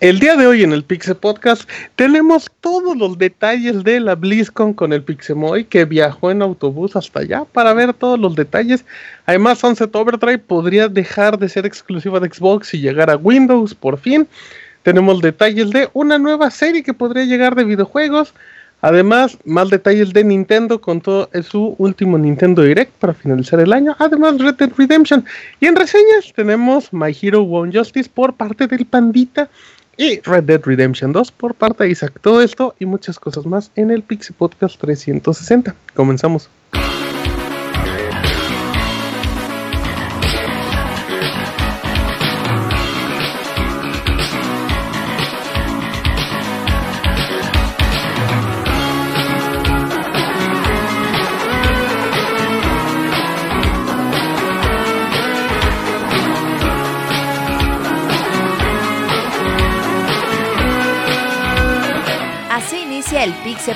El día de hoy en el Pixel Podcast tenemos todos los detalles de la BlizzCon con el Pixemoy que viajó en autobús hasta allá para ver todos los detalles. Además, Sunset Overdrive podría dejar de ser exclusiva de Xbox y llegar a Windows por fin. Tenemos detalles de una nueva serie que podría llegar de videojuegos. Además, más detalles de Nintendo con todo su último Nintendo Direct para finalizar el año. Además, Red Dead Redemption. Y en reseñas tenemos My Hero One Justice por parte del Pandita y Red Dead Redemption 2 por parte de Isaac. Todo esto y muchas cosas más en el Pixie Podcast 360. Comenzamos.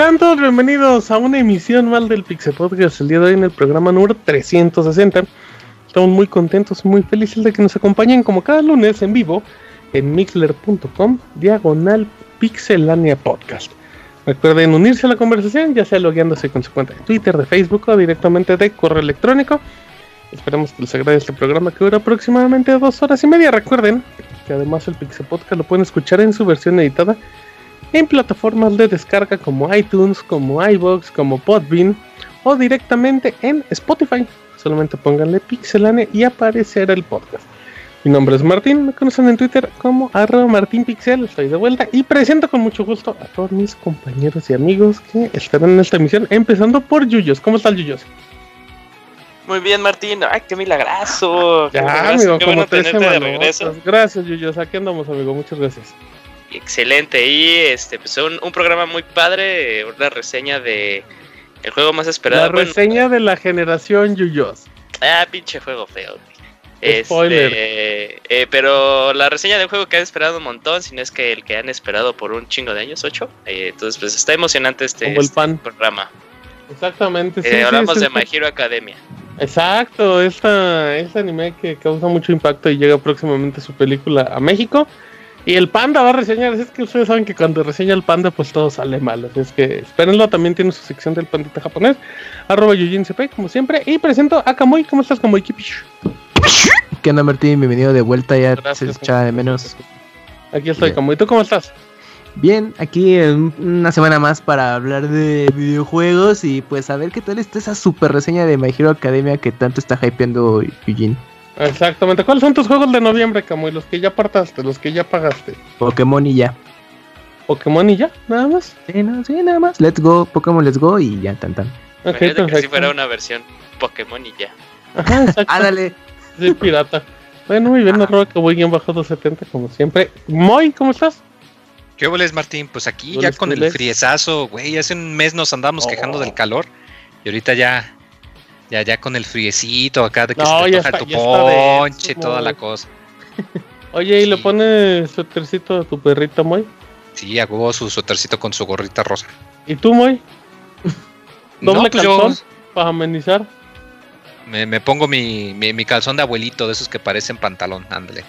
Sean todos bienvenidos a una emisión más del Pixel Podcast el día de hoy en el programa número 360. Estamos muy contentos muy felices de que nos acompañen como cada lunes en vivo en mixler.com diagonal pixelania podcast. Recuerden unirse a la conversación, ya sea logueándose con su cuenta de Twitter, de Facebook o directamente de correo electrónico. Esperamos que les agrade este programa que dura aproximadamente dos horas y media. Recuerden que además el Pixel Podcast lo pueden escuchar en su versión editada en plataformas de descarga como iTunes, como iBox, como Podbean o directamente en Spotify. Solamente pónganle Pixelane y aparecerá el podcast. Mi nombre es Martín, me conocen en Twitter como arroba martinpixel, estoy de vuelta y presento con mucho gusto a todos mis compañeros y amigos que estarán en esta emisión, empezando por Yuyos. ¿Cómo está Yuyos? Muy bien, Martín. Ay, qué milagrazo. Ya, amigo, como te de regreso. Gracias, Yuyos. Aquí andamos, amigo. Muchas gracias. Excelente. Y este, pues un, un programa muy padre, una reseña de el juego más esperado. La reseña de la generación Yuyos. Ah, pinche juego feo. Spoiler. Este, eh, pero la reseña del juego que han esperado un montón, si no es que el que han esperado por un chingo de años, ocho. Eh, entonces, pues está emocionante este, este programa. Exactamente. Eh, hablamos de My Hero Academia. Exacto, esta, este anime que causa mucho impacto y llega próximamente su película a México. Y el panda va a reseñar. Es que ustedes saben que cuando reseña el panda, pues todo sale mal. es que espérenlo. También tiene su sección del pandita japonés. Arroba CP, como siempre. Y presento a Kamui. ¿Cómo estás, Kamui? ¿Qué onda, Martín? Bienvenido de vuelta. Ya se escucha de menos. Aquí estoy, Kamui. ¿Tú cómo estás? Bien, aquí una semana más para hablar de videojuegos y pues a ver qué tal está esa super reseña de My Hero Academia que tanto está hypeando Eugene. Exactamente. ¿Cuáles son tus juegos de noviembre, Camuy? Los que ya apartaste, los que ya pagaste. Pokémon y ya. ¿Pokémon y ya? ¿Nada más? Sí, no, sí, nada más. Let's go, Pokémon Let's go y ya, tan tan. Ok, perfecto. que si fuera una versión Pokémon y ya. Ajá, exacto. Ándale. Sí, pirata. Bueno, muy bien, arroba que voy bien bajo 270 como siempre. Moy, ¿cómo estás? ¿Qué voles, Martín? Pues aquí ya con el friezazo, güey. Hace un mes nos andamos quejando del calor y ahorita ya ya, ya con el friecito acá de que se te tu ponche, toda la cosa. Oye, ¿y le pones suétercito a tu perrito, Moy? Sí, hago su suétercito con su gorrita rosa. ¿Y tú, Moy? ¿Doble pues calzón para amenizar? Me, me pongo mi, mi, calzón de abuelito, de esos que parecen pantalón, ándale.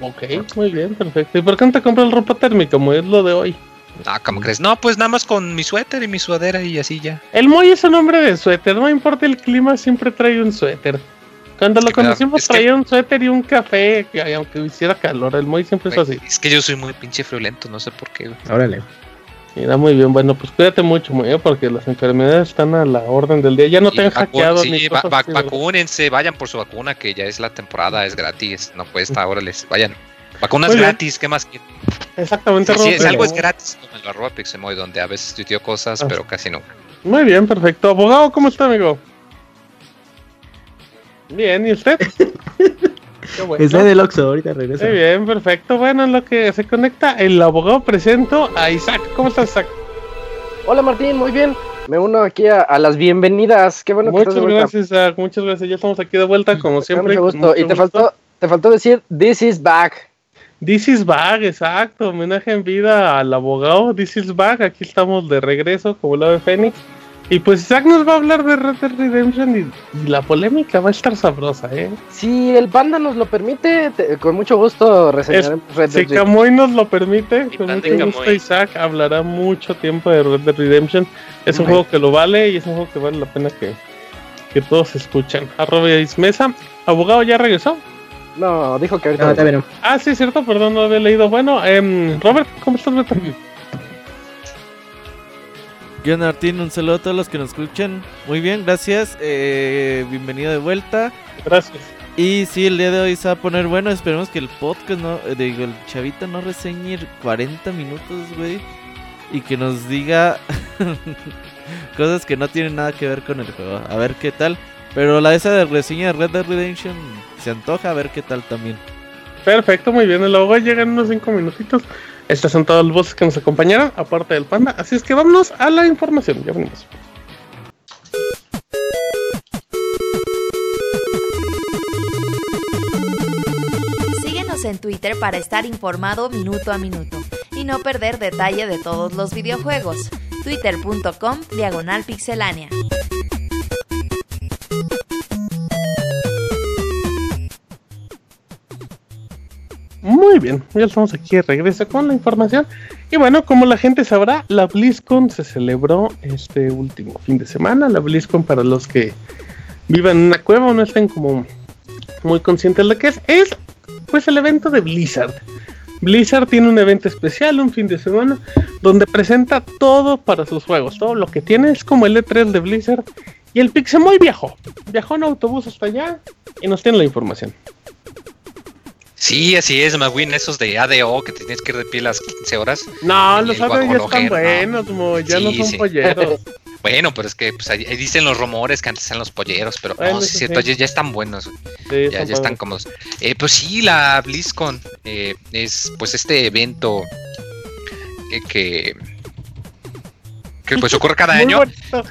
Ok, muy bien, perfecto. ¿Y por qué no te compras ropa térmica, Moy? Es lo de hoy. Ah, ¿cómo crees? No, pues nada más con mi suéter y mi sudadera y así ya. El Moy es un hombre de suéter, no importa el clima, siempre trae un suéter. Cuando lo conocimos traía un suéter y un café, aunque hiciera calor, el Moy siempre es así. Es que yo soy muy pinche friolento, no sé por qué. Órale. Mira, muy bien. Bueno, pues cuídate mucho, muy bien, porque las enfermedades están a la orden del día. Ya no te han hackeado ni vacúnense, vayan por su vacuna, que ya es la temporada, es gratis. No cuesta, órale, vayan. Vacunas gratis, ¿qué más quieren? Exactamente, Si es algo es gratis, me lo arroba Pixemoy, donde a veces tuiteo cosas, ah. pero casi nunca. Muy bien, perfecto. Abogado, ¿cómo está, amigo? Bien, ¿y usted? Bueno. Está del Oxxo, ahorita regresa. Muy bien, perfecto. Bueno, en lo que se conecta el abogado presento a Isaac. ¿Cómo estás, Isaac? Hola, Martín, muy bien. Me uno aquí a, las bienvenidas. Qué bueno muchas que Muchas gracias, Isaac. Muchas gracias. Ya estamos aquí de vuelta, como siempre. Mucho gusto. y te faltó, te faltó decir, this is back. This is back, exacto. Homenaje en vida al abogado. This is back. Aquí estamos de regreso, como la de Fénix. Y pues Isaac nos va a hablar de Red Dead Redemption y, la polémica va a estar sabrosa, ¿eh? Si el panda nos lo permite, con mucho gusto reseñaremos Red Dead Si Camoy nos lo permite, con mucho gusto Isaac hablará mucho tiempo de Red Dead Redemption. Es un juego que lo vale y es un juego que vale la pena que, que todos escuchen. Arroba Mesa, abogado ya regresó. No, dijo que ahorita. No, ah, sí, cierto, perdón, no había leído. Bueno, eh, Robert, ¿cómo estás, Beto? Yo, Martín, un saludo a todos los que nos escuchan. Muy bien, gracias. Eh, bienvenido de vuelta. Gracias. Y sí, el día de hoy se va a poner bueno. Esperemos que el podcast, no, eh, digo, el chavita no reseñe 40 minutos, güey. Y que nos diga cosas que no tienen nada que ver con el juego. A ver qué tal. Pero la esa de reseña de Red Dead Redemption se antoja a ver qué tal también. Perfecto, muy bien. Luego llegan unos 5 minutitos. Estas son todas las voces que nos acompañaron, aparte del panda. Así es que vámonos a la información. Ya venimos. Síguenos en Twitter para estar informado minuto a minuto y no perder detalle de todos los videojuegos. Twitter.com Diagonal Pixelánea. Muy bien, ya estamos aquí de regreso con la información. Y bueno, como la gente sabrá, la BlizzCon se celebró este último fin de semana. La BlizzCon, para los que vivan en una cueva o no estén como muy conscientes de lo que es, es pues el evento de Blizzard. Blizzard tiene un evento especial, un fin de semana, donde presenta todo para sus juegos. Todo lo que tiene es como el E3 de Blizzard. Y el Pixemoy viajó. Viajó en autobús hasta allá y nos tiene la información. Sí, así es, Magwin, esos de ADO que tienes que ir de pie las 15 horas. No, los ADO ya están buenos, como ya no son polleros. Bueno, pero es que pues, ahí dicen los rumores que antes eran los polleros, pero no, sí es cierto, ya, están buenos. ya, ya están cómodos. Eh, pues sí, la BlizzCon eh, es pues este evento eh, que que pues ocurre cada año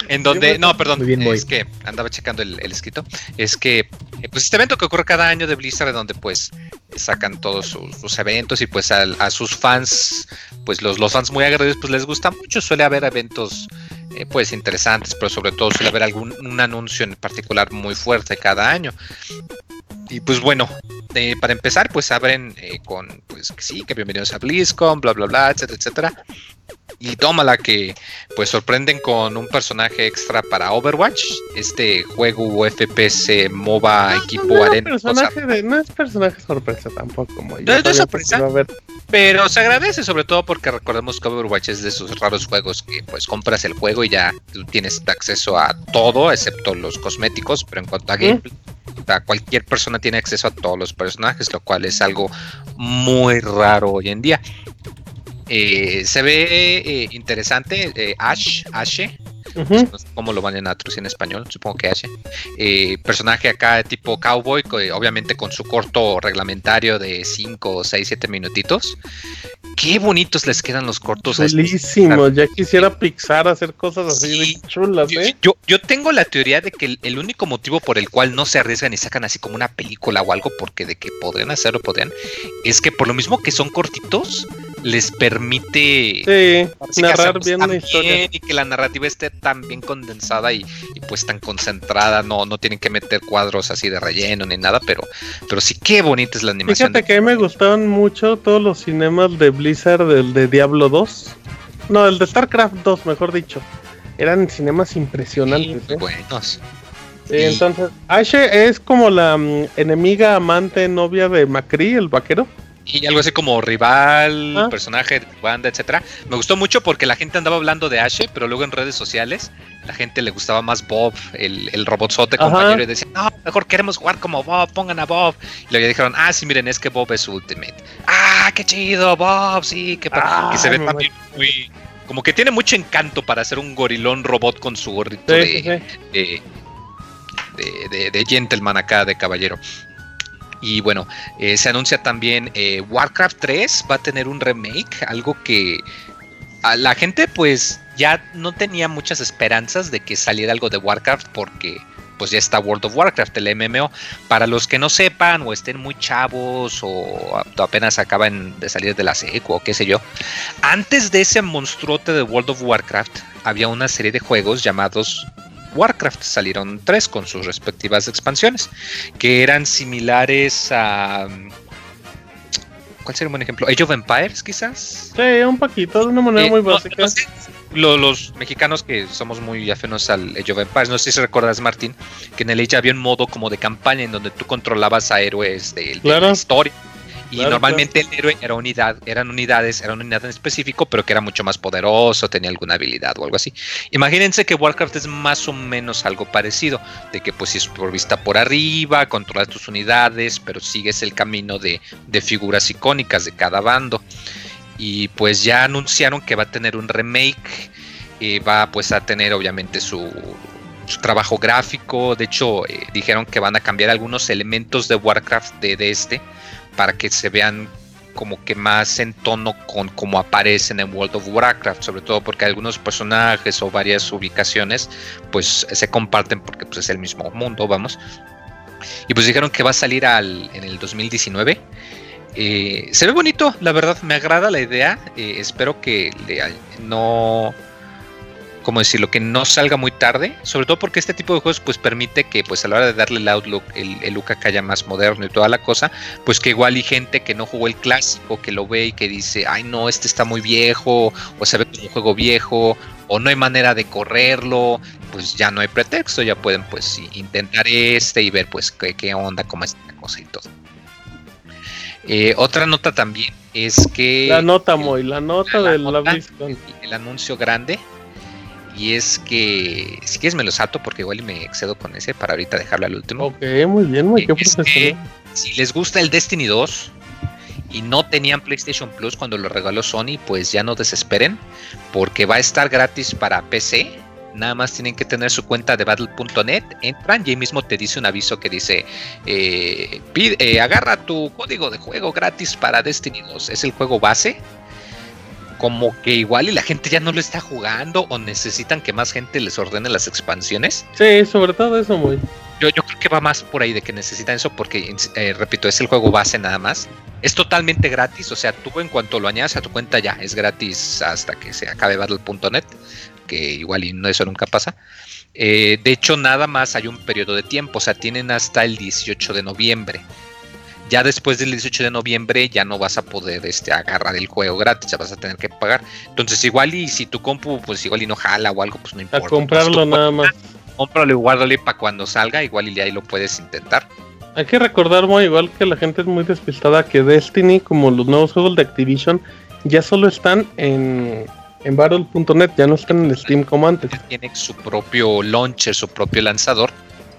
en donde no perdón es que andaba checando el, escrito es que eh, pues este evento que ocurre cada año de Blizzard en donde pues sacan todos sus, eventos y pues a, sus fans pues los, los fans muy agredidos pues les gusta mucho suele haber eventos eh, pues interesantes pero sobre todo suele haber algún un anuncio en particular muy fuerte cada año. Y pues bueno, eh, para empezar, pues abren con, pues que sí, que bienvenidos a BlizzCon, bla, bla, bla, etcétera, etcétera. Y tómala que pues sorprenden con un personaje extra para Overwatch, este juego FPS MOBA equipo no, arena. no es personaje sorpresa tampoco. Como no, es sorpresa, pero se agradece sobre todo porque recordemos que Overwatch es de esos raros juegos que pues compras el juego y ya tú tienes acceso a todo excepto los cosméticos, pero en cuanto a gameplay cualquier persona tiene acceso a todos los personajes, lo cual es algo muy raro hoy en día. Eh, se ve eh, interesante. Eh, Ash, Ashe, cómo lo van a traducir en español, supongo que Ashe. personaje acá de tipo cowboy, obviamente con su corto reglamentario de 5, 6, 7 minutitos. Qué bonitos les quedan los cortos. Buenísimo, ya quisiera Pixar hacer cosas así de chulas, ¿eh? Yo, yo, tengo la teoría de que el, único motivo por el cual no se arriesgan y sacan así como una película o algo, porque de que podrían hacerlo, podrían, es que por lo mismo que son cortitos, les permite narrar bien la historia. y que la narrativa esté tan bien condensada y, pues tan concentrada. No no tienen que meter cuadros así de relleno ni nada pero pero sí qué bonita es la animación fíjate que a mí me gustaron mucho todos los cinemas de Blizzard del de Diablo 2 no el de Starcraft 2 mejor dicho. Eran cinemas impresionantes ¿eh? buenos. Entonces Ashe es como la mm, enemiga amante novia de Macri el vaquero y algo así como rival, ah. personaje de banda, etcétera. Me gustó mucho porque la gente andaba hablando de Ashe, pero luego en redes sociales la gente le gustaba más Bob, el, el robotzote compañero, y decían, no, mejor queremos jugar como Bob, pongan a Bob. Y luego dijeron, ah, sí, miren, es que Bob es Ultimate. Ah, qué chido, Bob, sí, que, que se ve también muy. Como que tiene mucho encanto para hacer un gorilón robot con su gorrito de, de, de, de, gentleman acá, de caballero. Y bueno, eh, se anuncia también eh, Warcraft 3 va a tener un remake, algo que la gente pues ya no tenía muchas esperanzas de que saliera algo de Warcraft porque pues ya está World of Warcraft, el MMO. Para los que no sepan o estén muy chavos o apenas acaban de salir de la secu o qué sé yo, antes de ese monstruote de World of Warcraft había una serie de juegos llamados Warcraft. Salieron tres con sus respectivas expansiones, que eran similares a... ¿Cuál sería un buen ejemplo? Age of Empires, quizás. Sí, un poquito, de una manera eh, muy básica. los mexicanos que somos muy afenos al Age of Empires, no sé si recuerdas, Martín, que en el Age había un modo como de campaña en donde tú controlabas a héroes de, de la historia y normalmente el héroe era unidad, eran unidades, era una unidad en específico, pero que era mucho más poderoso, tenía alguna habilidad o algo así. Imagínense que Warcraft es más o menos algo parecido, de que pues si es por vista por arriba, controlas tus unidades, pero sigues el camino de, figuras icónicas de cada bando. Y pues ya anunciaron que va a tener un remake, y va pues a tener obviamente su, trabajo gráfico. De hecho, eh, dijeron que van a cambiar algunos elementos de Warcraft de, de, este para que se vean como que más en tono con cómo aparecen en World of Warcraft, sobre todo porque algunos personajes o varias ubicaciones pues se comparten porque pues es el mismo mundo, vamos. Y pues dijeron que va a salir al, en el 2019. Eh, se ve bonito, la verdad, me agrada la idea. Eh, espero que no como decirlo, que no salga muy tarde, sobre todo porque este tipo de juegos pues permite que pues a la hora de darle el outlook, el, el acá ya más moderno y toda la cosa, pues que igual hay gente que no jugó el clásico, que lo ve y que dice, ay no, este está muy viejo, o se ve como un juego viejo, o no hay manera de correrlo, pues ya no hay pretexto, ya pueden pues intentar este y ver pues qué, onda, cómo es la cosa y todo. Eh, otra nota también es que... La nota, muy, la nota de la, la El anuncio grande y es que, si quieres me lo salto porque igual me excedo con ese para ahorita dejarlo al último. Ok, muy bien, muy bien. Si les gusta el Destiny 2 y no tenían PlayStation Plus cuando lo regaló Sony, pues ya no desesperen porque va a estar gratis para PC. Nada más tienen que tener su cuenta de battle.net, entran y ahí mismo te dice un aviso que dice, eh, pide, eh, agarra tu código de juego gratis para Destiny 2. Es el juego base como que igual y la gente ya no lo está jugando o necesitan que más gente les ordene las expansiones. Sí, sobre todo eso muy. Yo, yo creo que va más por ahí de que necesitan eso porque, eh, repito, es el juego base nada más. Es totalmente gratis, o sea, tú en cuanto lo añadas a tu cuenta ya es gratis hasta que se acabe battle.net, que igual y no eso nunca pasa. Eh, de hecho, nada más hay un periodo de tiempo, o sea, tienen hasta el 18 de noviembre ya después del 18 de noviembre ya no vas a poder este, agarrar el juego gratis, ya vas a tener que pagar. Entonces igual y si tu compu pues igual y no jala o algo, pues no importa. A comprarlo nada más. Cómpralo y guárdalo para cuando salga, igual y ahí lo puedes intentar. Hay que recordar muy igual que la gente es muy despistada que Destiny como los nuevos juegos de Activision ya solo están en en Battle.net, ya no están en Steam como antes. Tiene su propio launcher, su propio lanzador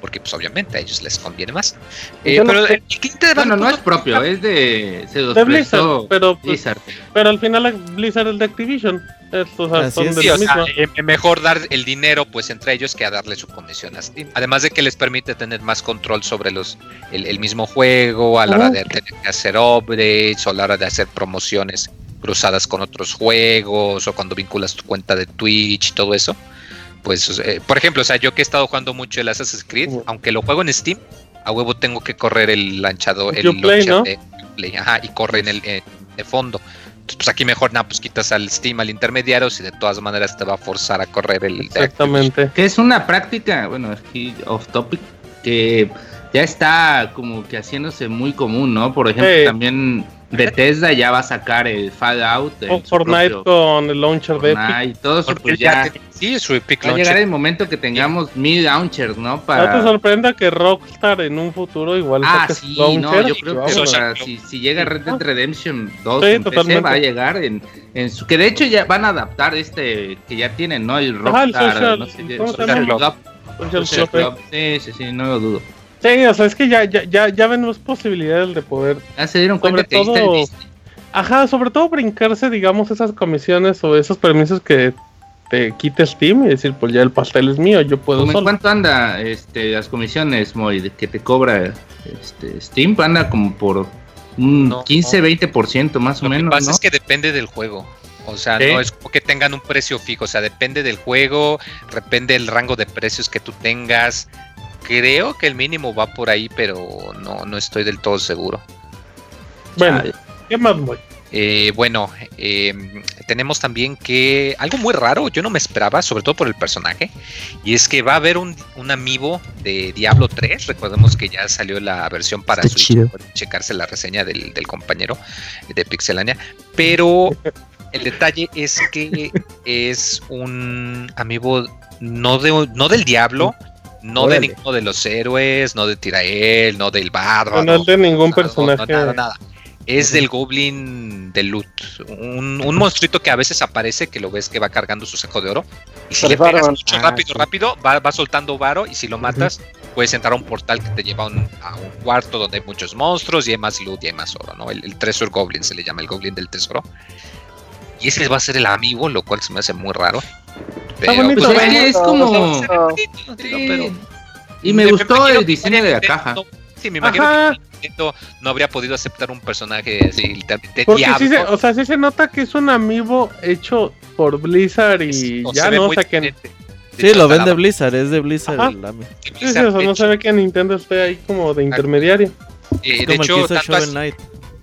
porque pues obviamente a ellos les conviene más. Eh, pero el cliente de bueno, no es propio, es de, de Blizzard, pero, pues, Blizzard. pero al final Blizzard es de Activision. Estos son es. Eh, mejor dar el dinero pues entre ellos que a darle su comisión a Steam. Además de que les permite tener más control sobre los el, mismo juego a la hora de tener que hacer upgrades o a la hora de hacer promociones cruzadas con otros juegos o cuando vinculas tu cuenta de Twitch y todo eso pues, eh, por ejemplo, o sea, yo que he estado jugando mucho el Assassin's Creed, aunque lo juego en Steam, a huevo tengo que correr el lanchado, el de Play, ajá, y corre en el de fondo. Entonces, pues aquí mejor nada, pues quitas al Steam al intermediario, si de todas maneras te va a forzar a correr el. Exactamente. Que es una práctica, bueno, aquí off topic, que ya está como que haciéndose muy común, ¿no? Por ejemplo, también Bethesda ya va a sacar el Fallout. O Fortnite con el launcher de Epic. Y todo eso, pues ya. Sí, su Epic Va a llegar el momento que tengamos mil launchers, ¿no? Para... No te sorprenda que Rockstar en un futuro igual ah, sí, no, yo creo que si, si, llega Red Dead Redemption 2 en PC, va a llegar en, en, su... Que de hecho ya van a adaptar este que ya tienen, ¿no? El Rockstar, no sé, Social Club. Sí, sí, sí, no lo dudo. Sí, o sea, es que ya, ya, ya, ya ven más posibilidades de poder. Ya se dieron cuenta que todo, Ajá, sobre todo brincarse, digamos, esas comisiones o esos permisos que te quite Steam y decir, pues ya el pastel es mío, yo puedo solo. ¿Cuánto anda este, las comisiones, Moy, que te cobra este, Steam? Anda como por un 15-20% más o menos. Lo que pasa es que depende del juego. O sea, no es como que tengan un precio fijo, o sea, depende del juego, depende del rango de precios que tú tengas creo que el mínimo va por ahí, pero no, no estoy del todo seguro. Bueno, ¿qué más voy? Eh, bueno, em, tenemos también que algo muy raro, yo no me esperaba, sobre todo por el personaje, y es que va a haber un, un amiibo de Diablo 3. Recordemos que ya salió la versión para Switch, checarse la reseña del, del compañero de Pixelania, pero el detalle es que es un amiibo no, de, no del Diablo, no de ninguno de los héroes, no de Tirael, no del bárbaro. No, es de ningún personaje. nada, nada. Es del Goblin de Loot. Un, un monstruito que a veces aparece, que lo ves que va cargando su saco de oro. Y si le pegas mucho ah, rápido, rápido, va, va, soltando varo. Y si lo matas, puedes entrar a un portal que te lleva a un, cuarto donde hay muchos monstruos y hay más loot y hay más oro, ¿no? El, el Treasure Goblin se le llama el Goblin del Tesoro. Y ese va a ser el amigo, lo cual se me hace muy raro. Pero, bonito, pues, es como. Y me gustó el diseño de la caja. Sí, me imagino que no habría podido aceptar un personaje así, de Porque Sí se, o sea, sí se nota que es un amiibo hecho por Blizzard y ya no, o sea que... Sí, lo vende Blizzard, es de Blizzard el amiibo. Sí, sí, o sea, no se ve que Nintendo esté ahí como de intermediario. Eh, de hecho,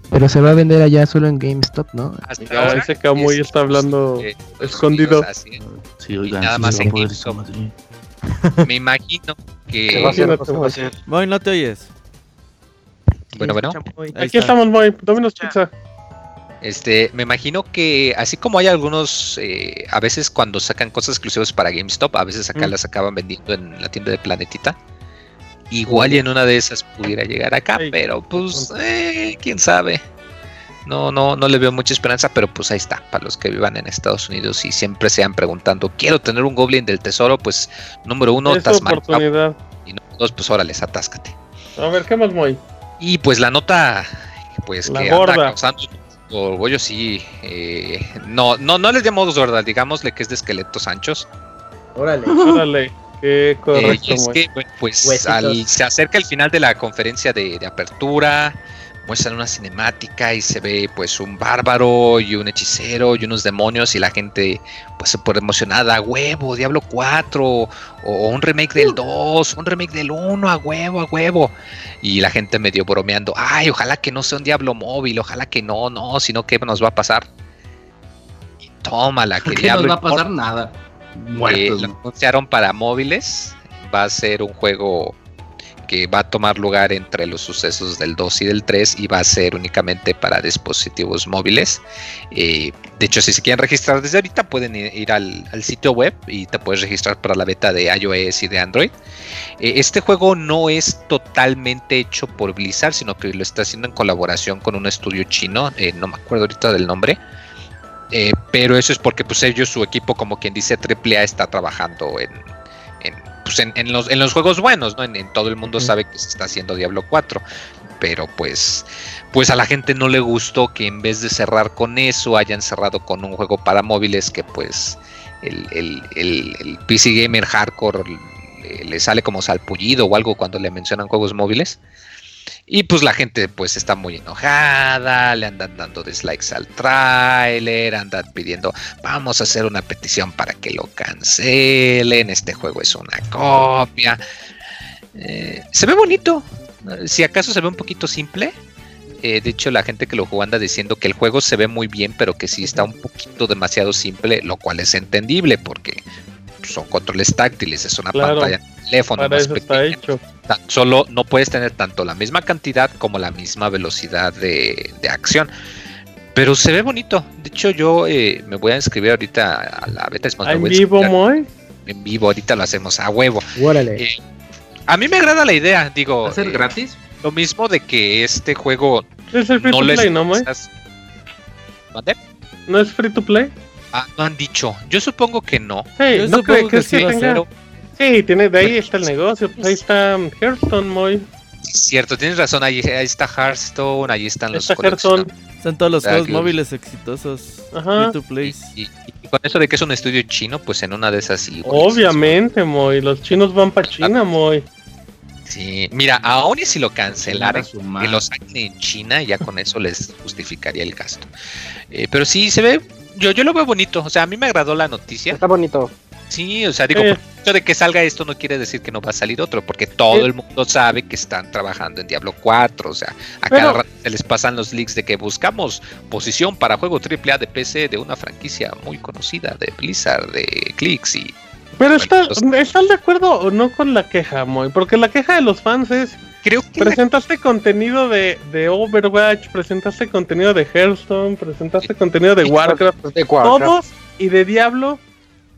pero se va a vender allá solo en GameStop, ¿no? Hasta ah, ese Kamui está hablando escondido. Sí, oigan, nada más en GameStop. Me imagino que. Moy, no te oyes. Bueno, bueno. Aquí estamos, Moy. Domino's Pizza. Este, me imagino que así como hay algunos, eh, a veces cuando sacan cosas exclusivas para GameStop, a veces acá mm. las acaban vendiendo en la tienda de Planetita. Igual y en una de esas pudiera llegar acá, pero pues, eh, quién sabe. No, no, no le veo mucha esperanza, pero pues ahí está. Para los que vivan en Estados Unidos y siempre se han preguntando, quiero tener un Goblin del Tesoro, pues número uno, mal. Y número dos, pues órale, atáscate. A ver, ¿qué más muy? Y pues la nota, pues que gorda. anda causando orgullo, sí. Eh, no, no, no les llamamos gorda, digámosle que es de esqueletos anchos. Órale. órale. Qué correcto, eh, es que, pues, se acerca el final de la conferencia de, apertura, muestran una cinemática y se ve pues un bárbaro y un hechicero y unos demonios y la gente pues se pone emocionada, huevo, Diablo 4 o, un remake del 2, un remake del 1, a huevo, a huevo. Y la gente medio bromeando, ay, ojalá que no sea un Diablo móvil, ojalá que no, no, sino que nos va a pasar. Y tómala, que no nos va a pasar nada lo anunciaron para móviles. Va a ser un juego que va a tomar lugar entre los sucesos del 2 y del 3 y va a ser únicamente para dispositivos móviles. Eh, de hecho, si se quieren registrar desde ahorita, pueden ir al, sitio web y te puedes registrar para la beta de iOS y de Android. Eh, este juego no es totalmente hecho por Blizzard, sino que lo está haciendo en colaboración con un estudio chino, eh, no me acuerdo ahorita del nombre. Eh, pero eso es porque pues ellos, su equipo, como quien dice AAA, está trabajando en, en, pues, en, los, en los juegos buenos, ¿no? En, todo el mundo sabe que se está haciendo Diablo 4. Pero pues, pues a la gente no le gustó que en vez de cerrar con eso, hayan cerrado con un juego para móviles que pues el, el, el PC Gamer Hardcore le, le, sale como salpullido o algo cuando le mencionan juegos móviles. Y pues la gente pues está muy enojada, le andan dando dislikes al tráiler, andan pidiendo vamos a hacer una petición para que lo cancelen, este juego es una copia. Eh, se ve bonito, si acaso se ve un poquito simple. Eh, de hecho la gente que lo jugó anda diciendo que el juego se ve muy bien, pero que sí está un poquito demasiado simple, lo cual es entendible porque son controles táctiles, es una pantalla teléfono más pequeño. Solo no puedes tener tanto la misma cantidad como la misma velocidad de, acción. Pero se ve bonito. De hecho, yo eh, me voy a inscribir ahorita a la beta. ¿En vivo, muy? En vivo, ahorita lo hacemos a huevo. Eh, a mí me agrada la idea, digo. ¿Va a ser eh, gratis? Lo mismo de que este juego. Es el free no to play, ¿no, muy? ¿No es free to play? Ah, no han dicho. Yo supongo que no. Sí, no creo que, sí Sí, tiene, de ahí está el negocio. Pues ahí está Hearthstone, muy. cierto, tienes razón. Ahí, está Hearthstone, ahí están los Hearthstone. Están todos los juegos móviles exitosos. Ajá. To play. Y, con eso de que es un estudio chino, pues en una de esas sí. Obviamente, muy. Los chinos van para China, muy. Sí, mira, aún y si lo cancelaran, que lo saquen en China, ya con eso les justificaría el gasto. Eh, pero sí, se ve yo, yo lo veo bonito. O sea, a mí me agradó la noticia. Está bonito. Sí, o sea, digo, el hecho de que salga esto no quiere decir que no va a salir otro, porque todo el mundo sabe que están trabajando en Diablo 4. O sea, a cada rato se les pasan los leaks de que buscamos posición para juego AAA de PC de una franquicia muy conocida de Blizzard, de Clicks y. Pero está, ¿están de acuerdo o no con la queja, Moy? Porque la queja de los fans es Creo que presentaste contenido de, de, Overwatch, presentaste contenido de Hearthstone, presentaste contenido de Warcraft, de todos y de Diablo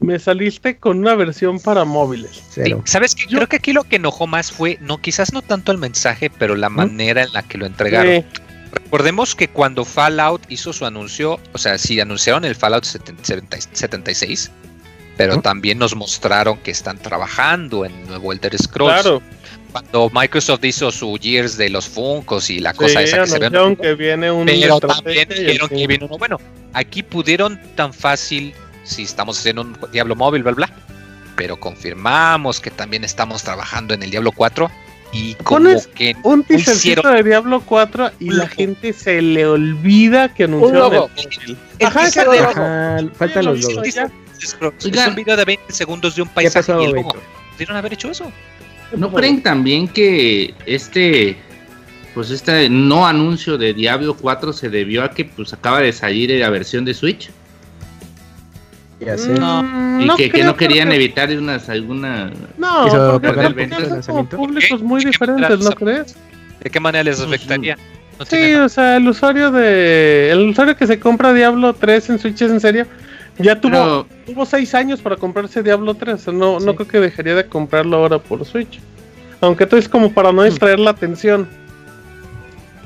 me saliste con una versión para móviles. ¿Sabes qué? Creo que aquí lo que enojó más fue, no, quizás no tanto el mensaje, pero la manera en la que lo entregaron. Recordemos que cuando Fallout hizo su anuncio, o sea, sí anunciaron el Fallout 76, pero también nos mostraron que están trabajando en nuevo Elder Scrolls. Claro cuando Microsoft hizo su Years de los Funcos y la cosa esa que se ve. que viene un pero también dijeron que viene uno bueno. Aquí pudieron tan fácil, si estamos haciendo un Diablo móvil, bla, bla, pero confirmamos que también estamos trabajando en el Diablo 4 y como que un teasercito de Diablo 4 y la gente se le olvida que anunció el Ajá, Ajá, faltan los logos. Es un video de 20 segundos de un paisaje y el logo. Pudieron haber hecho eso. ¿No creen también que este pues este no anuncio de Diablo 4 se debió a que pues acaba de salir la versión de Switch? Ya sé. No, y que, no querían evitar unas alguna no, porque son públicos muy diferentes, ¿no crees? ¿De qué manera les afectaría? sí, o sea, el usuario de el usuario que se compra Diablo 3 en Switch es en serio ya tuvo, tuvo seis años para comprarse Diablo 3. No, no creo que dejaría de comprarlo ahora por Switch. Aunque todo es como para no distraer la atención.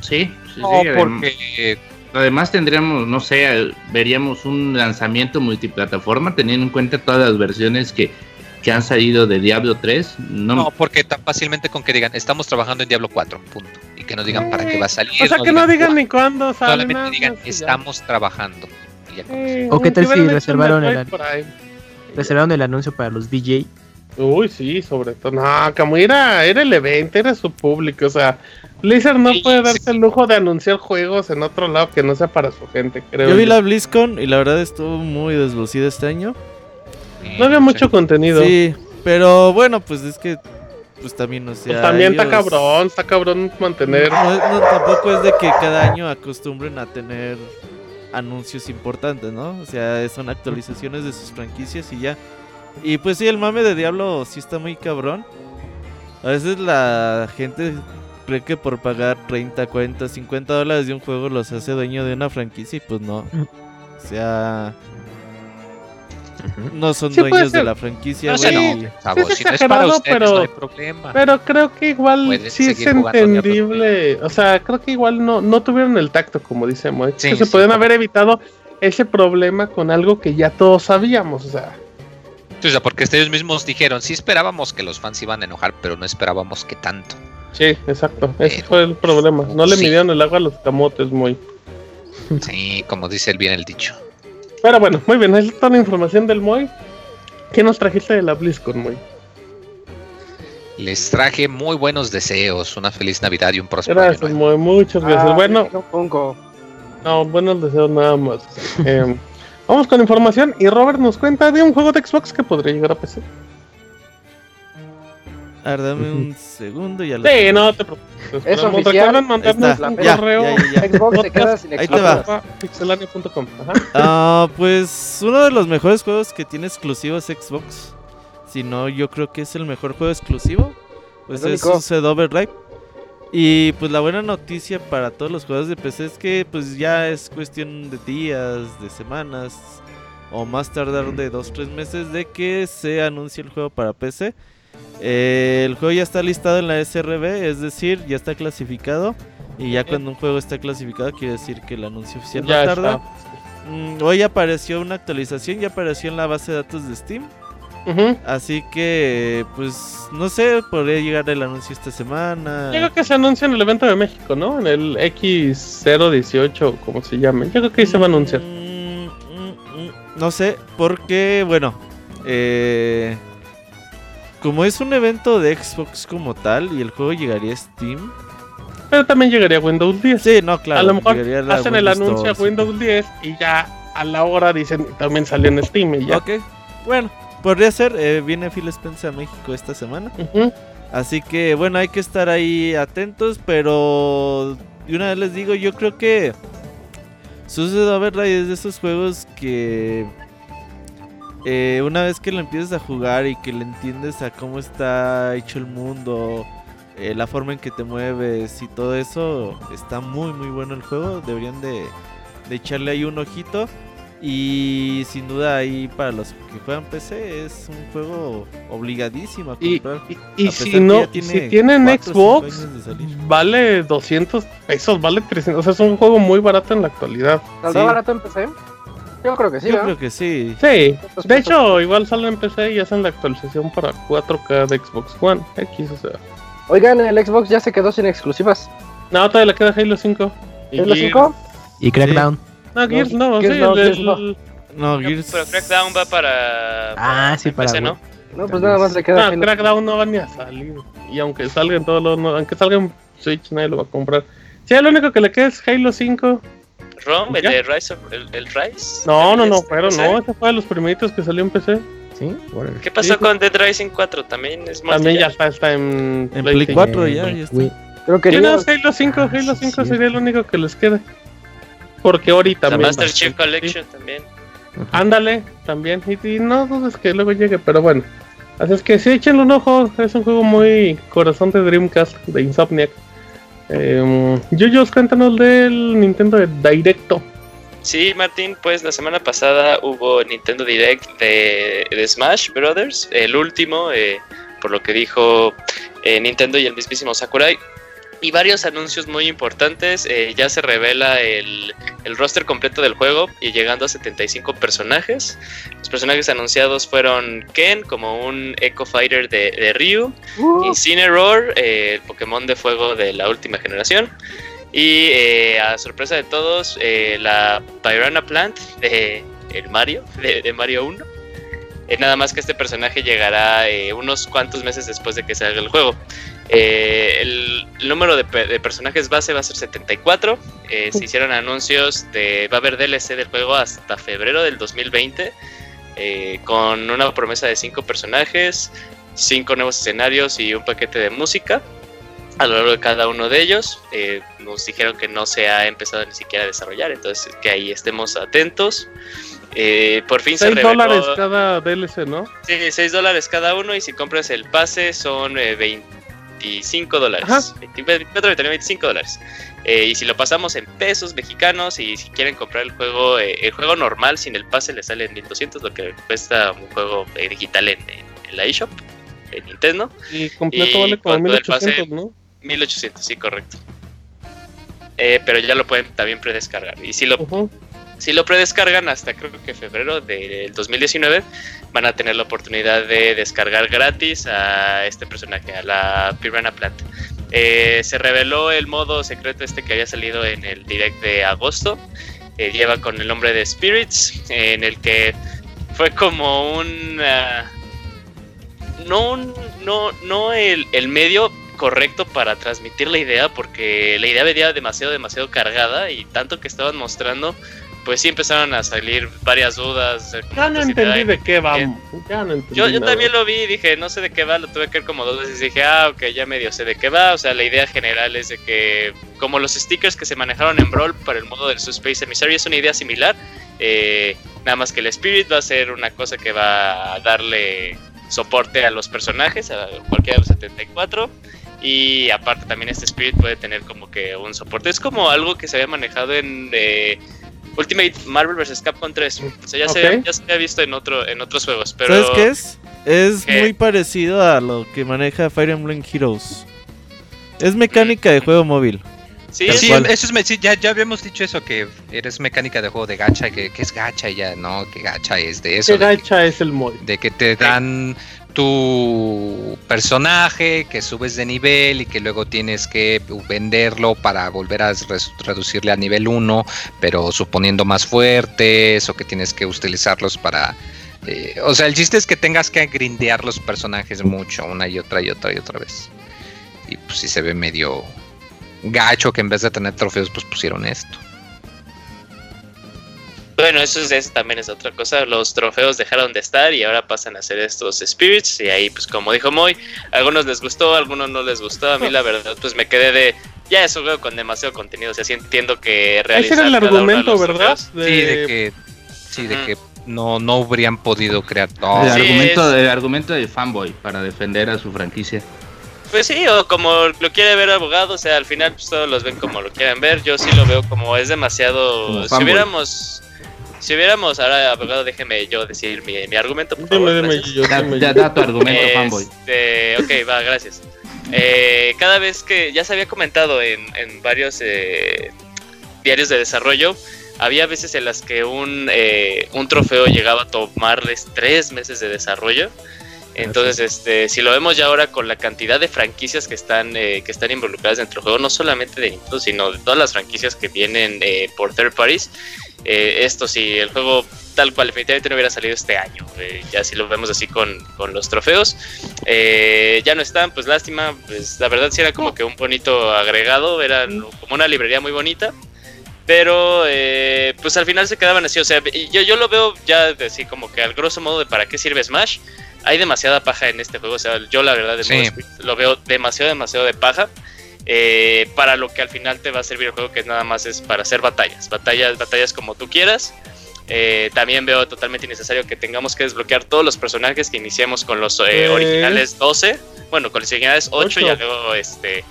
Sí, sí, sí. Porque además tendríamos, no sé, veríamos un lanzamiento multiplataforma teniendo en cuenta todas las versiones que, que han salido de Diablo 3. No, porque tan fácilmente con que digan, estamos trabajando en Diablo 4, punto. Y que no digan para qué va a salir. O sea, que no digan ni cuándo sale. Solamente digan, estamos trabajando. ¿O qué tal si reservaron el, reservaron el anuncio para los DJ? Uy, sí, sobre todo. No, como era, era el evento, era su público. O sea, Blizzard no puede darse el lujo de anunciar juegos en otro lado que no sea para su gente, creo. Yo vi la BlizzCon y la verdad estuvo muy deslucida este año. No había mucho contenido. Sí, pero bueno, pues es que pues también, o sea. Pues también está cabrón, está cabrón mantener. no, tampoco es de que cada año acostumbren a tener anuncios importantes, ¿no? O sea, son actualizaciones de sus franquicias y ya. Y pues sí, el mame de Diablo sí está muy cabrón. A veces la gente cree que por pagar 30, 40, 50 dólares de un juego los hace dueño de una franquicia y pues no. O sea, no son dueños de la franquicia, no, sí, es para pero, Pero creo que igual sí es entendible. O sea, creo que igual no, no tuvieron el tacto, como dice Moy. que se pueden haber evitado ese problema con algo que ya todos sabíamos. O sea. O sea, porque ellos mismos dijeron, sí esperábamos que los fans iban a enojar, pero no esperábamos que tanto. Sí, exacto. Ese fue el problema. No le midieron el agua a los camotes, muy. Sí, como dice el bien el dicho. Pero bueno, muy bien, ahí está la información del Moy. ¿Qué nos trajiste de la BlizzCon, Moy? Les traje muy buenos deseos, una feliz Navidad y un próspero Gracias, Moy, muchas gracias. Ah, bueno, no, buenos deseos nada más. Em, vamos con información y Robert nos cuenta de un juego de Xbox que podría llegar a PC. A ver, dame un segundo y ya lo. Sí, no te preocupes. Es oficial. mandarnos un correo. Xbox se queda sin Ahí te va. Pixelania.com. Ah, pues uno de los mejores juegos que tiene exclusivos Xbox sino yo creo que es el mejor juego exclusivo. Pues es Suicide Overdrive. Y pues la buena noticia para todos los jugadores de PC es que pues ya es cuestión de días, de semanas o más tardar de 2-3 meses de que se anuncie el juego para PC. Eh, el juego ya está listado en la SRB, es decir, ya está clasificado. Y ya cuando un juego está clasificado quiere decir que el anuncio oficial no tarda. Mm, hoy apareció una actualización, ya apareció en la base de datos de Steam. Así que, pues, no sé, podría llegar el anuncio esta semana. Yo creo que se anuncia en el evento de México, ¿no? En el X018, como se llame. Yo creo que ahí se va a anunciar. Mm, mm, no sé, porque, bueno, eh, como es un evento de Xbox como tal y el juego llegaría a Steam, pero también llegaría a Windows 10. Sí, no, claro. A lo mejor hacen el anuncio a Windows 10 y ya a la hora dicen también salió en Steam y ya. Ok, bueno, podría ser. Eh, viene Phil Spencer a México esta semana. Así que bueno, hay que estar ahí atentos, pero y una vez les digo, yo creo que Suicide Overdrive es de esos juegos que eh, una vez que lo empiezas a jugar y que le entiendes a cómo está hecho el mundo, eh, la forma en que te mueves y todo eso, está muy muy bueno el juego. Deberían de, echarle ahí un ojito. Y sin duda ahí para los que juegan PC es un juego obligadísimo a comprar. Y, si no, si tienen Xbox, vale 200 pesos, vale 300. O sea, es un juego muy barato en la actualidad. ¿Saldrá barato en PC? Yo creo que sí. Yo creo que sí. Sí. De hecho, igual sale en PC y hacen la actualización para 4K de Xbox One X, o sea. Oigan, el Xbox ya se quedó sin exclusivas. No, todavía le queda Halo 5. ¿Halo 5? Y Crackdown. No, Gears no, sí, no, no. Gears. pero Crackdown va para. Ah, sí, para. ¿no? No, pues nada más le queda. No, Crackdown no va ni a salir. Y aunque salga en todos los. aunque salga en Switch, nadie lo va a comprar. Sí, lo único que le queda es Halo 5. ¿ROM? ¿El de Rise? Of, el, el, Rise? No, no, no, pero no, ese fue de los primeritos que salió en PC. ¿Sí? ¿Qué pasó con Dead Rising 4? También es más. También ya está, está en, en Play 4 ya, ya está. Creo que no, Halo 5, Halo 5 sería el único que les queda. Porque ahorita también. Master Chief Collection también. Ándale, también. Y, no dudes que luego llegue, pero bueno. Así es que sí, échenle un ojo. Es un juego muy corazón de Dreamcast, de Insomniac. Eh, Yuyos, cuéntanos del Nintendo Directo. Sí, Martín, pues la semana pasada hubo Nintendo Direct de, Smash Brothers, el último, eh, por lo que dijo eh, Nintendo y el mismísimo Sakurai. Y varios anuncios muy importantes. Eh, ya se revela el, roster completo del juego y llegando a 75 personajes. Los personajes anunciados fueron Ken como un Echo Fighter de, Ryu, uh. Incineroar, el Pokémon de fuego de la última generación. Y eh, a sorpresa de todos, eh, la Piranha Plant de el Mario, de, Mario 1. Eh, nada más que este personaje llegará unos cuantos meses después de que salga el juego. El, número de, personajes base va a ser 74. se hicieron anuncios de. Va a haber DLC del juego hasta febrero del 2020. con una promesa de 5 personajes, 5 nuevos escenarios y un paquete de música a lo largo de cada uno de ellos. Eh, nos dijeron que no se ha empezado ni siquiera a desarrollar, entonces que ahí estemos atentos. Eh, por fin 6 dólares cada DLC, ¿no? Sí, 6 dólares cada uno y si compras el pase son 25 eh, dólares. 24, 25 dólares. y si lo pasamos en pesos mexicanos y si quieren comprar el juego, el juego normal sin el pase le sale en 1200, lo que cuesta un juego digital en, la eShop, en Nintendo. Y completo vale como 1800, ¿no? 1800, sí, correcto. Eh, pero ya lo pueden también predescargar. Y si lo, si lo predescargan hasta creo que febrero del 2019, van a tener la oportunidad de descargar gratis a este personaje, a la Piranha Plant. Eh, se reveló el modo secreto este que había salido en el direct de agosto. Eh, lleva con el nombre de Spirits, en el que fue como un... no, no, no el, el medio, correcto para transmitir la idea porque la idea venía demasiado, demasiado cargada y tanto que estaban mostrando, pues sí empezaron a salir varias dudas. Ya no entendí de qué va. yo, yo también lo vi y dije, no sé de qué va, lo tuve que ver como dos veces y dije, ah, ok, ya medio sé de qué va. O sea, la idea general es de que, como los stickers que se manejaron en Brawl para el modo del Space Emissary, es una idea similar. Eh, nada más que el Spirit va a ser una cosa que va a darle soporte a los personajes, a cualquiera de los 74. Y aparte también este Spirit puede tener como que un soporte. Es como algo que se había manejado en eh, Ultimate Marvel vs. Capcom 3. O sea, ya, se, ya se había visto en, otro, en otros juegos. Pero, ¿Sabes qué es? Es muy parecido a lo que maneja Fire Emblem Heroes. Es mecánica de juego móvil. Sí, sí eso es, ya, ya habíamos dicho eso, que eres mecánica de juego de gacha, que, que es gacha y ya, no, que gacha es de eso. Que gacha es el móvil. De que te dan tu personaje, que subes de nivel y que luego tienes que venderlo para volver a reducirle a nivel 1, pero suponiendo más fuertes o que tienes que utilizarlos para... Eh, o sea, el chiste es que tengas que grindear los personajes mucho, una y otra y otra y otra vez. Y pues si se ve medio gacho que en vez de tener trofeos, pues pusieron esto. Bueno, eso, es, también es otra cosa. Los trofeos dejaron de estar y ahora pasan a ser estos spirits. Y ahí, pues como dijo Moy, a algunos les gustó, a algunos no les gustó. A mí, la verdad, pues me quedé de. Ya es un juego con demasiado contenido. O sea, sí entiendo que realizar. Ese era el argumento, ¿verdad? Sí, de que. Sí, de que no, no habrían podido crear todo. El, argumento, el argumento de fanboy para defender a su franquicia. Pues sí, o como lo quiere ver abogado, o sea, al final pues todos los ven como lo quieren ver. Yo sí lo veo como es demasiado. si hubiéramos. Si hubiéramos, ahora abogado, déjeme yo decir mi, mi argumento. Por favor, da tu argumento, fanboy. Este, ok, va, gracias. Eh, cada vez que ya se había comentado en, en varios eh, diarios de desarrollo, había veces en las que un, eh, un trofeo llegaba a tomarles tres meses de desarrollo. Entonces, este, si lo vemos ya ahora con la cantidad de franquicias que están, eh, que están involucradas dentro del juego, no solamente de Nintendo, sino de todas las franquicias que vienen eh, por third parties, eh, esto si el juego tal cual definitivamente no hubiera salido este año, ya si lo vemos así con, con los trofeos, ya no están, pues lástima, pues la verdad sí era como que un bonito agregado, era como una librería muy bonita, pero pues al final se quedaban así, o sea, yo, yo lo veo ya así como que al grosso modo de para qué sirve Smash, hay demasiada paja en este juego. O sea, yo la verdad lo veo demasiado, demasiado de paja. Eh, para lo que al final te va a servir el juego, que nada más es para hacer batallas. Batallas, batallas como tú quieras. Eh, también veo totalmente innecesario que tengamos que desbloquear todos los personajes que iniciamos con los eh, originales 12. Bueno, con los originales 8, y luego este.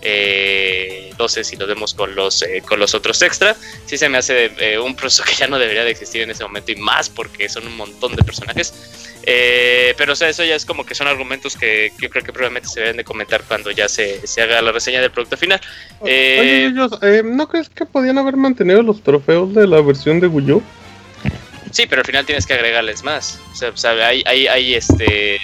12 si lo vemos con los con los otros extra sí se me hace un proceso que ya no debería de existir en ese momento y más porque son un montón de personajes eh, pero o sea, eso ya es como que son argumentos que, yo creo que probablemente se deben de comentar cuando ya se, se haga la reseña del producto final. Oye, eh, eh, ¿no crees que podían haber mantenido los trofeos de la versión de Wii U? Sí, pero al final tienes que agregarles más. O sea, hay, hay, hay este...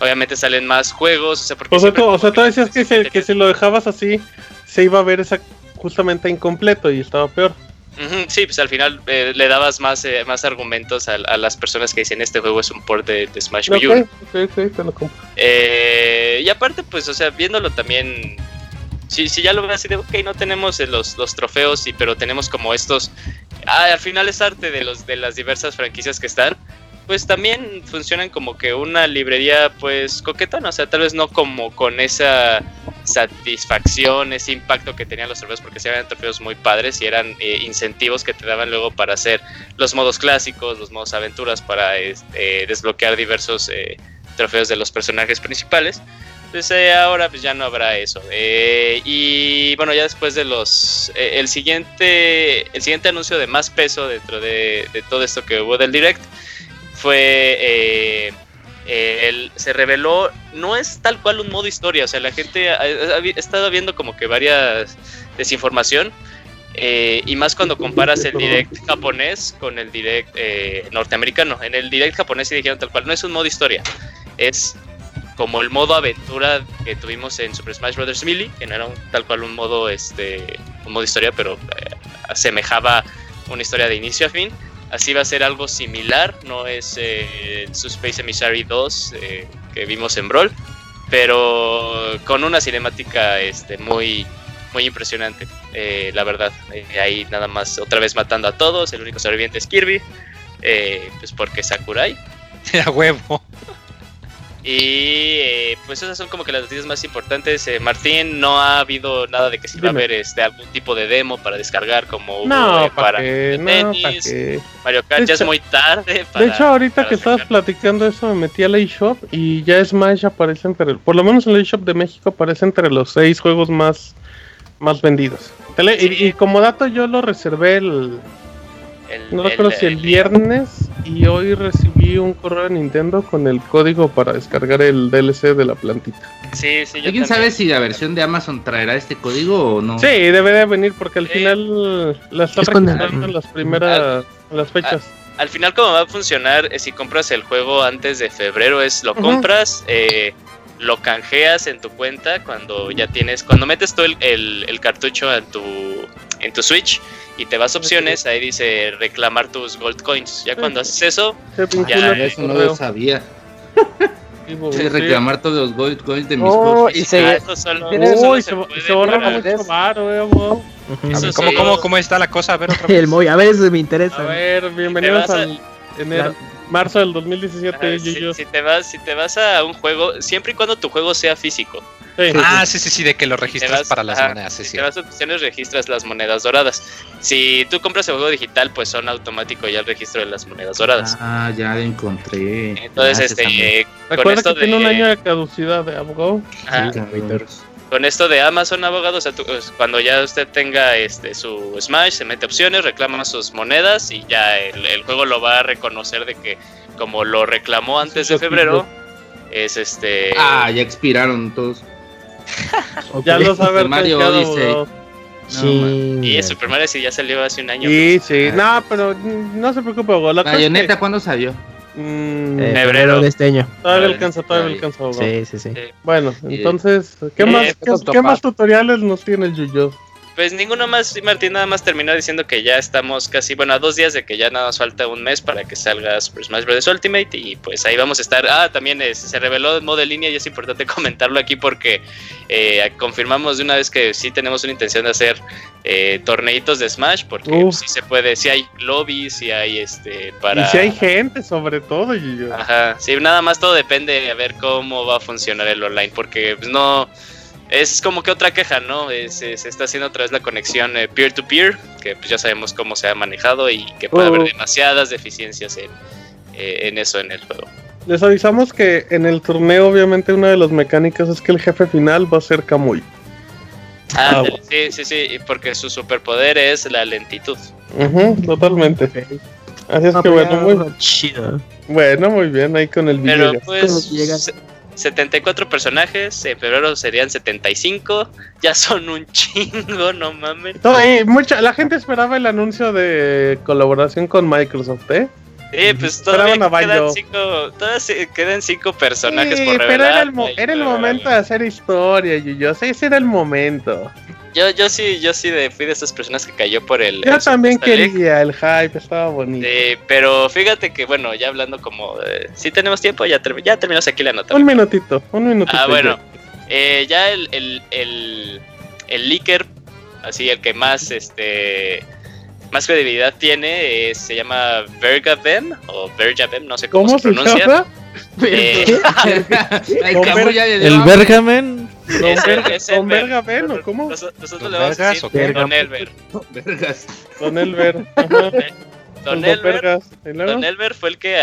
Obviamente salen más juegos. O sea, porque o sea, tú, o sea, tú decías que, se, que si lo dejabas así, se iba a ver esa, justamente incompleto y estaba peor sí, pues al final eh, le dabas más, eh, más argumentos a, las personas que dicen este juego es un port de, Smash Wii U. Eh, y aparte, pues, o sea, viéndolo también, si, si ya lo ves así de, ok, no tenemos los, los trofeos, y, pero tenemos como estos, ah, al final es arte de, los, de las diversas franquicias que están, pues también funcionan como que una librería pues coquetona, o sea, tal vez no como con esa satisfacción, ese impacto que tenían los trofeos, porque se eran trofeos muy padres y eran eh, incentivos que te daban luego para hacer los modos clásicos, los modos aventuras, para este, desbloquear diversos eh, trofeos de los personajes principales. Pues eh, ahora pues ya no habrá eso. y bueno, ya después de los... el, siguiente, el siguiente anuncio de más peso dentro de, de todo esto que hubo del direct fue eh, se reveló, no es tal cual un modo historia, o sea, la gente ha, estado viendo como que varias desinformación, eh, y más cuando comparas el direct japonés con el direct eh, norteamericano. En el direct japonés se dijeron tal cual, no es un modo historia, es como el modo aventura que tuvimos en Super Smash Bros. Melee, que no era tal cual un modo, este, un modo historia, pero asemejaba una historia de inicio a fin Así va a ser algo similar, no es eh, su Space Emissary 2 eh, que vimos en Brawl, pero con una cinemática este, muy, muy impresionante, eh, la verdad. ahí nada más otra vez matando a todos, el único sobreviviente es Kirby, pues porque Sakurai. A huevo. Y pues esas son como que las noticias más importantes. Eh, Martín, no ha habido nada de que se va a haber este, algún tipo de demo para descargar como no, para tenis. Mario Kart ya es muy tarde. de hecho, ahorita que estabas platicando eso, me metí al eShop y ya Smash aparece entre, por lo menos en el eShop de México aparece entre los seis juegos más, más vendidos. y, como dato yo lo reservé el no recuerdo si el viernes y hoy recibí un correo de Nintendo con el código para descargar el DLC de la plantita. Sí, sí, ¿Alguien sabe si la versión de Amazon traerá este código o no? Sí, debe de venir porque al final la está registrando en las primeras las fechas. Al, final cómo va a funcionar eh, si compras el juego antes de febrero es lo compras, eh, lo canjeas en tu cuenta cuando ya tienes, cuando metes todo el, el cartucho en tu, en tu Switch y te vas a opciones, ahí dice reclamar tus gold coins. Ya cuando haces eso, ya eso no lo sabía. Sí, reclamar todos los gold coins de mis oh, y se, ah, eso solo, Uy, se, se borra mucho eh, ¿Cómo, cómo, ¿Cómo está la cosa? A ver, otra vez. El Moy, a ver, eso me interesa. A ver, bienvenidos al enero, marzo del 2017. si, si, te vas, si te vas a un juego, siempre y cuando tu juego sea físico, ah, sí, sí, sí, de que lo registras para las monedas. Sí, si te vas a opciones, registras las monedas doradas. Si tú compras el juego digital, pues son automático ya el registro de las monedas doradas. Ah, ya lo encontré. Entonces, este. Con esto que tiene un año de caducidad de abogado. con esto de Amazon abogado, o sea, pues, cuando ya usted tenga este su Smash, se mete opciones, reclama sus monedas y ya el, juego lo va a reconocer de que como lo reclamó antes de febrero, es este... Ah, ya expiraron todos. Ya lo sabe Mario Odyssey. Sí. y Super Mario sí ya salió hace un año. Sí, sí. No, pero no se preocupe, La Bayonetta, ¿cuándo salió? Mm, en febrero de este año. Todavía alcanza, todavía alcanza. Sí, sí, sí. Bueno, entonces, ¿qué más, qué, más tutoriales nos tiene el Yuyo? Pues ninguno más, Martín nada más terminó diciendo que ya estamos casi, bueno, a dos días de que ya nada nos falta un mes para que salga Super Smash Bros. Ultimate y pues ahí vamos a estar. Ah, también se reveló el modo de línea y es importante comentarlo aquí porque eh, confirmamos de una vez que sí tenemos una intención de hacer eh, torneitos de Smash porque sí se puede, si hay lobbies, si hay este para... Y si hay gente sobre todo. Y Ajá, sí, nada más todo depende de a ver cómo va a funcionar el online porque pues no es como que otra queja, ¿no? se está haciendo otra vez la conexión eh, peer-to-peer, que pues ya sabemos cómo se ha manejado y que puede haber oh. demasiadas deficiencias en, eh, en eso en el juego. Les avisamos que en el torneo, obviamente, una de las mecánicas es que el jefe final va a ser Kamui. Ah, sí, sí, sí, porque su superpoder es la lentitud. totalmente. Así es que bueno, muy chido. Bueno, muy bien, ahí con el video. Pero pues, 74 personajes, en febrero serían 75, ya son un chingo, no mames. mucha, la gente esperaba el anuncio de colaboración con Microsoft, ¿eh? Sí, pues todavía quedan cinco, todavía quedan cinco personajes por revelar. Pero era el, era el momento de hacer historia, yo sé, ese era el momento. Yo, yo sí, yo sí de, fui de esas personas que cayó por el. Yo también quería, el hype estaba bonito. Sí, pero fíjate que, bueno, ya hablando como. si tenemos tiempo, ya, ya terminamos aquí la nota. Un minutito, un minutito. Ah, bueno. Eh, ya el, el, el, el leaker, así el que más este más credibilidad tiene, se llama Vergavem o Vergavem, no sé cómo, se pronuncia. Llama? Eh, el Bergamen. Don Bergamen o cómo? Nosotros le vamos a decir Don Elber. Don Elber. Don Elber, Don Elber fue el que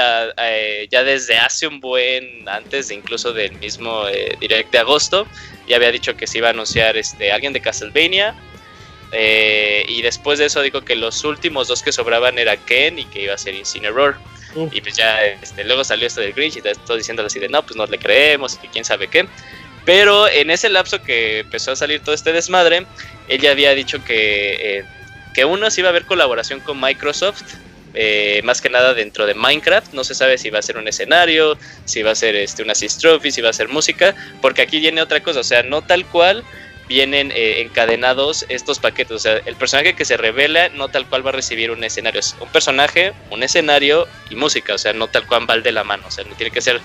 ya desde hace un buen, antes de incluso del mismo eh, direct de agosto, ya había dicho que se iba a anunciar este alguien de Castlevania, eh, y después de eso dijo que los últimos dos que sobraban era Ken y que iba a ser Incineroar. Y pues ya este, luego salió esto del Grinch y todo diciendo así de no, pues no le creemos y que quién sabe qué. Pero en ese lapso que empezó a salir todo este desmadre, ella había dicho que, eh, que uno sí iba a haber colaboración con Microsoft, eh, más que nada dentro de Minecraft. No se sabe si va a ser un escenario, si va a ser este, una trophy, si va a ser música, porque aquí viene otra cosa, o sea, no tal cual vienen eh, encadenados estos paquetes. O sea, el personaje que se revela no tal cual va a recibir un escenario. Es un personaje, un escenario y música. O sea, no tal cual va de la mano. O sea, no tiene que ser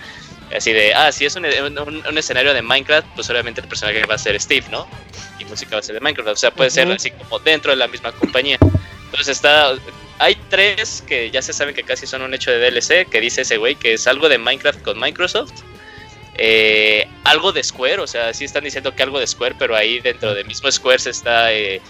así de, ah, si es un, escenario de Minecraft, pues obviamente el personaje va a ser Steve, ¿no? Y música va a ser de Minecraft. O sea, puede ser así como dentro de la misma compañía. Entonces está... Hay tres que ya se saben que casi son un hecho de DLC, que dice ese güey, que es algo de Minecraft con Microsoft. Eh, algo de Square, o sea, sí están diciendo que algo de Square, pero ahí dentro del mismo Square se está, eh,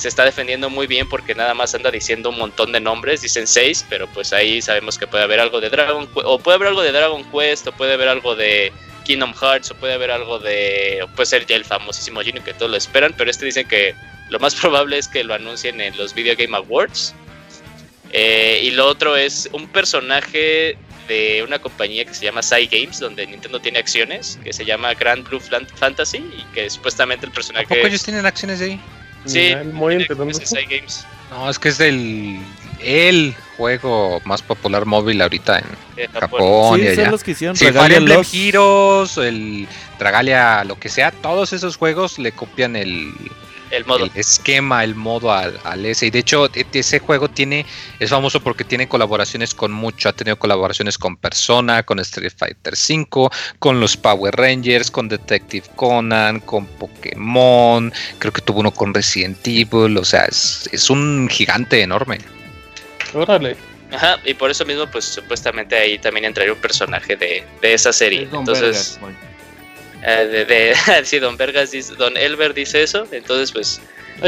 se está defendiendo muy bien porque nada más anda diciendo un montón de nombres, dicen seis, pero pues ahí sabemos que puede haber algo de Dragon o puede haber algo de Dragon Quest, o puede haber algo de Kingdom Hearts, o puede haber algo de, o puede ser ya el famosísimo Genie que todos lo esperan, pero este dicen que lo más probable es que lo anuncien en los Video Game Awards. Eh, y lo otro es un personaje de una compañía que se llama Sai Games, donde Nintendo tiene acciones, que se llama Grand Blue Fantasy, y que supuestamente el personaje... ¿A poco ellos tienen acciones de ahí? Sí, muy Games. No, es que es del el juego más popular móvil ahorita en Japón. Sí, y allá. los que hicieron sí, Fire Emblem Heroes, el Dragalia, lo que sea, todos esos juegos le copian el, el modo. esquema, el modo al, S. Y de hecho, e, ese juego tiene, es famoso porque tiene colaboraciones con mucho. Ha tenido colaboraciones con Persona, con Street Fighter V, con los Power Rangers, con Detective Conan, con Pokémon. Creo que tuvo uno con Resident Evil. O sea, es, un gigante enorme. Órale. Ajá, y por eso mismo, pues supuestamente ahí también entraría un personaje de, esa serie. Entonces. Eh, de, de sí, Don Vergas dice, Don Elber dice eso, entonces pues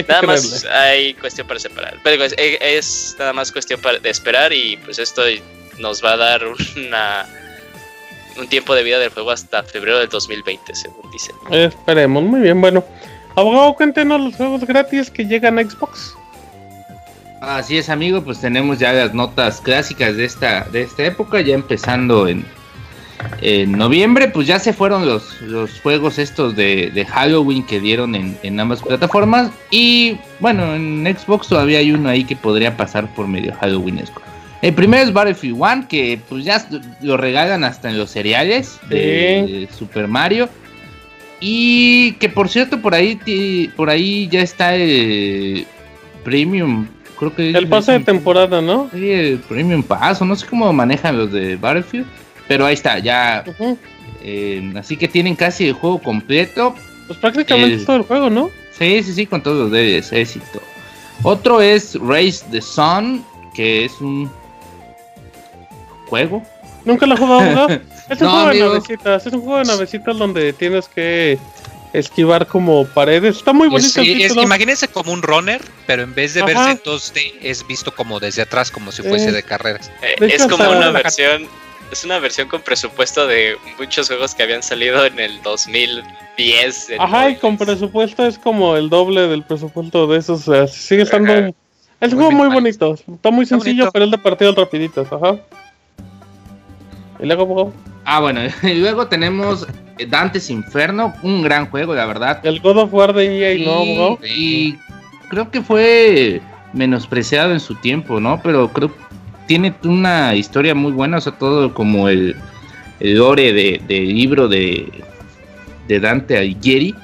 nada más hay cuestión para separar. Pero es, nada más cuestión para, de esperar y pues esto nos va a dar una un tiempo de vida del juego hasta febrero del 2020, según dicen. Esperemos, muy bien, bueno. Abogado, cuéntenos los juegos gratis que llegan a Xbox. Así es, amigo, pues tenemos ya las notas clásicas de esta, de esta época, ya empezando en, en noviembre, pues ya se fueron los, los juegos estos de, Halloween que dieron en, ambas plataformas. Y bueno, en Xbox todavía hay uno ahí que podría pasar por medio Halloween. El primero es Battlefield 1, que pues ya lo regalan hasta en los cereales de, Super Mario. Y que por cierto, por ahí, por ahí ya está el Premium. Creo que el pase de temporada, ¿no? Sí, el Premium Pass, no sé cómo manejan los de Battlefield. Pero ahí está, ya. Eh, así que tienen casi el juego completo. Pues prácticamente todo el juego, ¿no? Sí, sí, sí, con todos los DLCs éxito. Otro es Race the Sun, que es un juego. Nunca lo he jugado, ¿no? Es un juego de navecitas, es un juego de navecitas donde tienes que esquivar como paredes. Está muy bonito. Es, imagínense como un runner, pero en vez de verse en 2D, es visto como desde atrás, como si fuese de carreras. Eh, es como una versión es una versión con presupuesto de muchos juegos que habían salido en el 2010. Ajá, y con presupuesto es como el doble del presupuesto de esos. O sea, sigue estando. Es un juego muy bonito. Está muy sencillo, pero es de partidos rapiditos. Ajá. ¿Y luego, Ah, bueno, y luego tenemos Dante's Inferno, un gran juego, la verdad. El God of War de EA, ¿no, Y creo que fue menospreciado en su tiempo, ¿no? Pero creo tiene una historia muy buena, o sea, todo como el, el lore del de libro de, de Dante Alighieri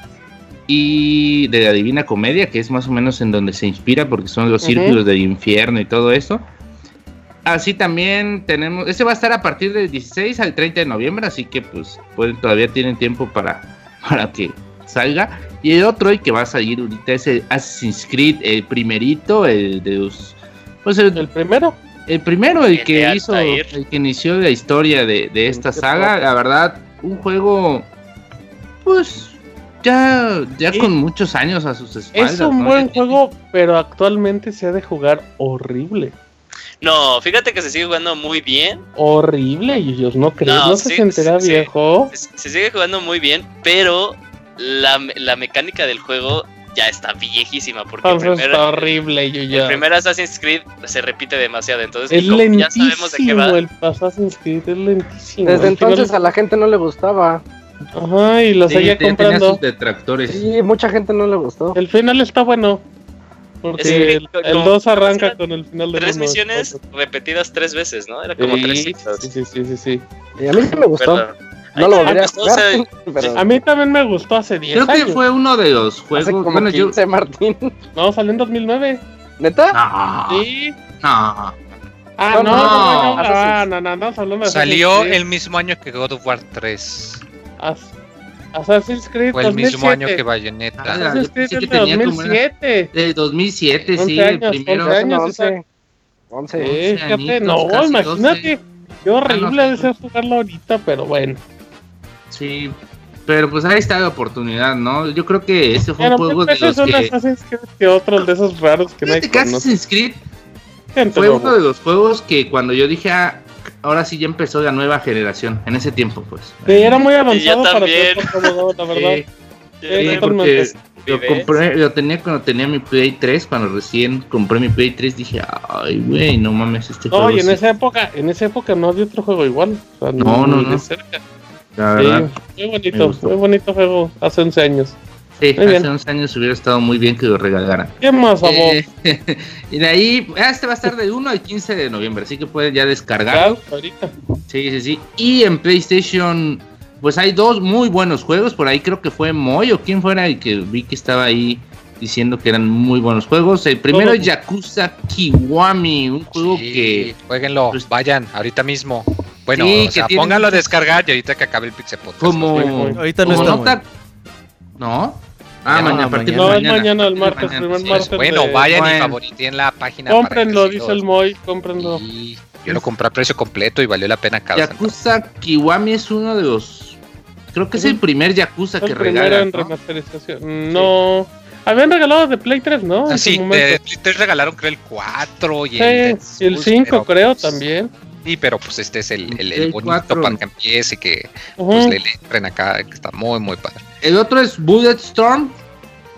y de la Divina Comedia, que es más o menos en donde se inspira porque son los círculos del infierno y todo eso. Así también tenemos, ese va a estar a partir del 16 al 30 de noviembre, así que pues pueden, todavía tienen tiempo para, para que salga. Y el otro y que va a salir ahorita es el Assassin's Creed, el primerito, el de los... Pues el, ¿El primero? El primero, el, que hizo, el que inició la historia de, esta saga, la verdad, un juego, pues, ya, ya con muchos años a sus espaldas. Es un buen juego, pero actualmente se ha de jugar horrible. No, fíjate que se sigue jugando muy bien. Horrible, y Dios, ¿no crees? ¿No, se sentirá viejo? Se, sigue jugando muy bien, pero la, la mecánica del juego ya está viejísima. Porque el primer, está horrible. Yo ya... El primer Assassin's Creed se repite demasiado. Entonces, es ya sabemos de qué va. El Assassin's Creed es lentísimo. Desde entonces a la gente no le gustaba. Ajá, y lo seguía comprando. Sus detractores. Sí, mucha gente no le gustó. El final está bueno. Porque el 2 arranca con el final de Tres misiones repetidas tres veces, ¿no? Era como tres Sí, sí, sí, sí, sí. Y a mí sí me gustó. No lo volvería a jugar. A mí también me gustó hace 10 años. Creo que fue uno de los juegos. Hace como bueno, 15, yo... Martín. No, salió en 2009. ¿Neta? No. Sí. No. Ah, no, no, no, no, ah, no, no, no, no, no Salió el mismo año que God of War 3. Assassin's Creed Fue el 2007. mismo año que Bayonetta. Ah, Assassin's Creed es de 2007. De 2007, sí, el primero. 11 años, 11. 11. Eh, fíjate, no, imagínate. Qué horrible de ser jugarlo ahorita, pero bueno. Sí. Pero pues ahí está la oportunidad, ¿no? Yo creo que ese fue un juego de los que... Assassin's Creed que otros de esos raros que nadie conoce. Assassin's Creed fue uno de los juegos que cuando yo dije, ah, ahora sí ya empezó la nueva generación, en ese tiempo, pues. Sí, era muy avanzado para ser la verdad. Sí, porque lo compré, lo tenía cuando tenía mi Play 3, cuando recién compré mi Play 3 dije, ay güey, no mames este juego. No, y en esa época, en esa época no había otro juego igual. no, no, no. Cerca. La verdad. muy bonito, muy bonito juego, hace 11 años. Sí, hace 11 años hubiera estado muy bien que lo regalaran. ¿Qué más, favor? y de ahí, ah, este va a estar del 1 al 15 de noviembre, así que pueden ya descargar. ahorita. Sí, sí, sí. Y en PlayStation, pues hay dos muy buenos juegos. Por ahí creo que fue Moy o quien fuera el que vi que estaba ahí diciendo que eran muy buenos juegos. El primero es Yakuza Kiwami, un juego que. Jueguenlo, pues, vayan, ahorita mismo. Bueno, pónganlo a descargar y ahorita que acabe el Pixel Podcast. Como, ahorita no está. ¿No? Ah, mañana, a partir no, de mañana. mañana, el martes, primer martes. Bueno, vayan y favoriten la página. Cómprenlo, dice el Moy, cómprenlo. yo lo compré a precio completo y valió la pena cada Yakuza Kiwami es uno de los. Creo que es el primer Yakuza que regalan. ¿no? remasterización. No. Habían regalado de Play 3, ¿no? Ah, sí, de Play 3 regalaron creo el 4 y el, y el 5 creo pues, también. Sí, pero pues este es el, el, bonito para que empiece y que pues, le, le entren acá, que está muy, muy padre. El otro es Bulletstorm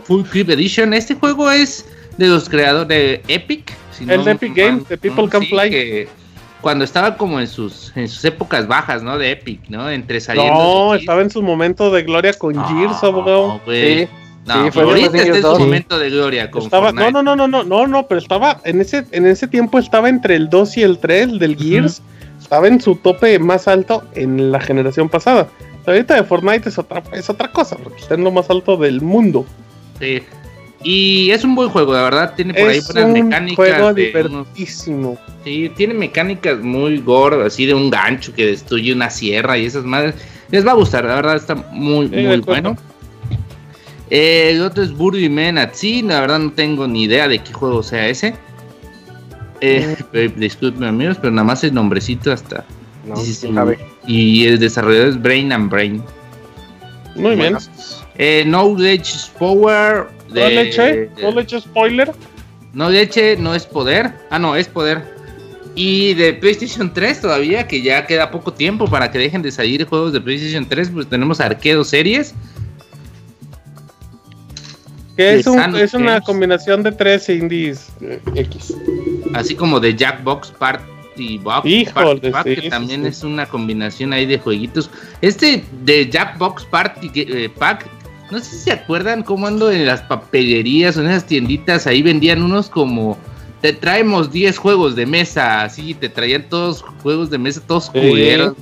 Full Clip Edition. Este juego es de los creadores de Epic. el de Epic Games, de People Can Play. cuando estaba como en sus, en sus épocas bajas, ¿no? De Epic, ¿no? Entre saliendo. No, estaba en su momento de gloria con Gears, abogado. Sí. No, sí, fue ahorita está en su momento de gloria con estaba, No, no, no, no, no, no, no, pero estaba en ese, en ese tiempo estaba entre el 2 y el 3 del Gears. Estaba en su tope más alto en la generación pasada. Ahorita de Fortnite es otra, es otra cosa, porque está en lo más alto del mundo. Sí. Y es un buen juego, la verdad. Tiene por ahí buenas mecánicas. Juego divertísimo. sí, tiene mecánicas muy gordas, así de un gancho que destruye una sierra y esas madres. Les va a gustar, la verdad está muy, muy bueno. El otro es Burdy Man at la verdad no tengo ni idea de qué juego sea ese. Eh, disculpen amigos, pero nada más el nombrecito hasta. No, y el desarrollador es Brain and Brain. Muy bien. Eh, Knowledge Power. De, ¿Knowledge? ¿Knowledge spoiler? Knowledge no es poder. Ah, no, es poder. Y de PlayStation 3 todavía, que ya queda poco tiempo para que dejen de salir juegos de PlayStation 3, pues tenemos Arquedo Series. Que es, un, es una combinación de tres indies eh, X. Así como de Jackbox Part Híjole, que también es una combinación ahí de jueguitos. Este de Jackbox Party eh, Pack, no sé si se acuerdan cómo ando en las papelerías o en esas tienditas, ahí vendían unos como te traemos 10 juegos de mesa, así, te traían todos juegos de mesa, todos culeros.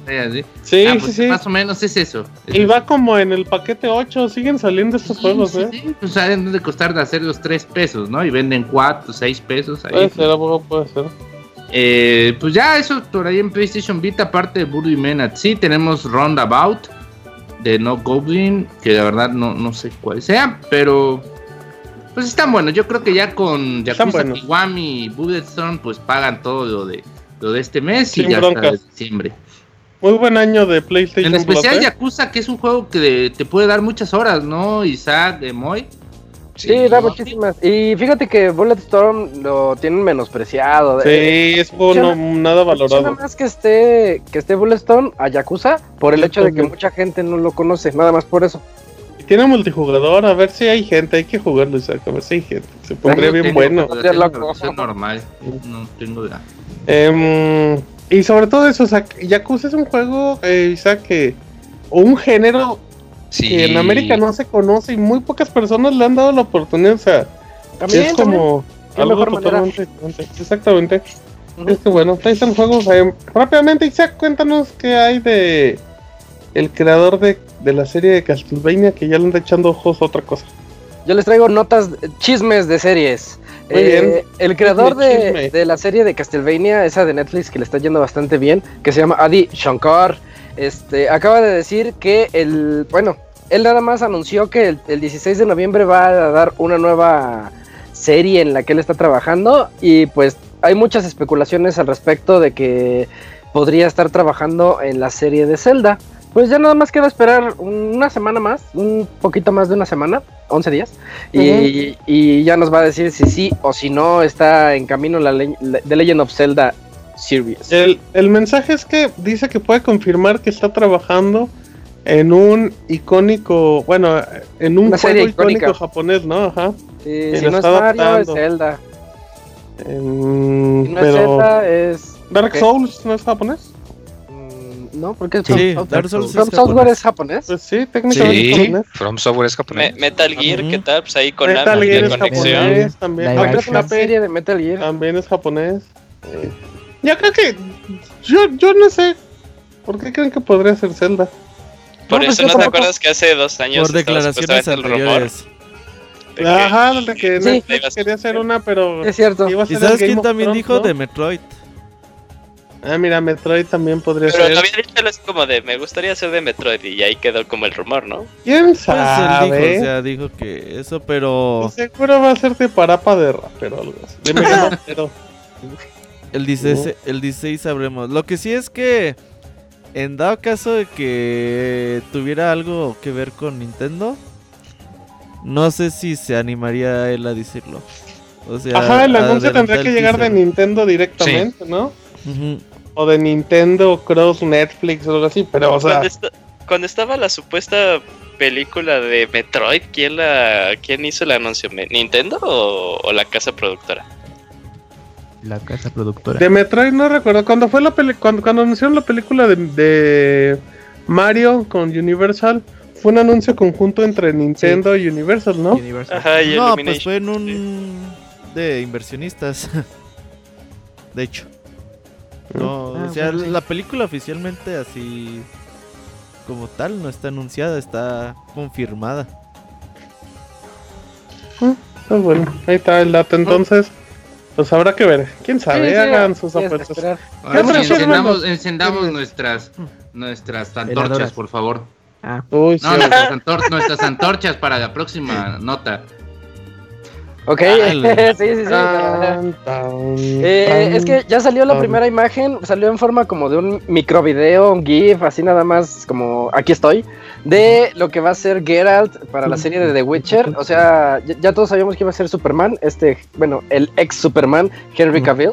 Sí, ah, pues sí, Más o menos es eso. y va como en el paquete 8, siguen saliendo estos juegos, ¿eh? Sí, pues saben de costar de hacer los 3 pesos, ¿no? Y venden 4, 6 pesos. Ahí, puede ser, puede ser. Eh, pues ya eso por ahí en PlayStation Vita, aparte de Burdy Men sí, tenemos Roundabout de No Goblin, que la verdad no, no sé cuál sea, pero pues están buenos. Yo creo que ya con Yakuza Kiwami y Bulletstorm pues pagan todo lo de lo de este mes y ya hasta diciembre. Muy buen año de PlayStation. En especial Yakuza, que es un juego que te puede dar muchas horas, ¿no? Isaac, de Moy. Sí, da muchísimas. Y fíjate que Bulletstorm lo tienen menospreciado. Sí, eh, es bueno, nada valorado. Nada más que esté, que esté Bulletstorm a Yakuza por el hecho de que mucha gente no lo conoce, nada más por eso. Tiene multijugador, a ver si hay gente, hay que jugarlo, Isaac, a ver si hay gente. Se pondría bien bueno. Es normal, no tengo idea. Em, y sobre todo eso, o sea, Yakuza es un juego, eh, Isaac, que. O un género que en América no se conoce y muy pocas personas le han dado la oportunidad. O sea, es como algo totalmente diferente. Exactamente. Es que bueno, ahí están juegos. Eh, rápidamente, Isaac, cuéntanos qué hay de el creador de, de, la serie de Castlevania que ya le anda echando ojos a otra cosa. Yo les traigo notas, chismes de series. Eh, el creador de, de, la serie de Castlevania, esa de Netflix que le está yendo bastante bien, que se llama Adi Shankar, este, acaba de decir que el, bueno, él nada más anunció que el, 16 de noviembre va a dar una nueva serie en la que él está trabajando y pues hay muchas especulaciones al respecto de que podría estar trabajando en la serie de Zelda. Pues ya nada más queda esperar una semana más, un poquito más de una semana, 11 días, y, ya nos va a decir si sí o si no está en camino la, The Legend of Zelda Series. El, el mensaje es que dice que puede confirmar que está trabajando en un icónico, bueno, en un juego icónico japonés, ¿no? Ajá. Sí, si no es Mario, es Zelda. si no es Zelda, es... Dark Souls, ¿no es japonés? No, porque sí, Dark Souls From Software es japonés. Pues sí, técnicamente sí, es japonés. From Software es japonés. Metal Gear, ¿qué tal? Pues ahí con Metal Gear es japonés también. Una serie de Metal Gear. También es japonés. Eh, ya creo que yo, yo no sé por qué creen que podría ser Zelda. Por eso pues no te acuerdas que hace dos años por declaraciones anteriores. Ajá, de que sí. quería hacer una, pero. Es cierto. ¿Y sabes quién también dijo de Metroid? Ah, mira, Metroid también podría ser. Pero lo había dicho así como de me gustaría ser de Metroid y ahí quedó como el rumor, ¿no? ¿Quién sabe? Pues él dijo, o sea, dijo que eso, pero. Pues seguro va a ser de parapa de rapero algo así. De Mega El 16, el 16 sabremos. Lo que sí es que en dado caso de que tuviera algo que ver con Nintendo, no sé si se animaría él a decirlo. O sea, Ajá, el anuncio tendría que llegar de Nintendo directamente, ¿no? O de Nintendo Cross Netflix o algo así, pero o sea... Cuando, estaba la supuesta película de Metroid, ¿quién la quién hizo el anuncio? ¿Nintendo o la casa productora? la casa productora. De Metroid no recuerdo. Cuando fue la peli cuando, cuando anunciaron la película de, Mario con Universal, fue un anuncio conjunto entre Nintendo y Universal, ¿no? Ajá, y no, pues fue en un de inversionistas. de hecho. No, ah, o sea, la película oficialmente así como tal no está anunciada, está confirmada. Ah, bueno, ahí está el dato entonces. Pues habrá que ver. ¿Quién sabe? Hagan sus apuestas. encendamos, encendamos nuestras, nuestras antorchas, por favor. Ah. no, nuestras, antorchas para la próxima nota. Ok, sí, sí, sí. Eh, es que ya salió la primera imagen, salió en forma como de un microvideo, un GIF, así nada más como aquí estoy de lo que va a ser Geralt para la serie de The Witcher. O sea, ya, todos sabíamos que iba a ser Superman, este, bueno, el ex Superman, Henry Cavill.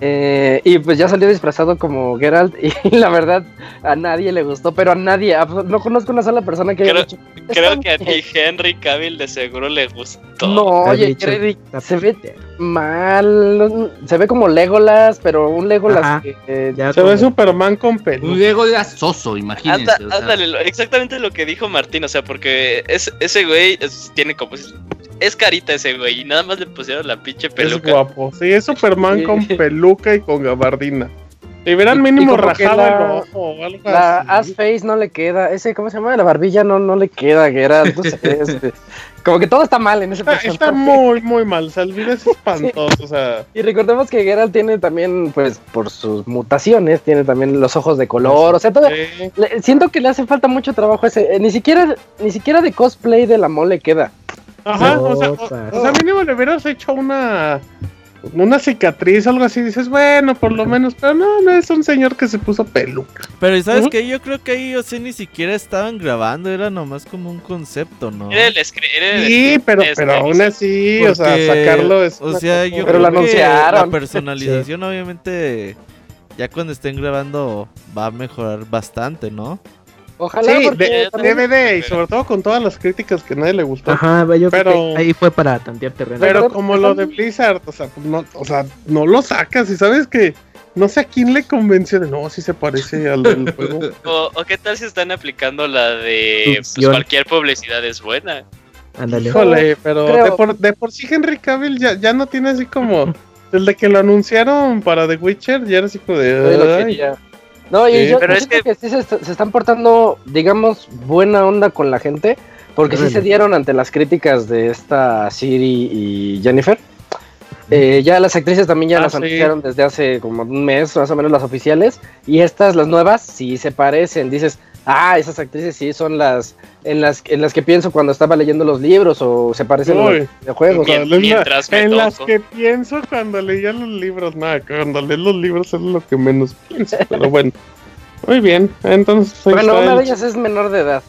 Eh, y pues ya salió disfrazado como Geralt y la verdad a nadie le gustó, pero a nadie, no conozco una sola persona que creo, Creo que a ti Henry Cavill de seguro le gustó. No, oye, se ve mal, se ve como Legolas, pero un Legolas que... se ve Superman con pelo. Un Legolas soso, imagínense. exactamente lo que dijo Martín, o sea, porque es, ese güey tiene como. Es carita ese güey, y nada más le pusieron la pinche peluca. Es guapo, sí, es Superman con peluca y con gabardina. Y verán mínimo rajado el ojo o algo La ass face no le queda, ese, ¿cómo se llama? La barbilla no, no le queda, que era. Este, como que todo está mal en ese personaje. Está muy, muy mal. O sea, el video es espantoso. O sea. Y recordemos que Geralt tiene también, pues, por sus mutaciones, tiene también los ojos de color. O sea, todo, siento que le hace falta mucho trabajo ese. Eh, ni siquiera, ni siquiera de cosplay de la mole queda. Ajá, o sea, o, o sea, mínimo le hubieras hecho una una cicatriz o algo así, dices, bueno, por lo menos, pero no, no es un señor que se puso peluca. Pero ¿sabes que Yo creo que ahí, o sea, ni siquiera estaban grabando, era nomás como un concepto, ¿no? sí, pero, pero aún así, o sea, sacarlo es... O sea, yo pero creo que la personalización obviamente, ya cuando estén grabando, va a mejorar bastante, ¿no? Ojalá. Sí, de, DVD y sobre todo con todas las críticas que a nadie le gustó. Ajá, yo pero, creo que ahí fue para tantear terreno. Pero como lo de Blizzard, o sea, pues no, o sea, no lo sacas y sabes que no sé a quién le convenció de no, si se parece al del juego. O, qué tal si están aplicando la de pues, cualquier publicidad es buena. Ándale. Híjole, pero de por, de por, sí Henry Cavill ya, ya no tiene así como. Desde que lo anunciaron para The Witcher, ya era así como de. No, y yo, creo que... sí se, están portando, digamos, buena onda con la gente, porque sí se dieron ante las críticas de esta Siri y Jennifer. Eh, ya las actrices también ya ah, las anunciaron desde hace como un mes, más o menos las oficiales, y estas, las nuevas, sí se parecen. Dices, ah, esas actrices sí son las en las en las que pienso cuando estaba leyendo los libros o se parecen a los juegos. en las que pienso cuando leía los libros, nada, cuando leo los libros es lo que menos pienso, pero bueno. Muy bien, entonces. Bueno, una de ellas es menor de edad.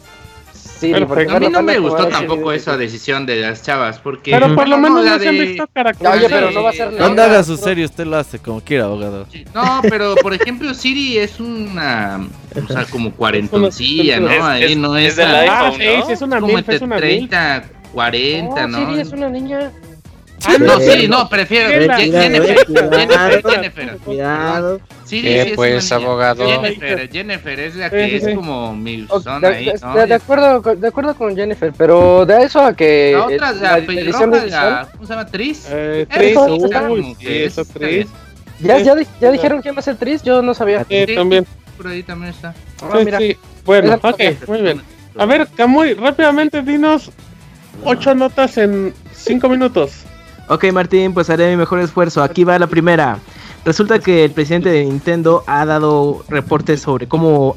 Sí, a mí no me gustó tampoco esa decisión de las chavas, porque... Pero por lo menos no se han visto Oye, pero no va a ser nada. No haga su serie, usted lo hace como quiera, abogado. No, pero por ejemplo, Siri es una... O sea, como cuarentoncilla, ¿no? Ahí no es... Es iPhone, ¿no? Sí, es una como entre 30, 40, ¿no? Siri es una niña. Ah, no, sí, no, prefiero. Jennifer, Jennifer, Jennifer. Cuidado. Sí, ¿Qué, sí, pues, abogado? Jennifer, Jennifer es la que es como mi zona ahí, ¿no? De, de, acuerdo, de acuerdo con Jennifer, pero de eso a que. La otra, la, la, edición de la, ¿Cómo se llama? Tris. Eh, Tris, uy, sí, eso, Tris. ¿Ya, ya, ya dijeron quién va a ser Tris? Yo no sabía. Sí, también. Por ahí también está. Ah, mira. Sí. Bueno, ok, muy bien. A ver, Camuy, rápidamente dinos ocho notas en cinco minutos. Ok, Martín, pues haré mi mejor esfuerzo. Aquí va la primera. Resulta que el presidente de Nintendo ha dado reportes sobre cómo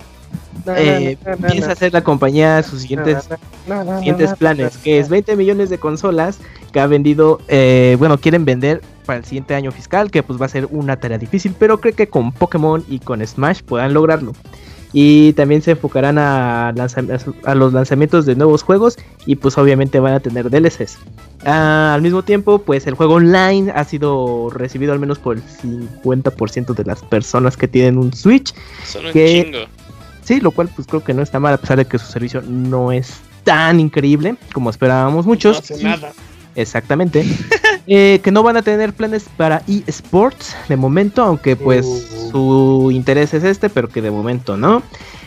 eh, piensa hacer la compañía sus siguientes, siguientes planes, que es 20 millones de consolas que ha vendido, eh, bueno, quieren vender para el siguiente año fiscal, que pues va a ser una tarea difícil, pero creo que con Pokémon y con Smash puedan lograrlo y también se enfocarán a, a, los lanzamientos de nuevos juegos y pues obviamente van a tener DLCs. Ah, al mismo tiempo, pues el juego online ha sido recibido al menos por el 50% de las personas que tienen un Switch. Son un chingo. Sí, lo cual pues creo que no está mal a pesar de que su servicio no es tan increíble como esperábamos muchos. No hace nada. Exactamente. eh, que no van a tener planes para eSports de momento, aunque pues uh. su interés es este, pero que de momento no.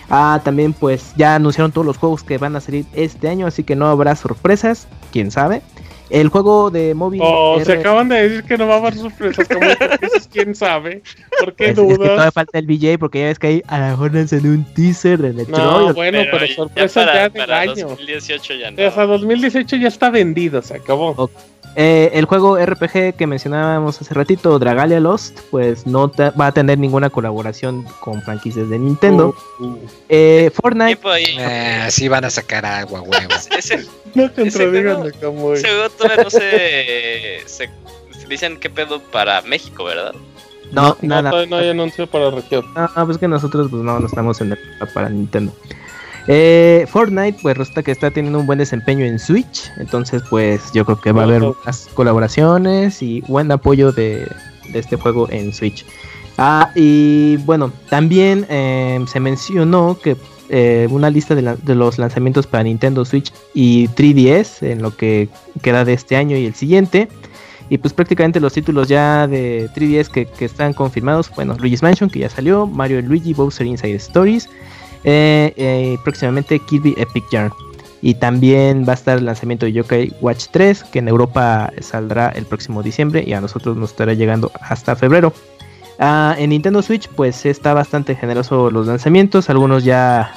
Ah, también pues ya anunciaron todos los juegos que van a salir este año, así que no habrá sorpresas, quién sabe. El juego de móvil. Oh, se acaban de decir que no va a haber sorpresas. Como dices, quién sabe. ¿Por qué dudas? Es que todavía falta el VJ porque ya ves que ahí a lo mejor en un teaser de Metroid. No, bueno, pero, pero sorpresas ya, para, ya año. 2018 ya no. O sea, 2018 ya está vendido, se acabó. Eh, el juego RPG que mencionábamos hace ratito, Dragalia Lost, pues no va a tener ninguna colaboración con franquicias de Nintendo. Uh, uh. Eh, Fortnite. Eh, así van a sacar agua, huevos. no contradigan de cómo Seguro todavía no se, se, dicen qué pedo para México, ¿verdad? No, nada. No, no hay anuncio para región. Ah, pues que nosotros pues no, no estamos en el para Nintendo. Eh, Fortnite, pues resulta que está teniendo un buen desempeño en Switch. Entonces, pues yo creo que va a haber unas colaboraciones y buen apoyo de, este juego en Switch. Ah, y bueno, también em, se mencionó que eh, una lista de, los lanzamientos para Nintendo Switch y 3DS en lo que queda de este año y el siguiente. Y pues prácticamente los títulos ya de 3DS que, que están confirmados, bueno, Luigi's Mansion que ya salió, Mario Luigi Bowser Inside Stories, eh, eh, próximamente Kirby Epic Yarn. Y también va a estar el lanzamiento de Yokai Watch 3, que en Europa saldrá el próximo diciembre y a nosotros nos estará llegando hasta febrero. Ah, en Nintendo Switch, pues está bastante generoso los lanzamientos. Algunos ya,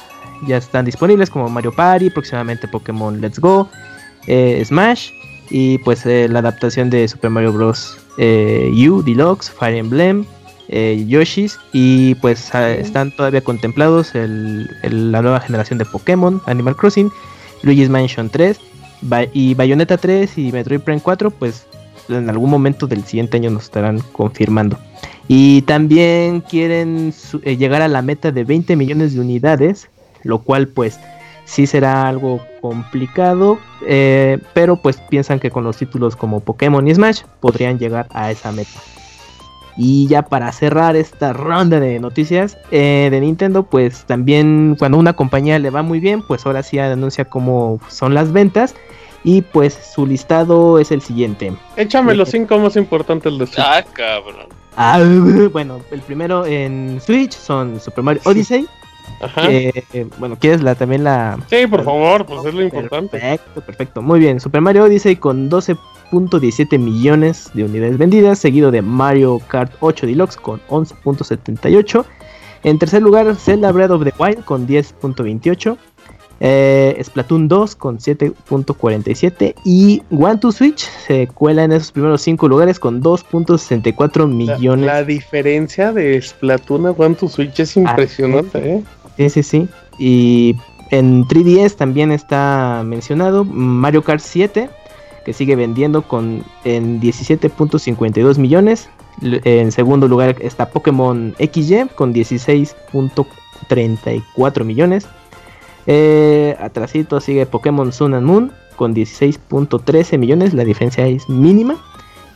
ya están disponibles, como Mario Party, próximamente Pokémon Let's Go, eh, Smash y pues la adaptación de Super Mario Bros. U Deluxe, Fire Emblem, eh, Yoshis y pues ah, están todavía contemplados la nueva generación de Pokémon, Animal Crossing, Luigi's Mansion 3 y Bayonetta 3 y Metroid Prime 4 pues en algún momento del siguiente año nos estarán confirmando. Y también quieren eh, llegar a la meta de 20 millones de unidades, lo cual pues sí será algo complicado, eh, pero pues piensan que con los títulos como Pokémon y Smash podrían llegar a esa meta. Y ya para cerrar esta ronda de noticias eh, de Nintendo, pues también cuando una compañía le va muy bien, pues ahora sí anuncia cómo son las ventas. Y pues su listado es el siguiente. Échame los cinco más importantes de Switch. Ah, cabrón. Ah, bueno, el primero en Switch son Super Mario Odyssey. Ajá. bueno, ¿quieres la, también la...? Sí, por favor, pues es lo importante. Perfecto, perfecto. Muy bien, Super Mario Odyssey con 12 17 millones de unidades vendidas, seguido de Mario Kart 8 Deluxe con 11.78. En tercer lugar, Zelda Breath of the Wild con 10.28. Eh, Splatoon 2 con 7.47 y One to Switch se cuela en esos primeros 5 lugares con 2.64 millones. La, diferencia de Splatoon a One to Switch es impresionante, ¿eh? Sí, sí, sí. Y en 3DS también está mencionado Mario Kart 7 que sigue vendiendo con en 17.52 millones. En segundo lugar está Pokémon XY con 16.46 34 millones. Eh, sigue Pokémon Sun and Moon con 16.13 millones, la diferencia es mínima.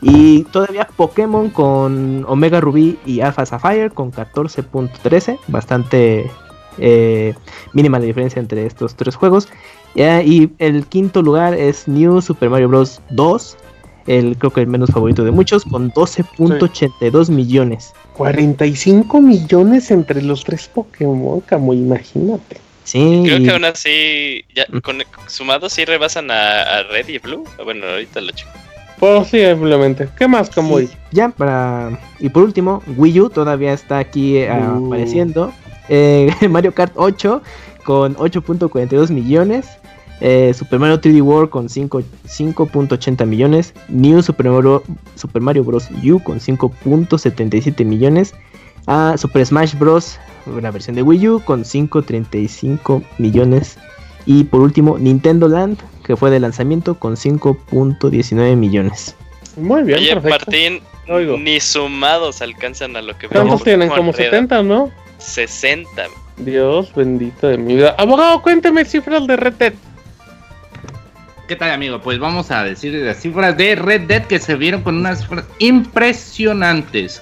Y todavía Pokémon con Omega Ruby y Alpha Sapphire con 14.13, bastante eh, mínima la diferencia entre estos tres juegos. Y el quinto lugar es New Super Mario Bros. 2, el creo que el menos favorito de muchos, con 12.82 millones. 45 millones entre los tres Pokémon, como imagínate. Sí. Creo que aún así, ya, con, sumados sí rebasan a, Red y Blue. Bueno, ahorita lo chico. Posiblemente. ¿Qué más, como Ya, para. Y por último, Wii U todavía está aquí eh, uh. apareciendo. Eh, Mario Kart 8 con 8.42 millones. Eh, Super Mario 3D World con 5.80 millones. New Super Mario, Super Mario Bros. U con 5.77 millones. Ah, Super Smash Bros. La versión de Wii U con 5.35 millones. Y por último, Nintendo Land, que fue de lanzamiento con 5.19 millones. Muy bien, Oye, Martín, ni sumados alcanzan a lo que ¿Cuántos tienen? Como 70, ¿no? 60. Dios bendito de mi vida. Abogado, cuénteme cifras de Red Dead. ¿Qué tal, amigo? Pues vamos a decir las cifras de Red Dead que se vieron con unas cifras impresionantes.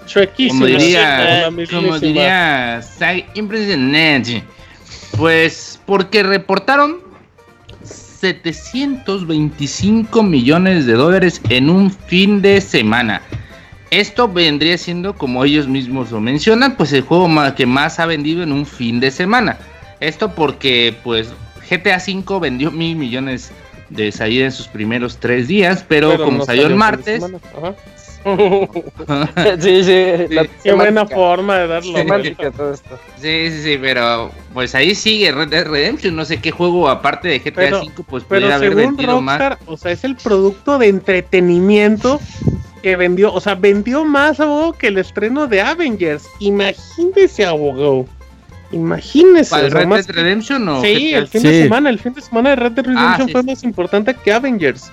Como diría, como diría impresionante. Pues porque reportaron 725 millones de dólares en un fin de semana. Esto vendría siendo, como ellos mismos lo mencionan, pues el juego que más ha vendido en un fin de semana. Esto porque, pues, GTA V vendió mil millones de salir en sus primeros tres días, pero, como salió, el martes. sí, sí, qué buena forma de darlo. Sí, sí, sí, pero pues ahí sigue Red Dead Redemption. No sé qué juego aparte de GTA V pues pudiera haber vendido más. O sea, es el producto de entretenimiento que vendió, o sea, vendió más abogado que el estreno de Avengers. Imagínese, abogado. Imagínese. ¿Para Red Dead Redemption o Sí, el fin de semana. El fin de semana de Red Dead Redemption ah, fue más importante que Avengers.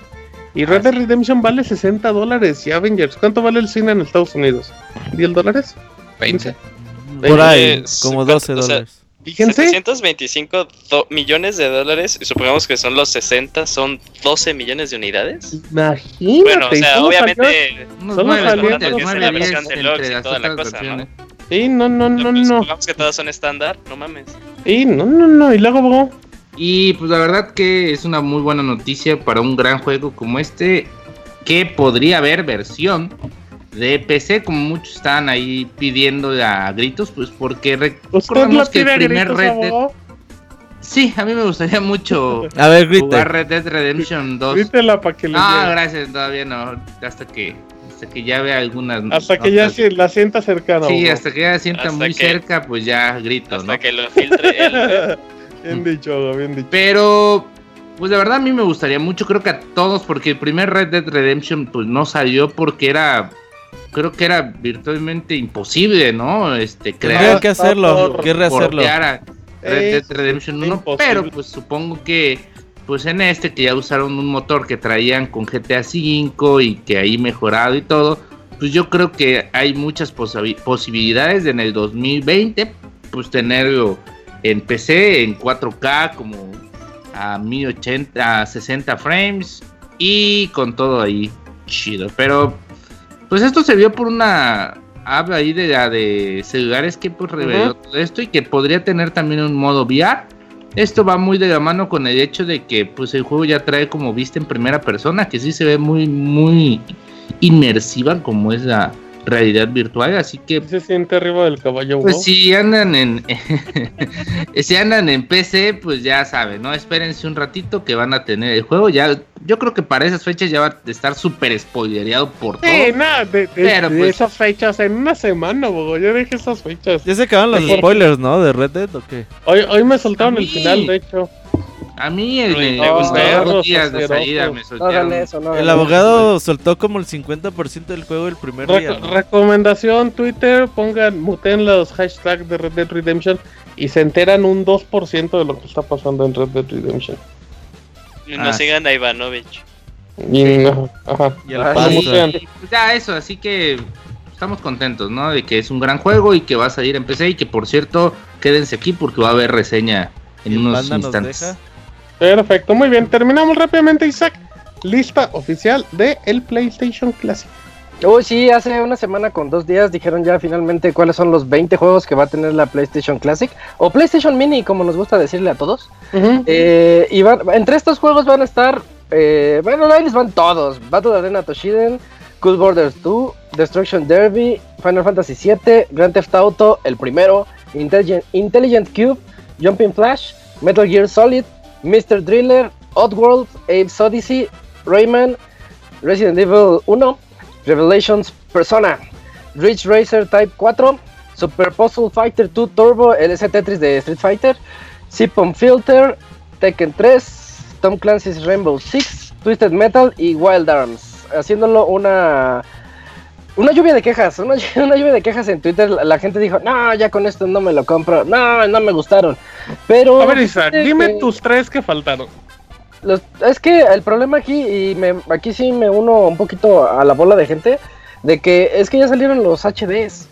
Y Red ah, Dead Redemption vale 60 dólares y Avengers. ¿Cuánto vale el cine en Estados Unidos? ¿10 dólares? 20. Por ahí, como 12 dólares. Fíjense. 725 millones de dólares, y supongamos que son los 60, son 12 millones de unidades. Imagínate. Bueno, o sea, obviamente. Solo salió la versión deluxe y toda la cosa, ¿no? Sí, no, no, no, no. Que todas son estándar, no mames. Sí, no, no, no. Y luego, Y pues la verdad que es una muy buena noticia para un gran juego como este, que podría haber versión de PC, como muchos están ahí pidiendo a gritos, pues porque recordemos que el primer Red Dead... Sí, a mí me gustaría mucho a ver, jugar Red Dead Redemption 2. Grítela para que le Ah, gracias, todavía no, hasta que hasta que ya vea algunas Hasta que ya se la sienta cercana. Sí, hasta que ya la sienta muy cerca, pues ya grito, hasta que lo filtre bien dicho, bien dicho. Pero pues de verdad a mí me gustaría mucho, creo que a todos, porque el primer Red Dead Redemption pues no salió porque era creo que era virtualmente imposible, ¿no? Este, crear. que hacerlo, que rehacerlo. Red Dead Redemption 1, pero pues supongo que pues en este que ya usaron un motor que traían con GTA V y que ahí mejorado y todo, pues yo creo que hay muchas posibilidades de en el 2020 pues tenerlo en PC en 4K como a 1080 a 60 frames y con todo ahí chido, pero pues esto se vio por una app ahí de, de celulares que pues reveló todo esto y que podría tener también un modo VR. Esto va muy de la mano con el hecho de que pues el juego ya trae como vista en primera persona, que sí se ve muy, muy inmersiva como es la, realidad virtual, así que se siente arriba del caballo. Pues si andan en si andan en PC, pues ya saben, ¿no? Espérense un ratito que van a tener el juego. Ya, yo creo que para esas fechas ya va a estar súper spoilereado por todo. Sí, nada, de, pues esas fechas en una semana, bogo, yo dejé esas fechas. Ya se acaban los spoilers, ¿no? De Red Dead o qué? Hoy, hoy me soltaron el final, de hecho. A mí el, días de salida me soltaron. el abogado soltó como el 50% del juego el primer día. Recomendación Twitter, pongan, muten los hashtags de Red Dead Redemption y se enteran un 2% de lo que está pasando en Red Dead Redemption. Y no ah, sigan a Ivanovich. Y, no, ajá. Y, pues ya eso, así que estamos contentos, ¿no? De que es un gran juego y que va a salir en PC y que por cierto, quédense aquí porque va a haber reseña en unos instantes. Perfecto, muy bien. Terminamos rápidamente, Isaac. Lista oficial de el PlayStation Classic. Uy, sí, hace una semana con dos días dijeron ya finalmente cuáles son los 20 juegos que va a tener la PlayStation Classic o PlayStation Mini, como nos gusta decirle a todos. Eh, y entre estos juegos van a estar, eh, bueno, ahí les van todos: Battle Arena Toshiden, Cool Borders 2, Destruction Derby, Final Fantasy VII, Grand Theft Auto, el primero, Intelligent, Intelligent Cube, Jumping Flash, Metal Gear Solid, Mr. Driller, Oddworld, Abe's Odyssey, Rayman, Resident Evil 1. Revelations Persona, Ridge Racer Type 4, Super Puzzle Fighter 2 Turbo, el Tetris de Street Fighter, Zipon Filter, Tekken 3, Tom Clancy's Rainbow Six, Twisted Metal y Wild Arms, haciéndolo una una lluvia de quejas, una, lluvia de quejas en Twitter. La, gente dijo, no, ya con esto no me lo compro, no, no me gustaron. Pero. A ver, Isaac, dime tus tres que faltaron es que el problema aquí, y me, aquí sí me uno un poquito a la bola de gente, de que es que ya salieron los HDs.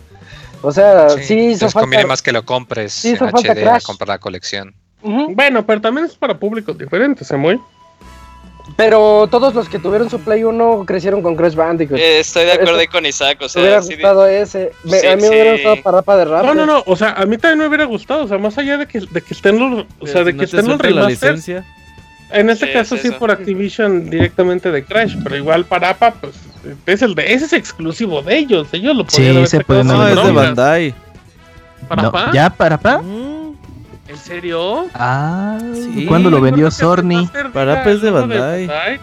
O sea, sí, sí conviene más que lo compres sí, en HD a comprar la colección. Bueno, pero también es para públicos diferentes, ¿eh, muy? Pero todos los que tuvieron su Play 1 crecieron con Crash Bandicoot. Eh, estoy de acuerdo ahí con Isaac, o sea... Me hubiera gustado ese. a mí me hubiera gustado Parapa de Rap. No, no, no, o sea, a mí también me hubiera gustado, o sea, más allá de que, de que estén los... O sea, de que estén los remasters... En este caso sí, por Activision directamente de Crash, pero igual para APA, pues es el de, ese es exclusivo de ellos, ellos lo podían sí, haber No, es de Bandai. ¿Para APA? ¿Ya para APA? Mm. ¿En serio? Ah, sí. ¿Cuándo lo vendió Sony? Para APA es de Bandai.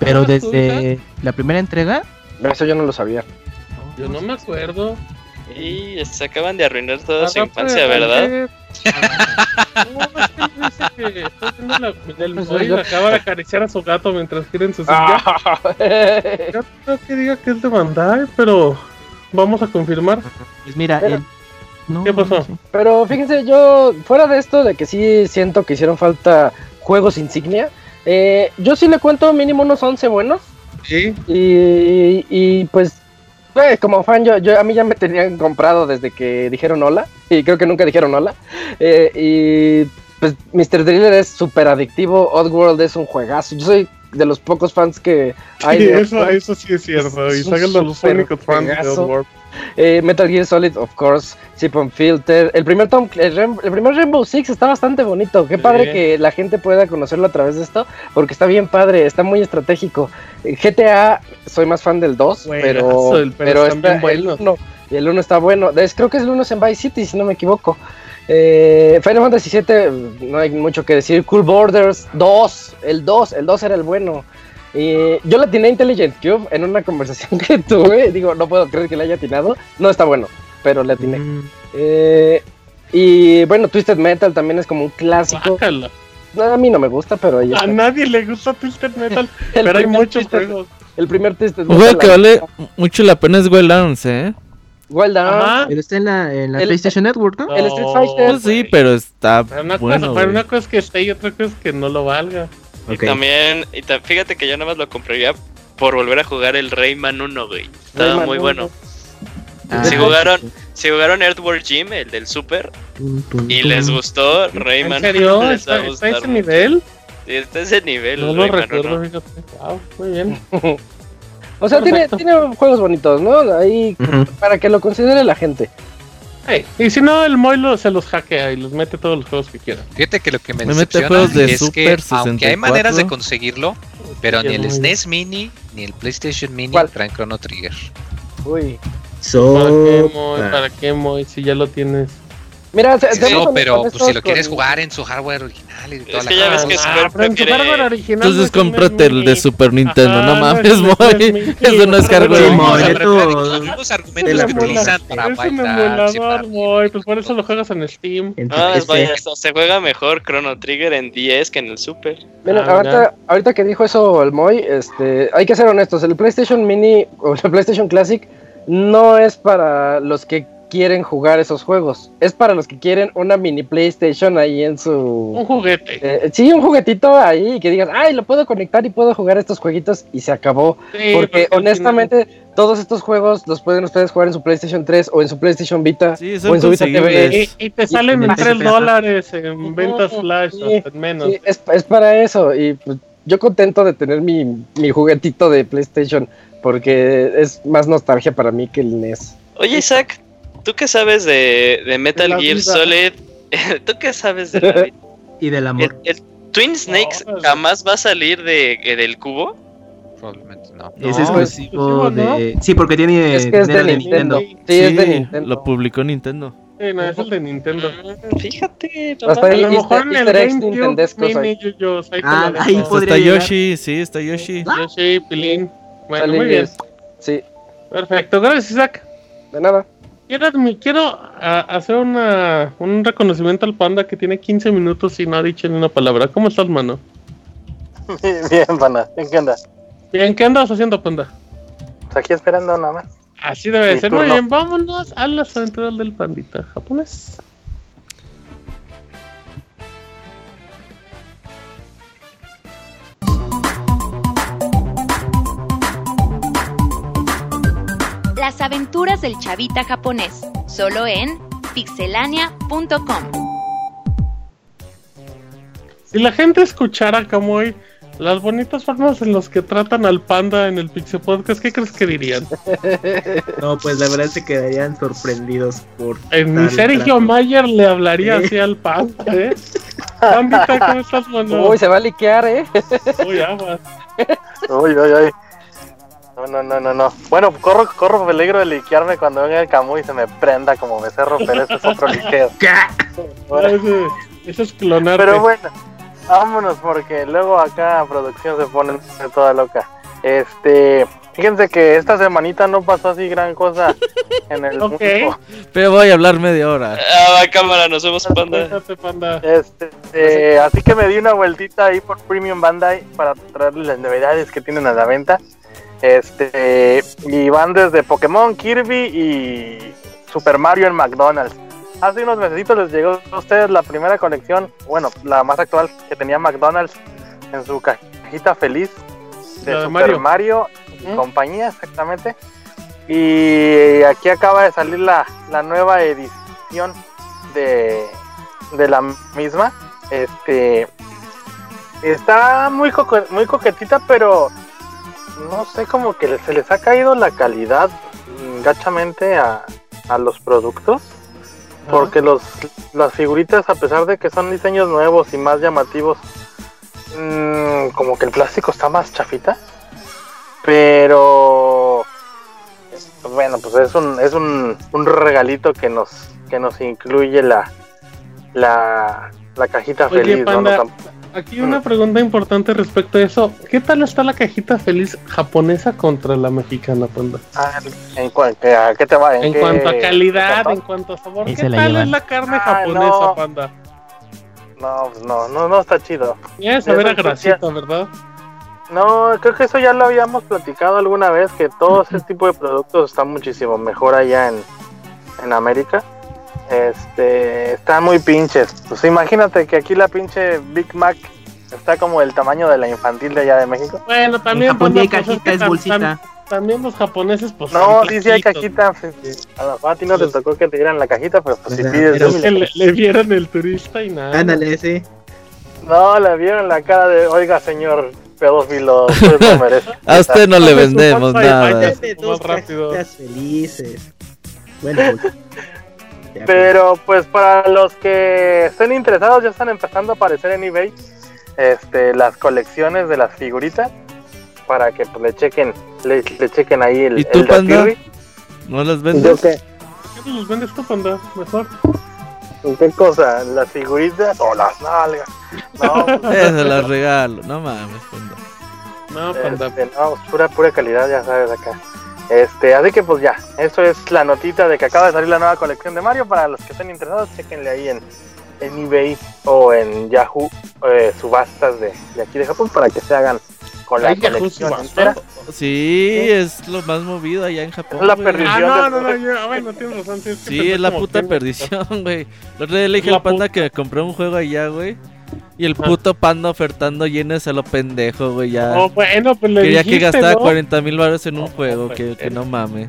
Pero desde la primera entrega. Eso yo no lo sabía. Yo no me acuerdo. Y se acaban de arruinar toda su infancia, ¿verdad? No, es que el pues acaba de acariciar a su gato mientras quieren su silla. Ah. Yo creo que diga que es de Bandai, pero vamos a confirmar. Pues mira, ¿qué pasó? Pero fíjense, yo, fuera de esto, de que sí siento que hicieron falta juegos insignia, eh, yo sí le cuento mínimo unos 11 buenos. Sí. Y, y pues pues, como fan, yo, yo, a mí ya me tenían comprado desde que dijeron hola. Y creo que nunca dijeron hola. Eh, y pues Mr. Driller es súper adictivo. Oddworld es un juegazo. Yo soy de los pocos fans que hay. Sí, eso, eso sí es cierto. Y de los únicos fans de Oddworld. Eh, Metal Gear Solid, of course, Zip Filter. El primer, Tom, el, primer Rainbow Six está bastante bonito. Qué padre que la gente pueda conocerlo a través de esto, porque está bien padre, está muy estratégico. Eh, GTA, soy más fan del 2, pero, pero, está, el 1, y el 1 está bueno. creo que es el 1 en Vice City, si no me equivoco. Eh, Final Fantasy VII, no hay mucho que decir. Cool Borders 2, el 2, el 2 era el bueno. Y yo la tiene Intelligent Cube en una conversación que tuve. Digo, no puedo creer que la haya atinado. No está bueno, pero la atiné. Mm. Eh, y bueno, Twisted Metal también es como un clásico. a mí no me gusta, pero a, nadie le gusta Twisted Metal, pero hay muchos juegos. El primer Twisted Metal. Un juego que vale mucho la pena es Wild Arms, ¿eh? Wild Arms. Pero está en la, en la PlayStation Network, ¿no? El Street Fighter. Pues sí, pero está. una, bueno, cosa, una cosa es que esté y otra cosa es que no lo valga. Y también, y fíjate que yo nada más lo compraría por volver a jugar el Rayman 1, güey. Estaba muy bueno. Ah, si jugaron, si jugaron Earthworm Jim, el del Super, y les gustó Rayman. ¿En serio? ¿Está, ¿Está ese nivel? Sí, está ese nivel. No lo recuerdo, fíjate. Wow, muy bien. o sea, tiene, tiene, juegos bonitos, ¿no? Ahí, para que lo considere la gente y si no, el Moy se los hackea y los mete todos los juegos que quiera. Fíjate que lo que me, me decepciona de es que, aunque hay maneras de conseguirlo, pero ni el SNES Mini ni el PlayStation Mini traen Chrono Trigger. Uy. ¿Para qué, Moy? ¿Para qué, Moy? Si ya lo tienes. Mira, no, pero pues, si lo quieres jugar en su hardware original y toda es que ya ves que ah, pero en su hardware original. Entonces cómprate el de Super Nintendo, no mames, Moy. Eso no es hardware. Los mismos argumentos que utilizan para bailar. Moy, pues por eso lo juegas en Steam. Ah, vaya, se juega mejor Chrono Trigger en 10 que en el Super. Mira, ah, ahorita, ahorita que dijo eso el Moy, este, hay que ser honestos, el PlayStation Mini o el PlayStation Classic no es para los que quieren jugar esos juegos. Es para los que quieren una mini PlayStation ahí en su. Un juguete. Eh, sí, un juguetito ahí que digas, ay, lo puedo conectar y puedo jugar estos jueguitos y se acabó. porque, honestamente, todos estos juegos los pueden ustedes jugar en su PlayStation 3 o en su PlayStation Vita o en su Vita TV. Y, te salen en 3 dólares en ventas flash, hasta menos. es, es, para eso. Y pues, yo contento de tener mi, mi juguetito de PlayStation porque es más nostalgia para mí que el NES. Oye, Isaac, ¿tú qué sabes de, de Metal Gear Solid? ¿Tú qué sabes de la Y del amor. ¿El, Twin Snakes jamás va a salir de, del cubo? Probablemente no. es exclusivo de. Sí, porque tiene. Es que es de, Nintendo. Sí, es de Nintendo. Lo publicó Nintendo. Sí, no, es el de Nintendo. Mm, fíjate, Hasta ahí, a lo mejor en el GameCube Mini, ah, ahí podría Está Yoshi, sí, está Yoshi. Yoshi, Pilín. Bueno, muy bien. Sí. Perfecto, gracias Isaac. De nada. Quiero, quiero hacer una, un reconocimiento al panda que tiene 15 minutos y no ha dicho ni una palabra. ¿Cómo estás, mano? Bien, panda. ¿En qué andas? Bien, ¿qué andas haciendo, panda? Pues aquí esperando nada más. Así debe ser. Muy bien, vámonos a las aventuras del pandita japonés. Las aventuras del chavita japonés, solo en pixelania.com. Si la gente escuchara como hoy las bonitas formas en las que tratan al panda en el Pixel Podcast, ¿qué crees que dirían? No, pues la verdad se quedarían sorprendidos por. En mi Sergio Mayer le hablaría así al panda, ¿eh? Pandita, ¿cómo estás, mano? Uy, se va a liquear, ¿eh? Uy, aguas. Uy, uy, uy. No, no, no, no, no. Bueno, corro, corro peligro de liquearme cuando venga el Camu y se me prenda como becerro, pero ese es otro liqueo. Bueno. Eso, es clonar. Pero bueno, vámonos porque luego acá producción se pone toda loca. Este, fíjense que esta semanita no pasó así gran cosa en el Ok. Pero voy a hablar media hora. Ah, cámara, nos vemos panda. panda. Este, eh, así que me di una vueltita ahí por Premium Bandai para traerles las novedades que tienen a la venta. Este, y van desde Pokémon, Kirby y Super Mario en McDonald's. Hace unos meses les llegó a ustedes la primera colección, bueno, la más actual que tenía McDonald's en su cajita feliz de Super Mario, y compañía, exactamente. Y aquí acaba de salir la, la nueva edición de, de la misma. Este está muy, muy coquetita, pero no sé, como que se les ha caído la calidad gachamente a, a los productos. Porque los, las figuritas, a pesar de que son diseños nuevos y más llamativos, mmm, como que el plástico está más chafita. Pero bueno, pues es un, es un, un regalito que nos, que nos incluye la, la, la cajita feliz. ¿no? Aquí una pregunta importante respecto a eso. ¿Qué tal está la cajita feliz japonesa contra la mexicana, Panda? Ah, ¿en qué te va? ¿En, cuanto a calidad, en cuanto a sabor. ¿Qué tal es la carne japonesa, Panda? No, pues no, no, no está chido. Ya saber a grasita, ¿verdad? No, creo que eso ya lo habíamos platicado alguna vez, que todo ese tipo de productos está muchísimo mejor allá en, en América. Este, están muy pinches. Pues imagínate que aquí la pinche Big Mac está como el tamaño de la infantil de allá de México. Bueno, también. En Japón hay pues, cajita, es, bolsita. También los japoneses, pues. No, sí, sí hay cajita. Pues, a la Fati no te tocó que te dieran la cajita, pero pues si pides. Pero que le, le, vieron el turista y nada. Ándale, sí. No, le vieron la cara de, oiga, señor pedófilo, A usted no le vendemos nada. Más rápido. felices. Bueno, pues. Pero pues para los que estén interesados ya están empezando a aparecer en eBay este, las colecciones de las figuritas para que pues, le chequen le, chequen ahí el, ¿Y tú, panda? ¿No las vendes? qué? ¿Qué los vendes tú, panda? Mejor. ¿Qué cosa? ¿Las figuritas o las nalgas? No, pues, Eso las regalo. No mames, panda. No, panda. Este, no, pura, pura calidad, ya sabes acá. Este, así que pues ya, eso es la notita de que acaba de salir la nueva colección de Mario. Para los que estén interesados, chequenle ahí en, en eBay o en Yahoo eh, subastas de, de, aquí de Japón para que se hagan con la colección entera. Sí, es lo más movido allá en Japón. Es la perdición. Ah, no, no, no, yo, bueno, tienes razón. Sí, es, sí, es la puta perdición, güey. El otro día le dije al panda que compré un juego allá, güey. Y el puto panda ofertando yenes a lo pendejo, güey, ya. Oh, bueno, pues le Quería que gastara 40 mil baros en un juego, que, que no mames.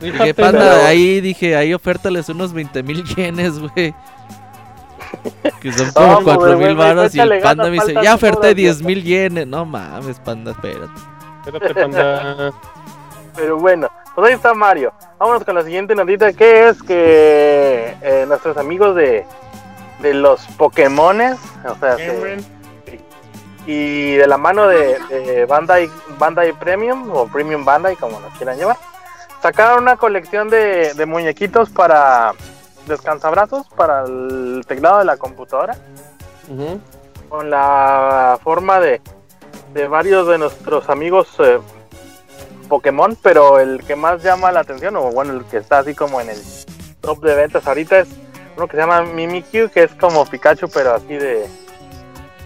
Dije, panda, ahí dije, ahí ofértales unos 20 mil yenes, güey. Que son como 4 mil baros y el panda me dice, ya oferté 10 mil yenes. No mames, panda, espérate. Espérate, panda. Pero bueno, pues ahí está Mario. Vámonos con la siguiente notita, que es que eh, nuestros amigos de, de los Pokémones, o sea, y de la mano de, de, Bandai, Bandai Premium o Premium Bandai, como lo quieran llevar, sacaron una colección de, de muñequitos para descansabrazos para el teclado de la computadora. Con la forma de, de varios de nuestros amigos eh, Pokémon, pero el que más llama la atención, o bueno, el que está así como en el top de ventas ahorita es uno que se llama Mimikyu, que es como Pikachu, pero así de...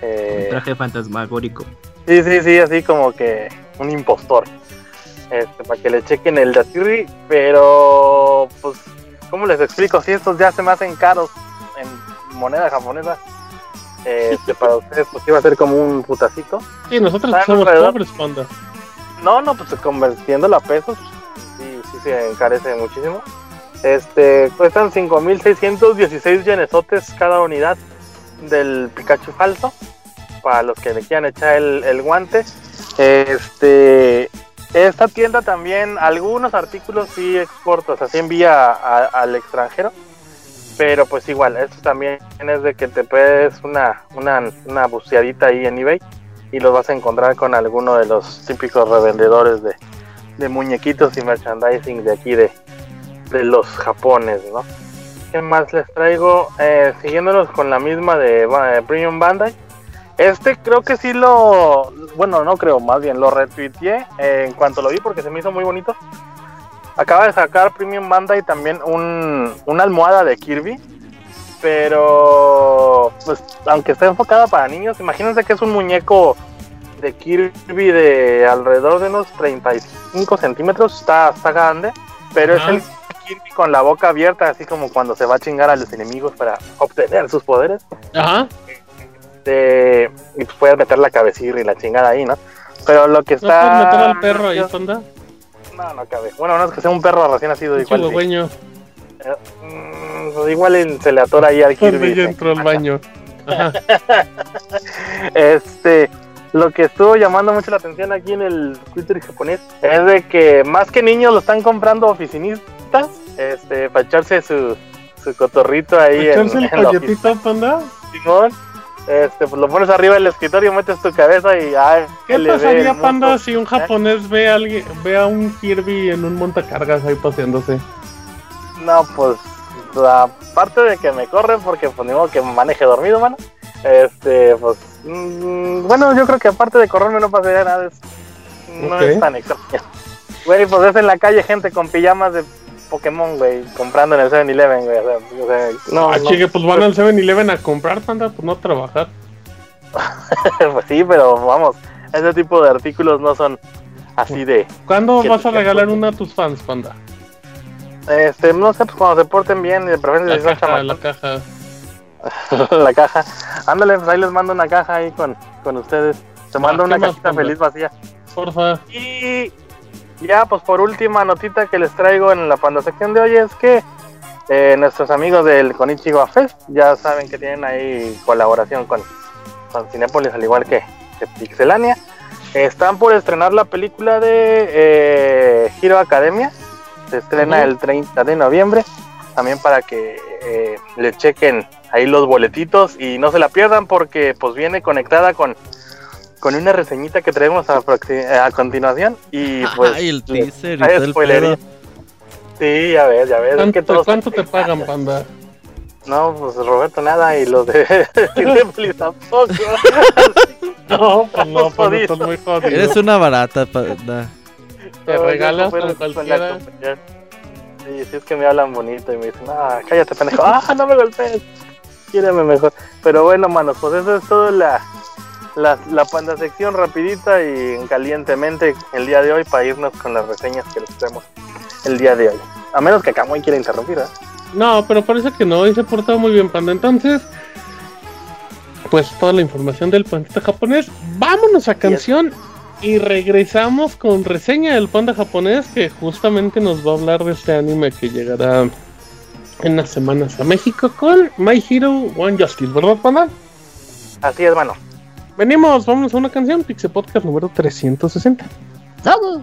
Eh... traje fantasmagórico. Sí, sí, sí, así como que un impostor. Este, para que le chequen el Datirri, pero pues ¿Cómo les explico? Si estos ya se me hacen caros en moneda japonesa, este, para ustedes pues iba a ser como un putacito. Sí, nosotros somos pobres, panda. No, no, pues convirtiéndolo a pesos, sí, sí se encarece muchísimo. Este, cuestan 5.616 yenesotes cada unidad del Pikachu falso, para los que le quieran echar el, el guante. Este, esta tienda también, algunos artículos sí exporta, o sea, sí envía al extranjero, pero pues igual, esto también es de que te puedes una, una, una buceadita ahí en eBay y los vas a encontrar con alguno de los típicos revendedores de, de muñequitos y merchandising de aquí de, de los japones, ¿no? ¿Qué más les traigo? Eh, siguiéndonos con la misma de eh, Premium Bandai este creo que sí lo. Bueno, no creo, más bien lo retuiteé en cuanto lo vi porque se me hizo muy bonito. Acaba de sacar Premium Banda y también un, una almohada de Kirby. Pero, pues, aunque esté enfocada para niños, imagínense que es un muñeco de Kirby de alrededor de unos 35 centímetros. Está, está grande, pero es el Kirby con la boca abierta, así como cuando se va a chingar a los enemigos para obtener sus poderes. Ajá. Este, y pues puedes meter la cabecilla y la chingada ahí, ¿no? Pero lo que está. ¿No puedes meter al perro ahí, sonda? No, no cabe. Bueno, no es que sea un perro recién nacido igual. dueño. Eh, igual se le atora ahí al Kirby. Yo entró al baño. este, lo que estuvo llamando mucho la atención aquí en el Twitter japonés es de que más que niños lo están comprando oficinistas, este, para echarse su, su cotorrito ahí. ¿Para echarse el polletito, panda? Simón este, pues lo pones arriba del escritorio, metes tu cabeza y ay, ¿Qué pasaría, Panda, si un japonés ve a, alguien, ve a un Kirby en un montacargas ahí paseándose? No, pues, aparte de que me corren porque pues ni que maneje dormido, mano. Este, pues, mm, bueno, yo creo que aparte de correrme no pasaría nada. no es tan extraño. Güey, pues es en la calle gente con pijamas de Pokémon, güey, comprando en el 7-Eleven, güey. O sea, no, ah, chique, pues van al 7-Eleven a comprar, panda, pues no a trabajar. pues sí, pero vamos, ese tipo de artículos no son así de. ¿Cuándo vas a regalar una a tus fans, panda? Este, no sé, pues cuando se porten bien, de preferencia la, caja, la caja. la caja. Ándale, pues ahí les mando una caja ahí con, con ustedes. Te mando ah, una cajita feliz vacía. Porfa. Y ya, pues por última notita que les traigo en la panda sección de hoy es que eh, nuestros amigos del Konichiwa Fest ya saben que tienen ahí colaboración con, con Cinepolis, al igual que, Pixelania. están por estrenar la película de eh, Hero Academia. Se estrena el 30 de noviembre. También para que eh, le chequen ahí los boletitos y no se la pierdan porque pues viene conectada con con una reseñita que traemos a, a continuación y pues Ay, el teaser y Sí, ya ves, ya ves. ¿Cuánto, ¿cuánto te pagan, panda? No, pues Roberto nada y los de tampoco. no, pues no, pues estás muy jodido. Eres una barata, panda. Te regalas con cualquiera. Sí, sí es que me hablan bonito y me dicen, ah, cállate pendejo, ah, no me golpees, quíreme mejor. Pero bueno, manos, pues eso es todo la, la, la, sección rapidita y calientemente el día de hoy para irnos con las reseñas que les tenemos el día de hoy. A menos que Kamui quiera interrumpir, ¿eh? No, pero parece que no, y se ha portado muy bien, Panda. Entonces, pues toda la información del panda japonés. Vámonos a canción y regresamos con reseña del panda japonés que justamente nos va a hablar de este anime que llegará en unas semanas a México con My Hero One Justice, ¿verdad, panda? Así es, mano. Venimos, vamos a una canción, Pixel Podcast número 360. ¡Salud!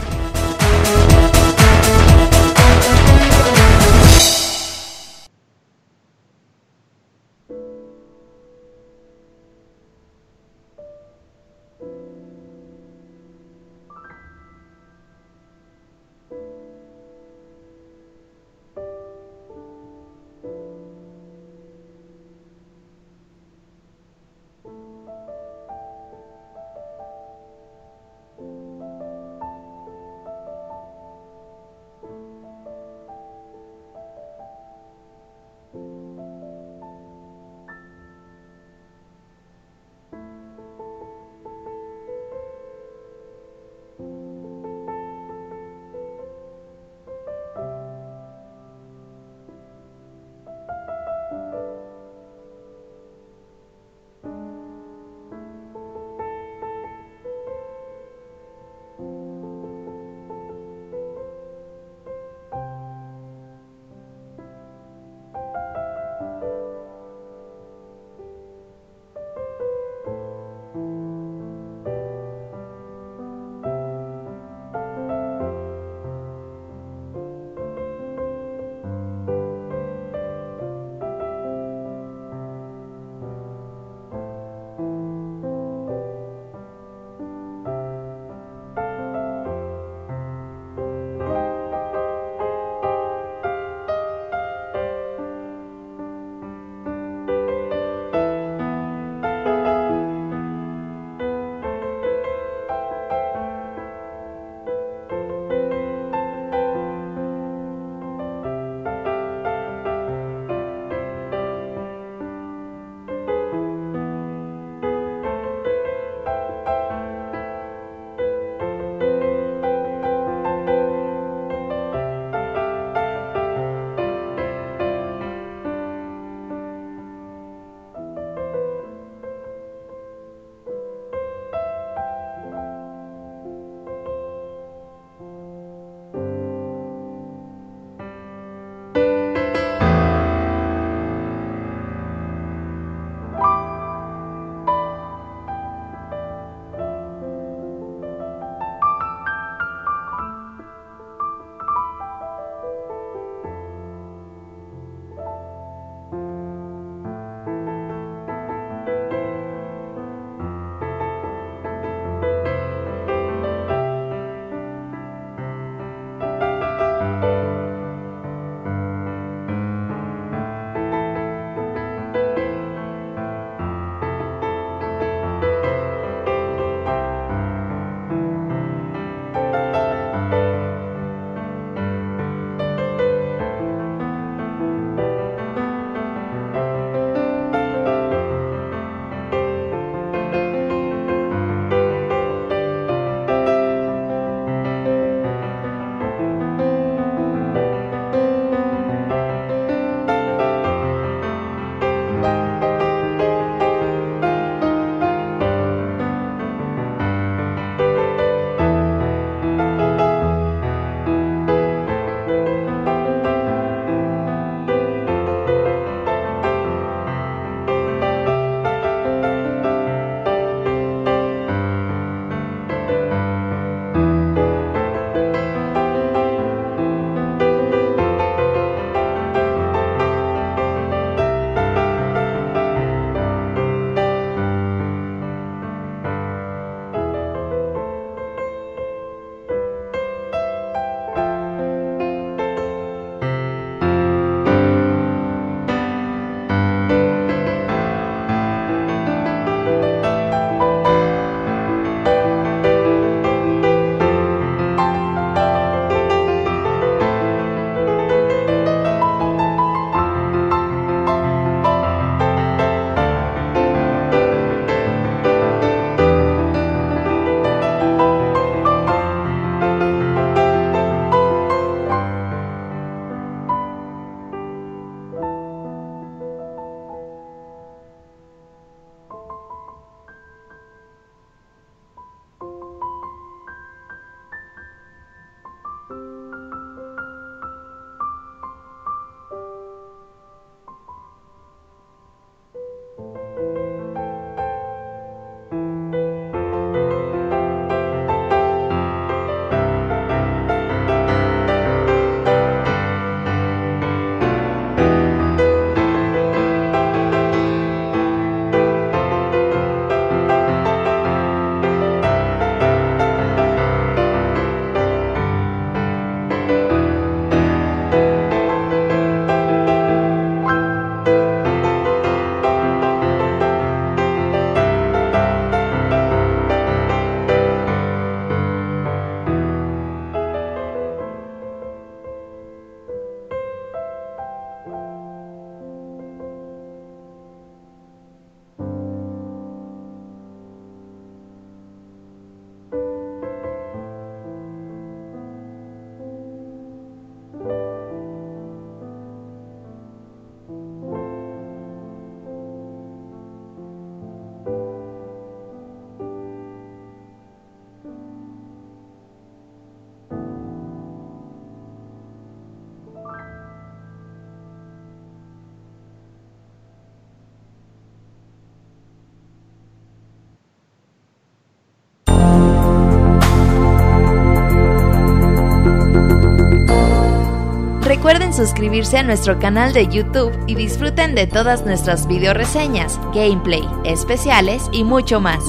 Suscribirse a nuestro canal de YouTube y disfruten de todas nuestras video reseñas, gameplay, especiales y mucho más.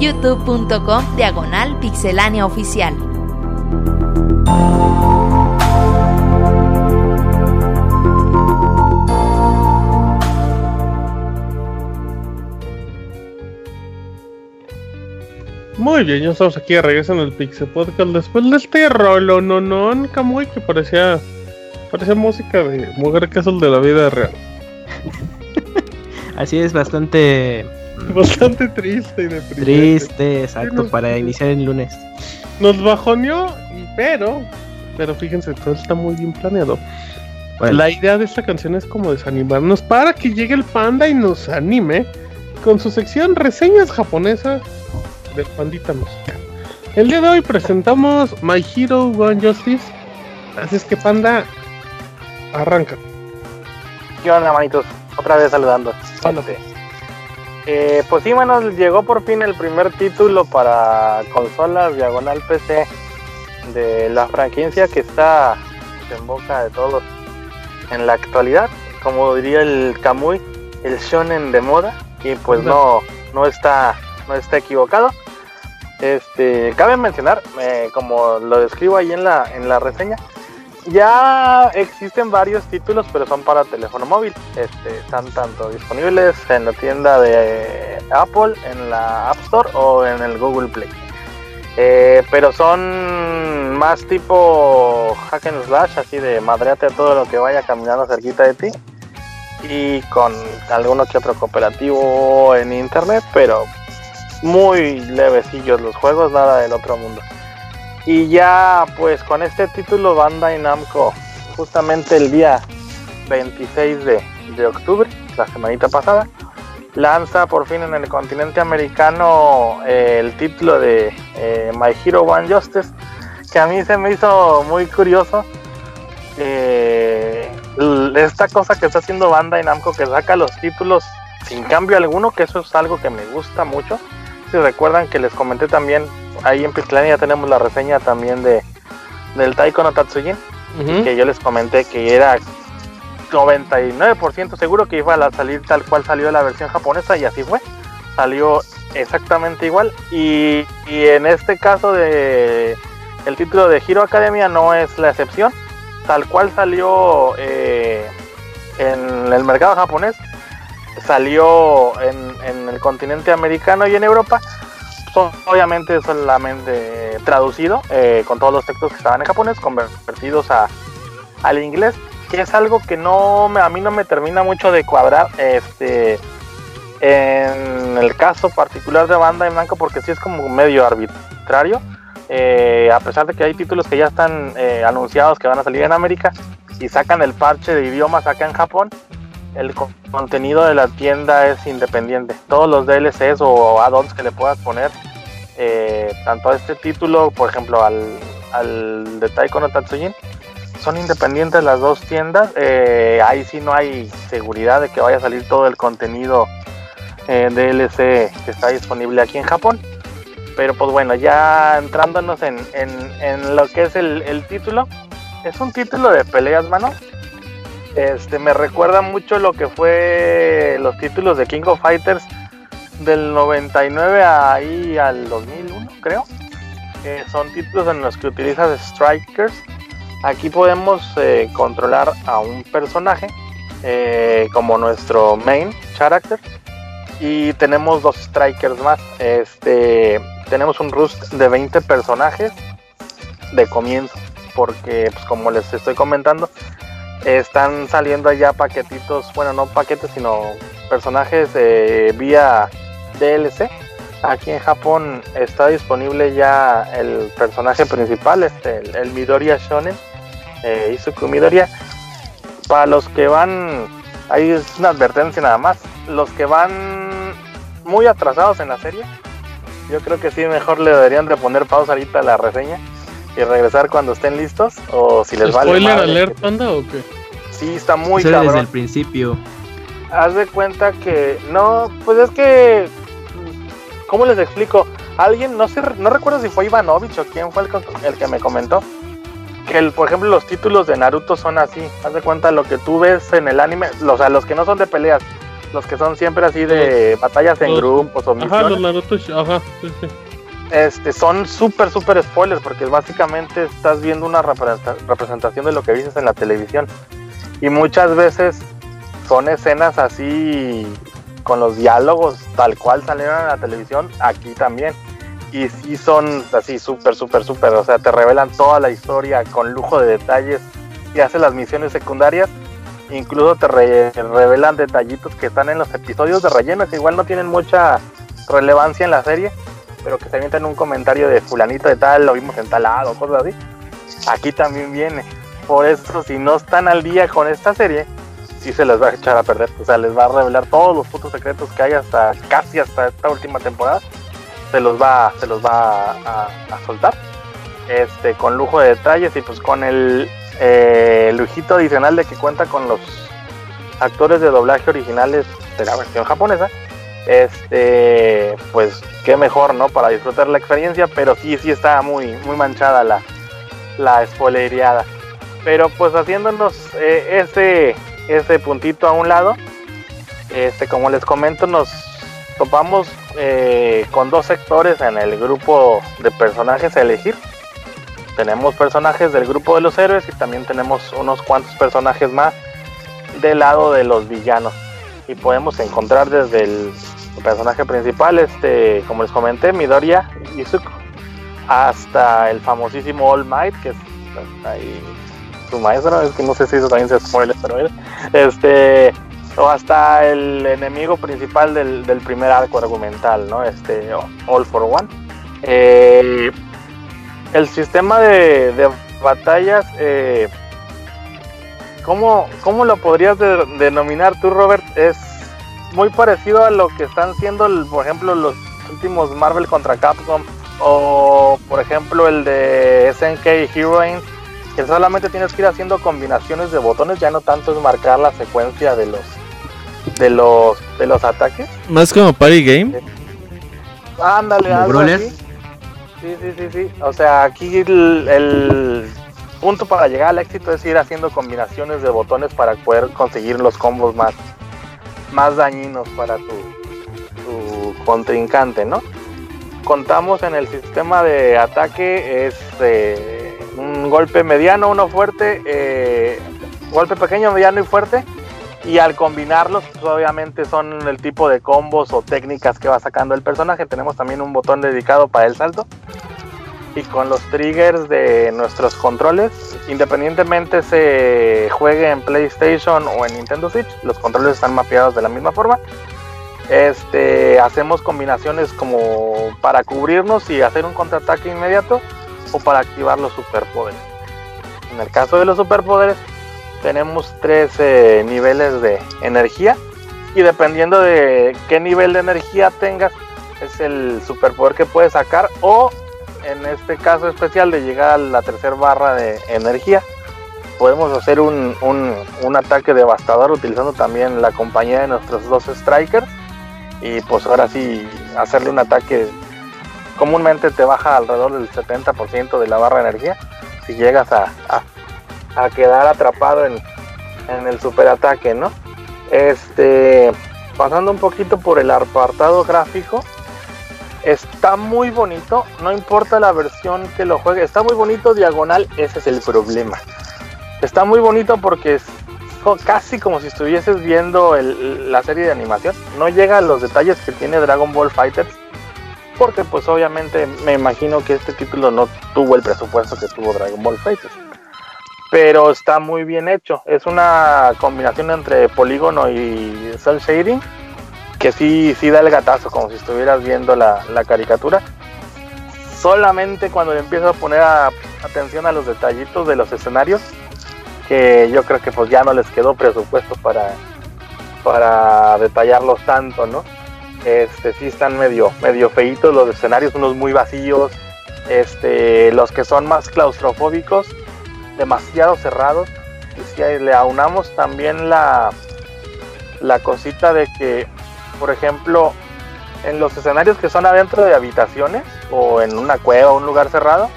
youtube.com diagonal pixelánea oficial. Muy bien, ya estamos aquí de regreso en el Pixel Podcast después de este rolo no no Kamui que parecía parecía música de mujer el de la vida real. Así es bastante bastante triste y deprimente. Triste, exacto, para iniciar el lunes. Nos bajoneó, pero pero fíjense, todo está muy bien planeado. La idea de esta canción es como desanimarnos para que llegue el panda y nos anime con su sección reseñas japonesas de Pandita Música. El día de hoy presentamos My Hero One Justice. Así es que Panda, arranca. ¿Qué onda, manitos? Otra vez saludando. Eh, pues sí, bueno, llegó por fin el primer título para consolas diagonal PC de la franquicia que está en boca de todos en la actualidad. Como diría el Kamui, el shonen de moda. Y pues no, no está, no está equivocado. Este, cabe mencionar, eh, como lo describo ahí en la, en la reseña, ya existen varios títulos, pero son para teléfono móvil. Este, están tanto disponibles en la tienda de Apple, en la App Store o en el Google Play. Eh, pero son más tipo hack and slash, así de madreate todo lo que vaya caminando cerquita de ti. Y con alguno que otro cooperativo en internet, pero muy levecillos los juegos, nada del otro mundo. Y ya pues con este título Bandai Namco, justamente el día 26 de, de octubre, la semanita pasada, lanza por fin en el continente americano eh, el título de eh, My Hero One Justice, que a mí se me hizo muy curioso. Eh, esta cosa que está haciendo Bandai Namco que saca los títulos sin cambio alguno, que eso es algo que me gusta mucho recuerdan que les comenté también, ahí en ya tenemos la reseña también de del Taiko no Tatsujin, que yo les comenté que era 99% seguro que iba a salir tal cual salió la versión japonesa y así fue. Salió exactamente igual y, en este caso de el título de Hero Academia no es la excepción. Tal cual salió eh, en el mercado japonés, salió en, el continente americano y en Europa, obviamente solamente traducido eh, con todos los textos que estaban en japonés, convertidos a, al inglés, que es algo que no a mí no me termina mucho de cuadrar. Este, en el caso particular de Banda en Blanco, porque sí es como medio arbitrario. Eh, a pesar de que hay títulos que ya están eh, anunciados que van a salir en América y sacan el parche de idiomas acá en Japón, el contenido de la tienda es independiente. Todos los DLCs o add-ons que le puedas poner, eh, tanto a este título, por ejemplo, al, al de Taiko no Tatsujin, son independientes las dos tiendas. Eh, ahí sí no hay seguridad de que vaya a salir todo el contenido eh, DLC que está disponible aquí en Japón. Pero pues bueno, ya entrándonos en, en, lo que es el, el título, es un título de peleas, mano este, me recuerda mucho lo que fue los títulos de King of Fighters del 99 ahí al 2001, creo. son títulos en los que utilizas strikers. Aquí podemos eh, controlar a un personaje eh, como nuestro main character y tenemos dos strikers más. Este, tenemos un rust de 20 personajes de comienzo, porque pues, como les estoy comentando, están saliendo ya paquetitos, bueno, no paquetes, sino personajes vía DLC. Aquí en Japón está disponible ya el personaje principal, este, el, Midoriya Shonen, eh, Izuku Midoriya. Para los que van, ahí es una advertencia nada más, los que van muy atrasados en la serie, yo creo que sí, mejor le deberían de poner pausa ahorita a la reseña y regresar cuando estén listos o si les vale. ¿Spoiler alert, panda o qué? Sí, está muy Eso desde el principio. Haz de cuenta que no, pues es que ¿cómo les explico? Alguien, no sé, no recuerdo si fue Ivanovich o quién fue el, el que me comentó que el, por ejemplo los títulos de Naruto son así, haz de cuenta lo que tú ves en el anime, o sea, los que no son de peleas, los que son siempre así de batallas en grupos o misiones. Ajá, los Naruto, ajá, sí, sí. Este, son súper, súper spoilers porque básicamente estás viendo una representación de lo que viste en la televisión. Y muchas veces son escenas así con los diálogos tal cual salieron en la televisión, aquí también. Y sí son así súper, súper, súper. O sea, te revelan toda la historia con lujo de detalles y hacen las misiones secundarias. Incluso te revelan detallitos que están en los episodios de relleno, que igual no tienen mucha relevancia en la serie, pero que se en un comentario de fulanito de tal, lo vimos en tal lado, cosas así. Aquí también viene. Por eso, si no están al día con esta serie, sí se les va a echar a perder. O sea, les va a revelar todos los putos secretos que hay hasta casi hasta esta última temporada. Se los va, se los va a, soltar. Este, con lujo de detalles y pues con el eh, lujito adicional de que cuenta con los actores de doblaje originales de la versión japonesa. Este, pues qué mejor, ¿no? Para disfrutar la experiencia, pero sí, sí está muy, muy manchada la, la. Pero pues haciéndonos eh, ese ese puntito a un lado, este, como les comento, nos topamos eh, con dos sectores en el grupo de personajes a elegir. Tenemos personajes del grupo de los héroes y también tenemos unos cuantos personajes más del lado de los villanos. Y podemos encontrar desde el personaje principal, este, como les comenté, Midoriya Izuku, hasta el famosísimo All Might, que es ahí su maestro, es que no sé si eso también se spoiler, pero este, o hasta el enemigo principal del, primer arco argumental, ¿no? Este, All for One. Eh, el sistema de, batallas, eh, ¿cómo, lo podrías denominar tú, Robert? Es muy parecido a lo que están siendo, por ejemplo, los últimos Marvel contra Capcom o, por ejemplo, el de SNK Heroines que solamente tienes que ir haciendo combinaciones de botones, ya no tanto es marcar la secuencia de los de los de los ataques. Más como party game. Ándale, algo así. Sí, sí, sí, sí. O sea, aquí el, punto para llegar al éxito es ir haciendo combinaciones de botones para poder conseguir los combos más más dañinos para tu, contrincante, ¿no? Contamos en el sistema de ataque es eh, un golpe mediano, uno fuerte, eh, golpe pequeño, mediano y fuerte. Y al combinarlos, pues obviamente son el tipo de combos o técnicas que va sacando el personaje. Tenemos también un botón dedicado para el salto. Y con los triggers de nuestros controles, independientemente se juegue en PlayStation o en Nintendo Switch, los controles están mapeados de la misma forma. Este, hacemos combinaciones como para cubrirnos y hacer un contraataque inmediato para activar los superpoderes. En el caso de los superpoderes, tenemos tres eh, niveles de energía y dependiendo de qué nivel de energía tengas, es el superpoder que puedes sacar o en este caso especial de llegar a la tercera barra de energía podemos hacer un, un, ataque devastador utilizando también la compañía de nuestros dos strikers y pues ahora sí hacerle un ataque comúnmente te baja alrededor del 70% de la barra de energía si llegas a, a, quedar atrapado en, en el superataque, ¿no? Este, pasando un poquito por el apartado gráfico, está muy bonito, no importa la versión que lo juegue, está muy bonito diagonal, ese es el problema. Está muy bonito porque es casi como si estuvieses viendo la serie de animación, no llega a los detalles que tiene Dragon Ball Fighters porque pues obviamente me imagino que este título no tuvo el presupuesto que tuvo Dragon Ball Fighters. Pero está muy bien hecho. Es una combinación entre polígono y cel shading que sí, sí da el gatazo, como si estuvieras viendo la, caricatura. Solamente cuando empiezo a poner atención a los detallitos de los escenarios, que yo creo que pues ya no les quedó presupuesto para, para detallarlos tanto, ¿no? Este, sí están medio, medio feitos los escenarios, unos muy vacíos. Este, los que son más claustrofóbicos, demasiado cerrados. Y si le aunamos también la, la cosita de que, por ejemplo, en los escenarios que son adentro de habitaciones o en una cueva o un lugar cerrado,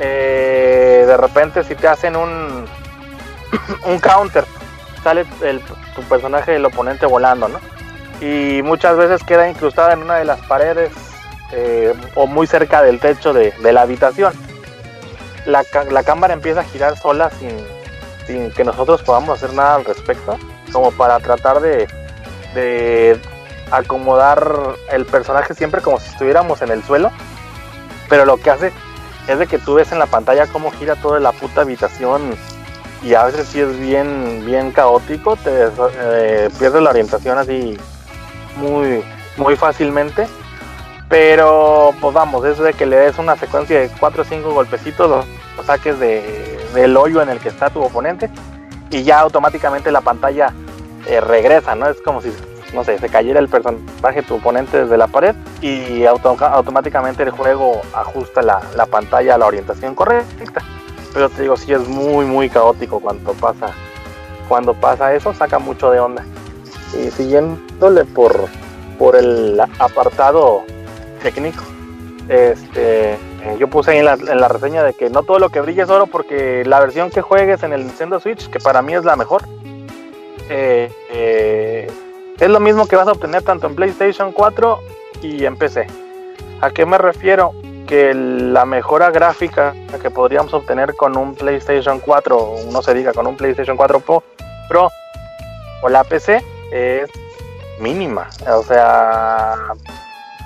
eh, de repente si te hacen un, un counter, sale el, tu personaje del oponente volando, ¿no? Y muchas veces queda incrustada en una de las paredes eh, o muy cerca del techo de, la habitación. La, la, cámara empieza a girar sola sin, sin, que nosotros podamos hacer nada al respecto, como para tratar de, de acomodar el personaje siempre como si estuviéramos en el suelo. Pero lo que hace es de que tú ves en la pantalla cómo gira toda la puta habitación y a veces sí es bien, bien caótico, te eh, pierdes la orientación así muy, muy fácilmente. Pero pues vamos, eso de que le des una secuencia de 4 o 5 golpecitos, los, saques de, del hoyo en el que está tu oponente y ya automáticamente la pantalla eh, regresa, ¿no? Es como si, no sé, se cayera el personaje, tu oponente desde la pared y automáticamente el juego ajusta la, la pantalla a la orientación correcta. Pero te digo, sí es muy, muy caótico cuando pasa, cuando pasa eso, saca mucho de onda. Y siguiéndole por, por el apartado técnico, este, yo puse en la, en la, reseña de que no todo lo que brilla es oro porque la versión que juegues en el Nintendo Switch, que para mí es la mejor, eh, eh, es lo mismo que vas a obtener tanto en PlayStation 4 y en PC. ¿A qué me refiero? que la mejora gráfica que podríamos obtener con un PlayStation 4, no se diga con un PlayStation 4 Pro, o la PC es mínima. O sea,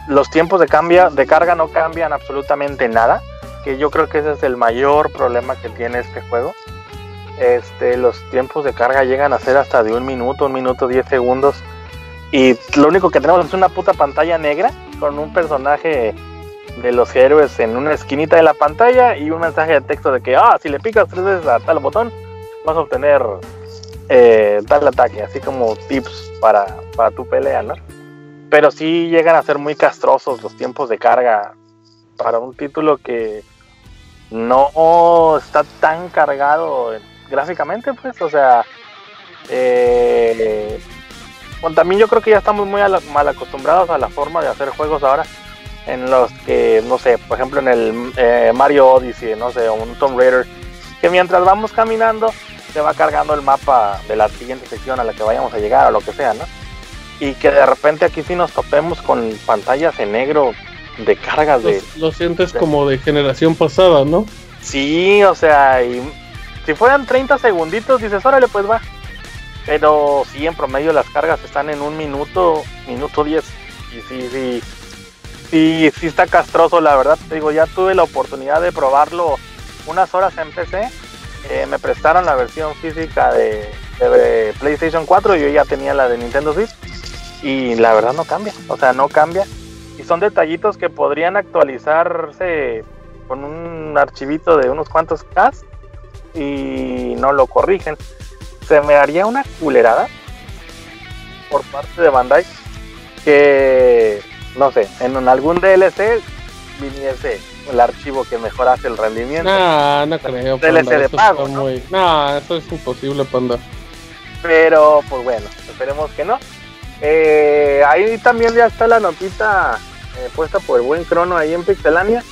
los tiempos de, de carga no cambian absolutamente nada, que yo creo que ese es el mayor problema que tiene este juego. Este, los tiempos de carga llegan a ser hasta de un minuto, un minuto, diez segundos. Y lo único que tenemos es una puta pantalla negra con un personaje de los héroes en una esquinita de la pantalla y un mensaje de texto de que, ah, si le picas tres veces a tal botón, vas a obtener eh, tal ataque, así como tips para, para tu pelea, ¿no? Pero sí llegan a ser muy castrosos los tiempos de carga para un título que no está tan cargado gráficamente, pues, o sea, eh, bueno, también yo creo que ya estamos muy mal acostumbrados a la forma de hacer juegos ahora en los que, no sé, por ejemplo en el eh, Mario Odyssey, no sé, o un Tomb Raider, que mientras vamos caminando se va cargando el mapa de la siguiente sección a la que vayamos a llegar o lo que sea, ¿no? Y que de repente aquí sí nos topemos con pantallas en negro de cargas de... Lo sientes como de generación pasada, ¿no? Sí, o sea, y si fueran 30 segunditos, dices, órale, pues va. Pero sí, en promedio las cargas están en un minuto, minuto 10. Y sí, sí, sí, sí está castroso, la verdad. Te digo, ya tuve la oportunidad de probarlo unas horas en PC. Eh, me prestaron la versión física de, PlayStation 4 y yo ya tenía la de Nintendo Switch. Y la verdad no cambia, o sea, no cambia. Y son detallitos que podrían actualizarse con un archivito de unos cuantos K y no lo corrigen. Se me haría una culerada por parte de Bandai que no sé, en algún DLC viniese el archivo que mejorase el rendimiento. No, no creo. DLC de pago. ¿no? no, eso es imposible, Panda. Pero, pues bueno, esperemos que no. Eh, ahí también ya está la notita eh, puesta por el buen Crono ahí en Pixelania.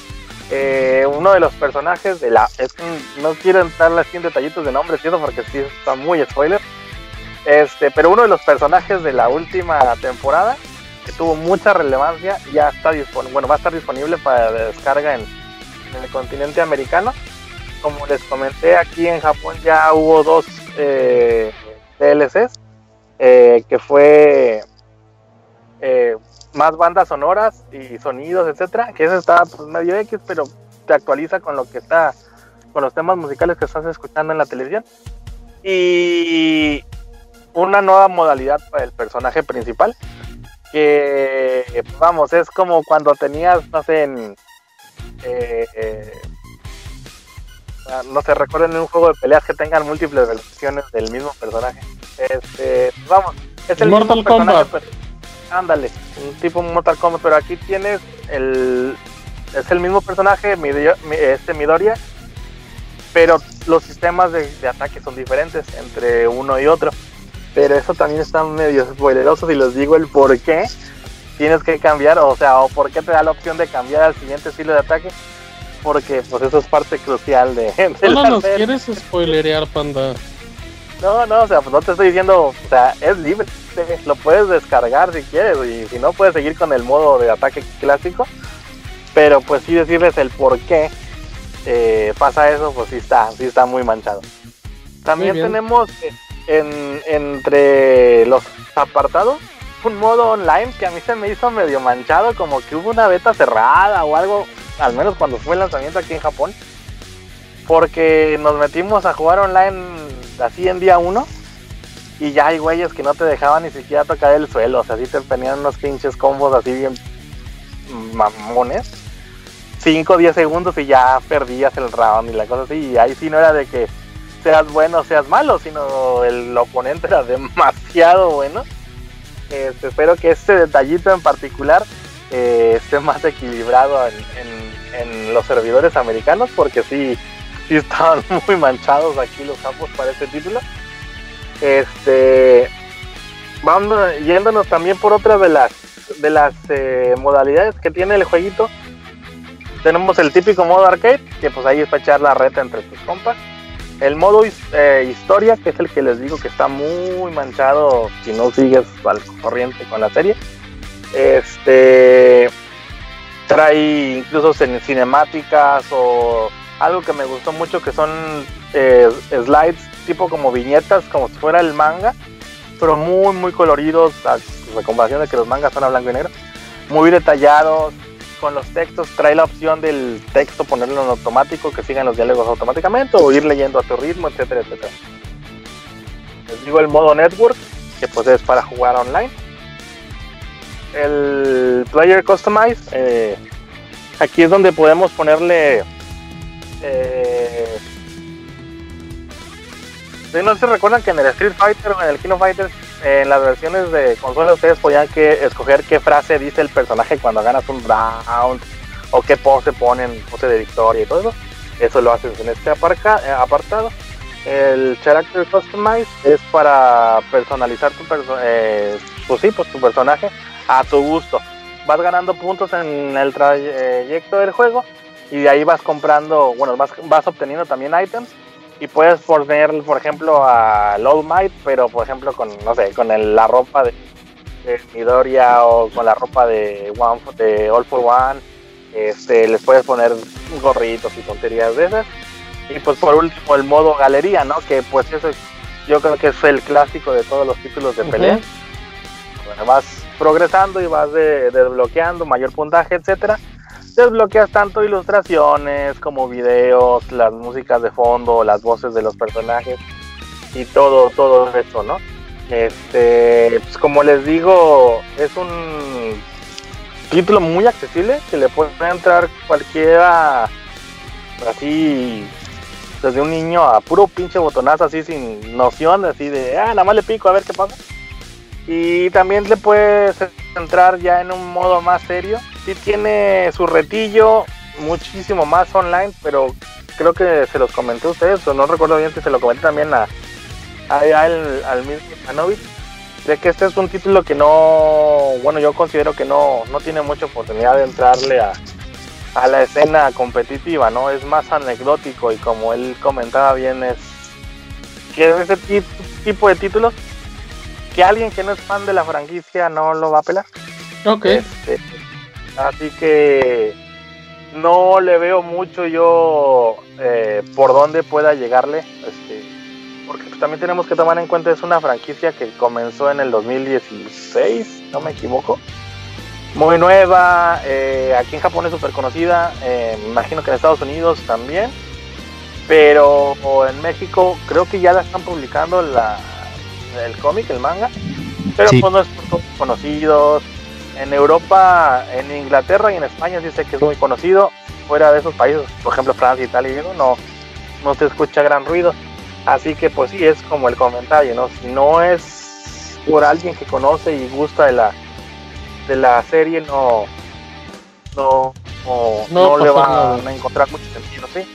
Eh, uno de los personajes de la. Es no quiero entrar así en detallitos de nombres, ¿cierto? Porque sí está muy spoiler. Este, pero uno de los personajes de la última temporada que tuvo mucha relevancia, ya está disponible, bueno, va a estar disponible para descarga en, el continente americano. Como les comenté, aquí en Japón ya hubo dos eh, DLCs, eh, que fue eh, más bandas sonoras y sonidos, etcétera, que eso está pues, medio X, pero te actualiza con lo que está, con los temas musicales que estás escuchando en la televisión. Y una nueva modalidad para el personaje principal, que vamos, es como cuando tenías, no sé, en, eh, eh, no sé, recuerden un juego de peleas que tengan múltiples versiones del mismo personaje. Este, vamos, es el Mortal Kombat. Ándale, un tipo Mortal Kombat, pero aquí tienes el es el mismo personaje, este Midoriya, pero los sistemas de, de ataque son diferentes entre uno y otro. Pero eso también está medio spoileroso si les digo el por qué tienes que cambiar, o sea, o por qué te da la opción de cambiar al siguiente estilo de ataque. porque pues eso es parte crucial de, de no, no nos quieres spoilerear panda no no o sea pues no te estoy diciendo o sea es libre lo puedes descargar si quieres y si no puedes seguir con el modo de ataque clásico pero pues sí decirles el por qué eh, pasa eso pues sí está sí está muy manchado. También tenemos en, entre los apartados un modo online que a mí se me hizo medio manchado, como que hubo una beta cerrada o algo, al menos cuando fue el lanzamiento aquí en Japón, porque nos metimos a jugar online así en día uno y ya hay güeyes que no te dejaban ni siquiera tocar el suelo, o sea, así te tenían unos pinches combos así bien mamones. 5 o 10 segundos y ya perdías el round y la cosa así, y ahí sí no era de que seas bueno o seas malo, sino el oponente era demasiado bueno. Este, espero que este detallito en particular eh, esté más equilibrado en, los servidores americanos, porque sí, sí estaban muy manchados aquí los campos para este título. Este, vamos yéndonos también por otra de las de las eh, modalidades que tiene el jueguito. Tenemos el típico modo arcade, que pues ahí es para echar la reta entre tus compas. El modo eh, historia, que es el que les digo que está muy manchado si no sigues al corriente con la serie. Este trae incluso cinemáticas o algo que me gustó mucho que son eh, slides tipo como viñetas, como si fuera el manga, pero muy muy coloridos, a, comparación de que los mangas son a blanco y negro, muy detallados, con los textos trae la opción del texto ponerlo en automático, que sigan los diálogos automáticamente o ir leyendo a tu ritmo, etcétera, etcétera. Les digo el modo network, que pues es para jugar online. El player customize, eh, aquí es donde podemos ponerle eh, no se recuerdan que en el Street Fighter o en el Kino Fighter en las versiones de consola ustedes podían que escoger qué frase dice el personaje cuando ganas un round o qué pose ponen, pose de victoria y todo eso. Eso lo haces en este eh, apartado. El Character Customize es para personalizar tu, eh, pues pues tu personaje a tu gusto. Vas ganando puntos en el trayecto del juego y de ahí vas comprando, bueno, vas, vas obteniendo también items y puedes poner, por ejemplo, a Low Might, pero por ejemplo con, no sé, con la ropa de, Midoriya o con la ropa de, One, de All for One, este, les puedes poner gorritos y tonterías de esas. Y pues por último el modo galería, ¿no? Que pues eso yo creo que es el clásico de todos los títulos de pelea. vas progresando y vas desbloqueando mayor puntaje, etcétera desbloqueas tanto ilustraciones como videos, las músicas de fondo, las voces de los personajes y todo, todo eso, ¿no? Este, pues como les digo, es un título muy accesible que le puede entrar cualquiera así desde un niño a puro pinche botonazo así sin noción, así de, ah, nada más le pico a ver qué pasa. Y también le puedes entrar ya en un modo más serio sí tiene su retillo, muchísimo más online, pero creo que se los comenté a ustedes, o no recuerdo bien si se lo comenté también a, al, mismo de que este es un título que no, bueno, yo considero que no, no tiene mucha oportunidad de entrarle a, a la escena competitiva, ¿no? Es más anecdótico y como él comentaba bien, es que ese tipo de títulos que alguien que no es fan de la franquicia no lo va a pelar. Ok. Este, Así que no le veo mucho yo eh, por dónde pueda llegarle. Este, porque pues, también tenemos que tomar en cuenta es una franquicia que comenzó en el 2016, no me equivoco. Muy nueva, eh, aquí en Japón es súper conocida, eh, imagino que en Estados Unidos también, pero en México creo que ya la están publicando la, el cómic, el manga, pero pues no es por todos conocidos, en Europa, en Inglaterra y en España sí sé que es muy conocido. Fuera de esos países, por ejemplo Francia, Italia, no, no se escucha gran ruido. Así que pues sí, es como el comentario, ¿no? Si no es por alguien que conoce y gusta de la, de la serie, no, no, no, le va a encontrar mucho sentido, ¿sí?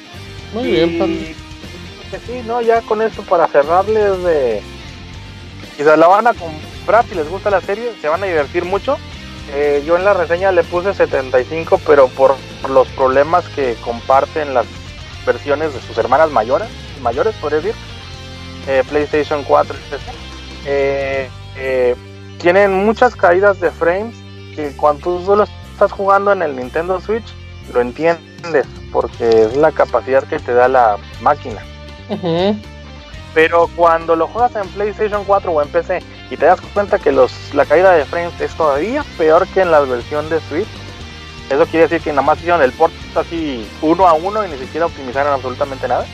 Muy bien, que sí, no, ya con esto para cerrarles de... Quizás la van a comprar si les gusta la serie, se van a divertir mucho. Eh, yo en la reseña le puse 75, pero por los problemas que comparten las versiones de sus hermanas mayores, mayores podría decir, eh, PlayStation 4 eh, eh, tienen muchas caídas de frames que cuando tú solo estás jugando en el Nintendo Switch lo entiendes porque es la capacidad que te da la máquina. Pero cuando lo juegas en PlayStation 4 o en PC y te das cuenta que los, la caída de frames es todavía peor que en la versión de Switch, eso quiere decir que nada más hicieron el port así uno a uno y ni siquiera optimizaron absolutamente nada.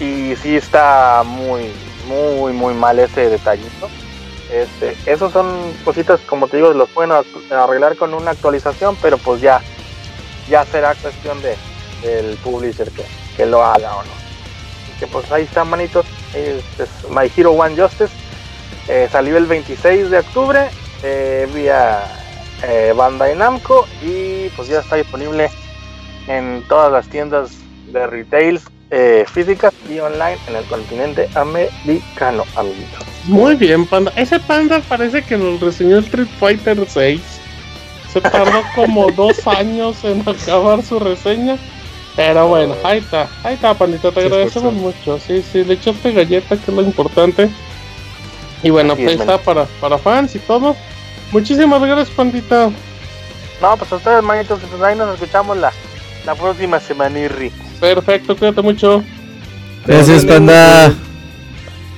Y sí está muy, muy, muy mal ese detallito. Este, esos son cositas, como te digo, los pueden arreglar con una actualización, pero pues ya, ya será cuestión de, del publisher que, lo haga o no. que pues ahí está, manitos. Este es My Hero One Justice. Eh, salió el 26 de octubre eh, vía eh, Bandai Namco y pues ya está disponible en todas las tiendas de retail eh, físicas y online en el continente americano, amiguitos. Muy bien, Panda. Ese Panda parece que nos reseñó el Street Fighter 6. Se tardó como dos años en acabar su reseña. Pero bueno, ahí está, ahí está, Pandita, te agradecemos mucho. Sí, sí, le echaste galleta, que es lo importante. Y bueno, pues ahí está para, para fans y todo. Muchísimas gracias, Pandita. No, pues a ustedes, manitos, pues ahí nos escuchamos la, la próxima semana, Irri. Perfecto, cuídate mucho. Gracias, Panda.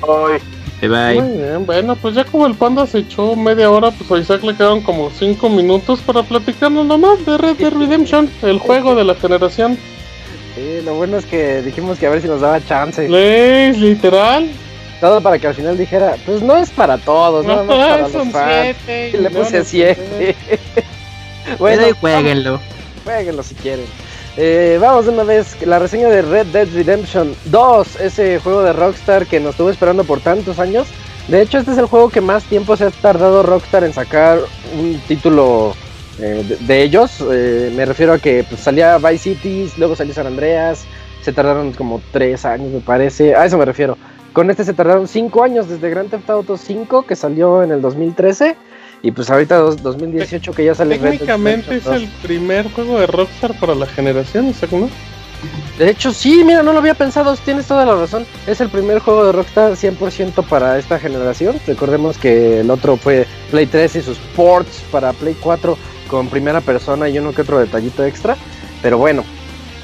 Bye. Bye Muy bien, bueno, pues ya como el panda se echó media hora, pues a Isaac le quedaron como 5 minutos para platicarnos nomás de Red Dead Redemption, el juego de la generación. Sí, lo bueno es que dijimos que a ver si nos daba chance. ¿Lees, literal? Todo para que al final dijera, pues no es para todos, no, no es para los fans. Y le puse 7. bueno, jueguenlo. Jueguenlo si quieren. Eh, vamos de una vez, la reseña de Red Dead Redemption 2, ese juego de Rockstar que nos estuvo esperando por tantos años. De hecho, este es el juego que más tiempo se ha tardado Rockstar en sacar un título eh, de, ellos. Eh, me refiero a que pues, salía Vice Cities, luego salió San Andreas. Se tardaron como 3 años, me parece. A eso me refiero. Con este se tardaron 5 años desde Grand Theft Auto 5, que salió en el 2013 y pues ahorita 2018 que ya sale Técnicamente es el primer juego de Rockstar para la generación, ¿exacto? ¿no? De hecho, sí, mira, no lo había pensado, tienes toda la razón. Es el primer juego de Rockstar 100% para esta generación. Recordemos que el otro fue Play 3 y sus ports para Play 4 con primera persona y uno que otro detallito extra. Pero bueno,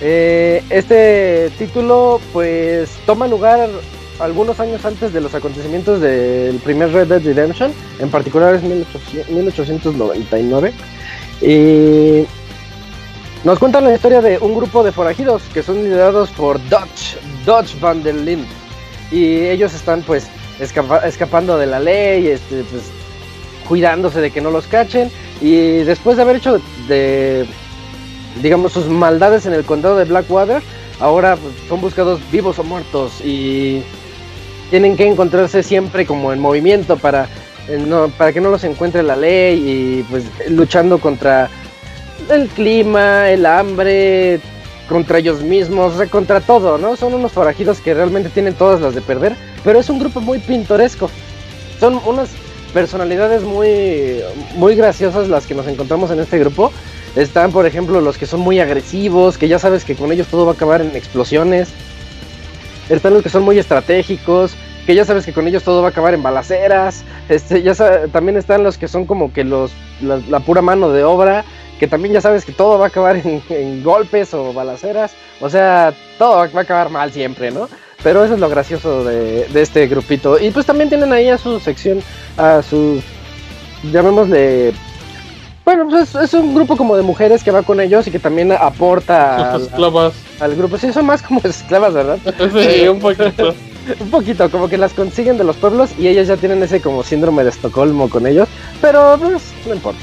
eh, este título pues toma lugar algunos años antes de los acontecimientos del primer Red Dead Redemption, en particular es 1899. Y nos cuentan la historia de un grupo de forajidos que son liderados por Dutch, Dutch van der Lind. Y ellos están pues escapando de la ley, este, pues, cuidándose de que no los cachen. Y después de haber hecho de, digamos, sus maldades en el condado de Blackwater, ahora pues, son buscados vivos o muertos. Y tienen que encontrarse siempre como en movimiento para, eh, para que no los encuentre la ley y pues luchando contra el clima, el hambre, contra ellos mismos, contra todo, ¿no? Son unos forajidos que realmente tienen todas las de perder, pero es un grupo muy pintoresco. Son unas personalidades muy, muy graciosas las que nos encontramos en este grupo. Están, por ejemplo, los que son muy agresivos, que ya sabes que con ellos todo va a acabar en explosiones están los que son muy estratégicos, que ya sabes que con ellos todo va a acabar en balaceras, este, ya también están los que son como que los la, pura mano de obra, que también ya sabes que todo va a acabar en, golpes o balaceras, o sea, todo va, a acabar mal siempre, ¿no? Pero eso es lo gracioso de, de este grupito. Y pues también tienen ahí a su sección, a su, llamémosle bueno, pues es, un grupo como de mujeres que va con ellos y que también aporta esclavas. Al, grupo. Sí, son más como esclavas, ¿verdad? Sí, un poquito. un poquito, como que las consiguen de los pueblos y ellas ya tienen ese como síndrome de Estocolmo con ellos. Pero pues no importa.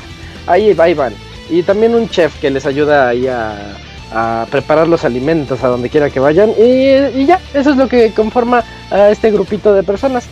Ahí, ahí van. Y también un chef que les ayuda ahí a, preparar los alimentos a donde quiera que vayan. Y, ya, eso es lo que conforma a este grupito de personas.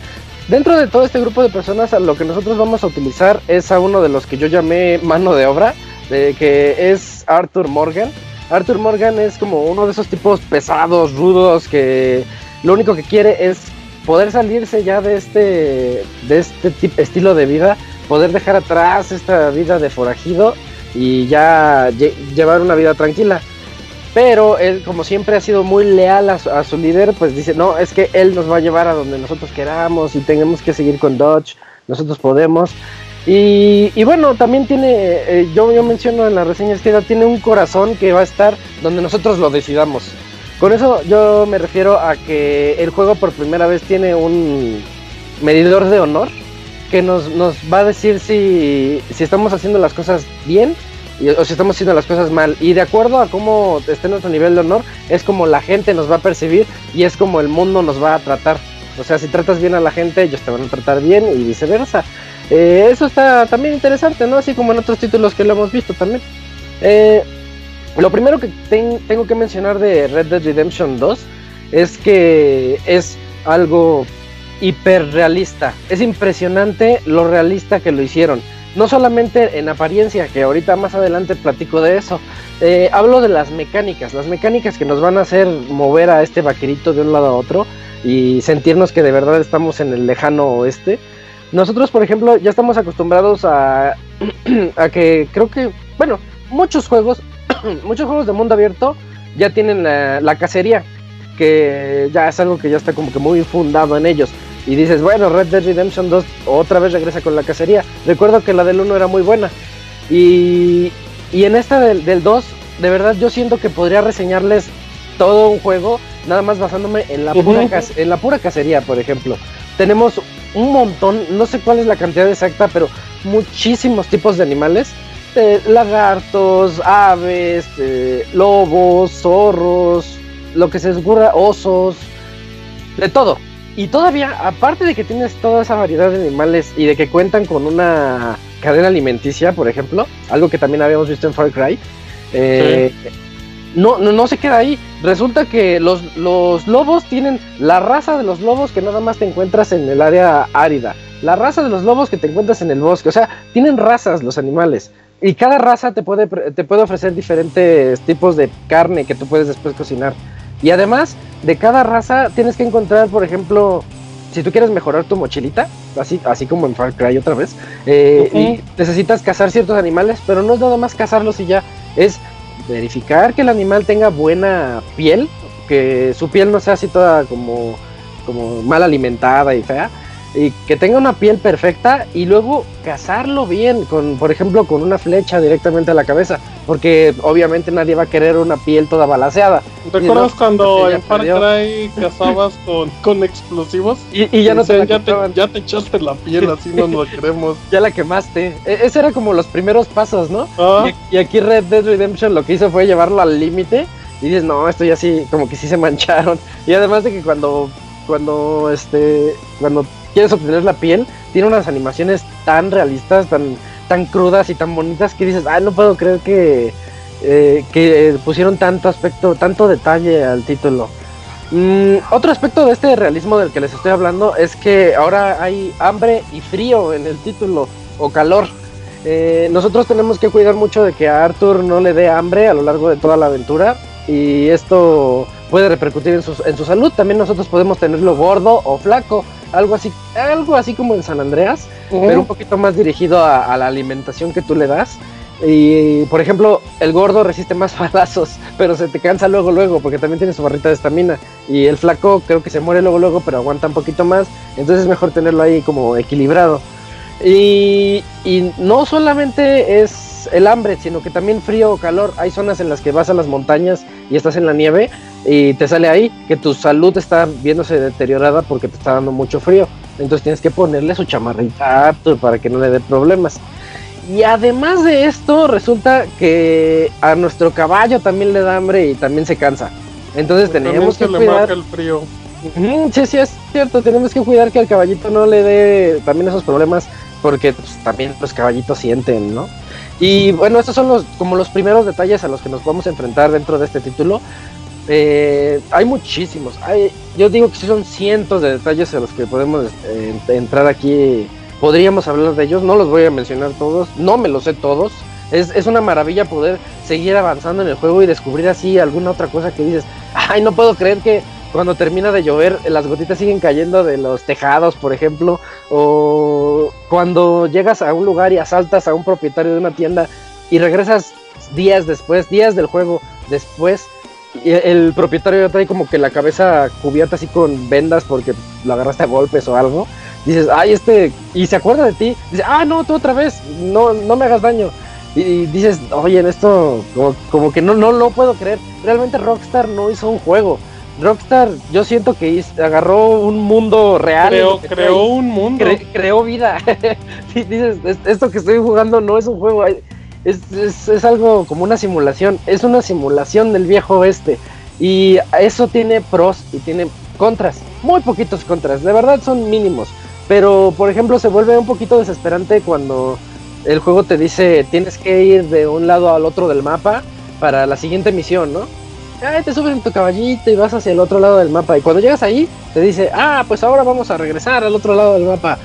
Dentro de todo este grupo de personas, lo que nosotros vamos a utilizar es a uno de los que yo llamé mano de obra, de, que es Arthur Morgan. Arthur Morgan es como uno de esos tipos pesados, rudos, que lo único que quiere es poder salirse ya de este, de este estilo de vida, poder dejar atrás esta vida de forajido y ya llevar una vida tranquila. Pero él, como siempre, ha sido muy leal a su, líder, pues dice, no, es que él nos va a llevar a donde nosotros queramos y tenemos que seguir con Dodge, nosotros podemos. Y, bueno, también tiene, eh, yo, yo menciono en la reseña que tiene un corazón que va a estar donde nosotros lo decidamos. Con eso yo me refiero a que el juego por primera vez tiene un medidor de honor que nos, nos va a decir si, si estamos haciendo las cosas bien o si estamos haciendo las cosas mal. Y de acuerdo a cómo esté nuestro nivel de honor, es como la gente nos va a percibir y es como el mundo nos va a tratar. O sea, si tratas bien a la gente, ellos te van a tratar bien y viceversa. Eh, eso está también interesante, ¿no? Así como en otros títulos que lo hemos visto también. Eh, lo primero que tengo que mencionar de Red Dead Redemption 2 es que es algo hiperrealista. Es impresionante lo realista que lo hicieron no solamente en apariencia, que ahorita más adelante platico de eso, eh, hablo de las mecánicas, las mecánicas que nos van a hacer mover a este vaquerito de un lado a otro y sentirnos que de verdad estamos en el lejano oeste. Nosotros, por ejemplo, ya estamos acostumbrados a, que creo que, bueno, muchos juegos, muchos juegos de mundo abierto ya tienen la, la cacería, que ya es algo que ya está como que muy fundado en ellos y dices, bueno, Red Dead Redemption 2 otra vez regresa con la cacería. Recuerdo que la del 1 era muy buena. Y, y en esta del, del 2, de verdad yo siento que podría reseñarles todo un juego, nada más basándome en la, pura, en la pura cacería, por ejemplo. Tenemos un montón, no sé cuál es la cantidad exacta, pero muchísimos tipos de animales. lagartos, aves, lobos, zorros, lo que se ocurra, osos, de todo. Y todavía, aparte de que tienes toda esa variedad de animales y de que cuentan con una cadena alimenticia, por ejemplo, algo que también habíamos visto en Far Cry, eh, no, no, no, se queda ahí. Resulta que los, los lobos tienen la raza de los lobos que nada más te encuentras en el área árida, la raza de los lobos que te encuentras en el bosque, o sea, tienen razas los animales. Y cada raza te puede, te puede ofrecer diferentes tipos de carne que tú puedes después cocinar. Y además, de cada raza tienes que encontrar, por ejemplo, si tú quieres mejorar tu mochilita, así, así como en Far Cry otra vez, eh, y necesitas cazar ciertos animales, pero no es nada más cazarlos y ya, es verificar que el animal tenga buena piel, que su piel no sea así toda como, como mal alimentada y fea, y que tenga una piel perfecta y luego cazarlo bien, con, por ejemplo, con una flecha directamente a la cabeza, porque obviamente nadie va a querer una piel toda balaseada. ¿Recuerdas cuando en Far Cry cazabas con, explosivos? Y, ya no te, ya, te, ya te echaste la piel, así no lo queremos. ya la quemaste. E, ese era como los primeros pasos, ¿no? Ah. Y, aquí Red Dead Redemption lo que hizo fue llevarlo al límite. Y dices, no, esto ya sí, como que sí se mancharon. Y además de que cuando, cuando, este, cuando quieres obtener la piel, tiene unas animaciones tan realistas, tan, tan crudas y tan bonitas que dices, ah, no puedo creer que, eh, que pusieron tanto aspecto, tanto detalle al título. Mm, otro aspecto de este realismo del que les estoy hablando es que ahora hay hambre y frío en el título, o calor. Eh, nosotros tenemos que cuidar mucho de que a Arthur no le dé hambre a lo largo de toda la aventura y esto puede repercutir en su, en su salud. También nosotros podemos tenerlo gordo o flaco algo así, algo así como en San Andreas, pero un poquito más dirigido a, la alimentación que tú le das. Y por ejemplo, el gordo resiste más balazos, pero se te cansa luego, luego, porque también tiene su barrita de estamina. Y el flaco creo que se muere luego, luego, pero aguanta un poquito más. Entonces es mejor tenerlo ahí como equilibrado. Y, y no solamente es el hambre, sino que también frío o calor. Hay zonas en las que vas a las montañas y estás en la nieve y te sale ahí que tu salud está viéndose deteriorada porque te está dando mucho frío. Entonces tienes que ponerle su chamarrita para que no le dé problemas. Y además de esto, resulta que a nuestro caballo también le da hambre y también se cansa. Entonces tenemos que cuidar. el frío. sí, sí, es cierto. Tenemos que cuidar que al caballito no le dé también esos problemas porque pues, también los caballitos sienten, ¿no? Y bueno, estos son los como los primeros detalles a los que nos vamos a enfrentar dentro de este título. Eh, hay muchísimos. Hay, yo digo que son cientos de detalles a los que podemos eh, entrar aquí. Podríamos hablar de ellos, no los voy a mencionar todos, no me los sé todos. Es, una maravilla poder seguir avanzando en el juego y descubrir así alguna otra cosa que dices, ay, no puedo creer que cuando termina de llover las gotitas siguen cayendo de los tejados, por ejemplo, o cuando llegas a un lugar y asaltas a un propietario de una tienda y regresas días después, días del juego después, el propietario ya trae como que la cabeza cubierta así con vendas porque lo agarraste a golpes o algo. Dices, ay, este, y se acuerda de ti. Dice, ah, no, tú otra vez, no, no me hagas daño. Y, dices, oye, en esto, como, que no, no lo puedo creer. Realmente Rockstar no hizo un juego. Rockstar, yo siento que agarró un mundo real. Creó, creó un mundo. creó vida. dices, esto que estoy jugando no es un juego. Es, es, algo como una simulación. Es una simulación del viejo oeste. Y eso tiene pros y tiene contras. Muy poquitos contras. De verdad son mínimos. Pero, por ejemplo, se vuelve un poquito desesperante cuando el juego te dice tienes que ir de un lado al otro del mapa para la siguiente misión, ¿no? te subes en tu caballito y vas hacia el otro lado del mapa. Y cuando llegas ahí, te dice, ah, pues ahora vamos a regresar al otro lado del mapa.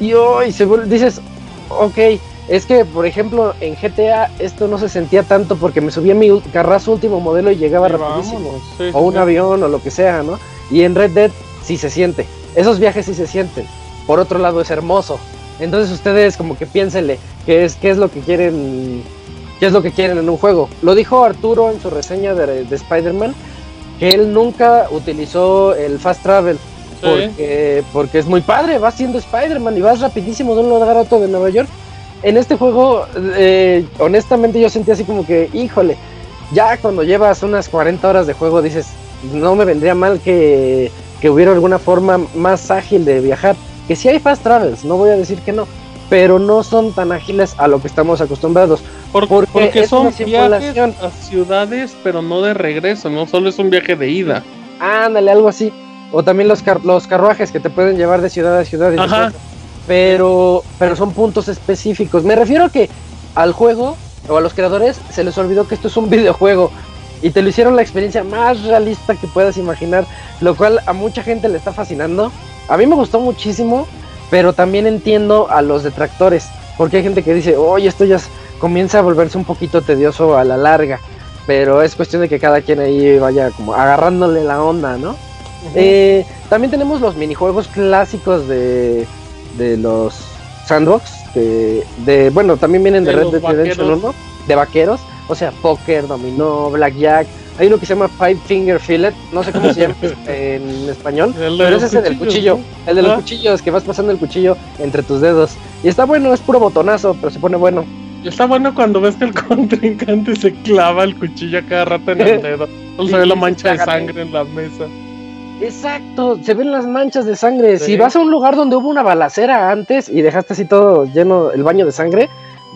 Y hoy se dices, ok, es que, por ejemplo, en GTA esto no se sentía tanto porque me subía mi carrazo último modelo y llegaba rapidísimo. o un avión o lo que sea, ¿no? Y en Red Dead sí se siente. Esos viajes sí se sienten. Por otro lado es hermoso. Entonces ustedes como que piénsenle qué es, qué es lo que quieren qué es lo que quieren en un juego. Lo dijo Arturo en su reseña de, de Spider-Man, que él nunca utilizó el fast travel. Porque, porque, es muy padre, vas siendo Spider-Man y vas rapidísimo de un lugar a otro de Nueva York. En este juego, eh, honestamente yo sentí así como que, híjole, ya cuando llevas unas 40 horas de juego dices, no me vendría mal que, que hubiera alguna forma más ágil de viajar. Que si hay fast travels, no voy a decir que no, pero no son tan ágiles a lo que estamos acostumbrados. porque, son viajes a ciudades, pero no de regreso, no solo es un viaje de ida. Ándale, algo así. O también los, los carruajes que te pueden llevar de ciudad a ciudad. Ajá. Pero, pero son puntos específicos. Me refiero a que al juego o a los creadores se les olvidó que esto es un videojuego y te lo hicieron la experiencia más realista que puedas imaginar, lo cual a mucha gente le está fascinando a mí me gustó muchísimo, pero también entiendo a los detractores, porque hay gente que dice, oye, esto ya comienza a volverse un poquito tedioso a la larga, pero es cuestión de que cada quien ahí vaya como agarrándole la onda, ¿no? Eh, también tenemos los minijuegos clásicos de, de los sandbox, de, bueno, también vienen de, Red Dead Redemption 1, de vaqueros, o sea, póker, dominó, blackjack, hay uno que se llama Five Finger Fillet, no sé cómo se llama en español, pero ese es el del cuchillo, el de los cuchillos, que vas pasando el cuchillo entre tus dedos. Y está bueno, es puro botonazo, pero se pone bueno. Y está bueno cuando ves que el contrincante se clava el cuchillo cada rato en el dedo. O se ve la mancha de sangre en la mesa. Exacto, se ven las manchas de sangre. Si vas a un lugar donde hubo una balacera antes y dejaste así todo lleno el baño de sangre,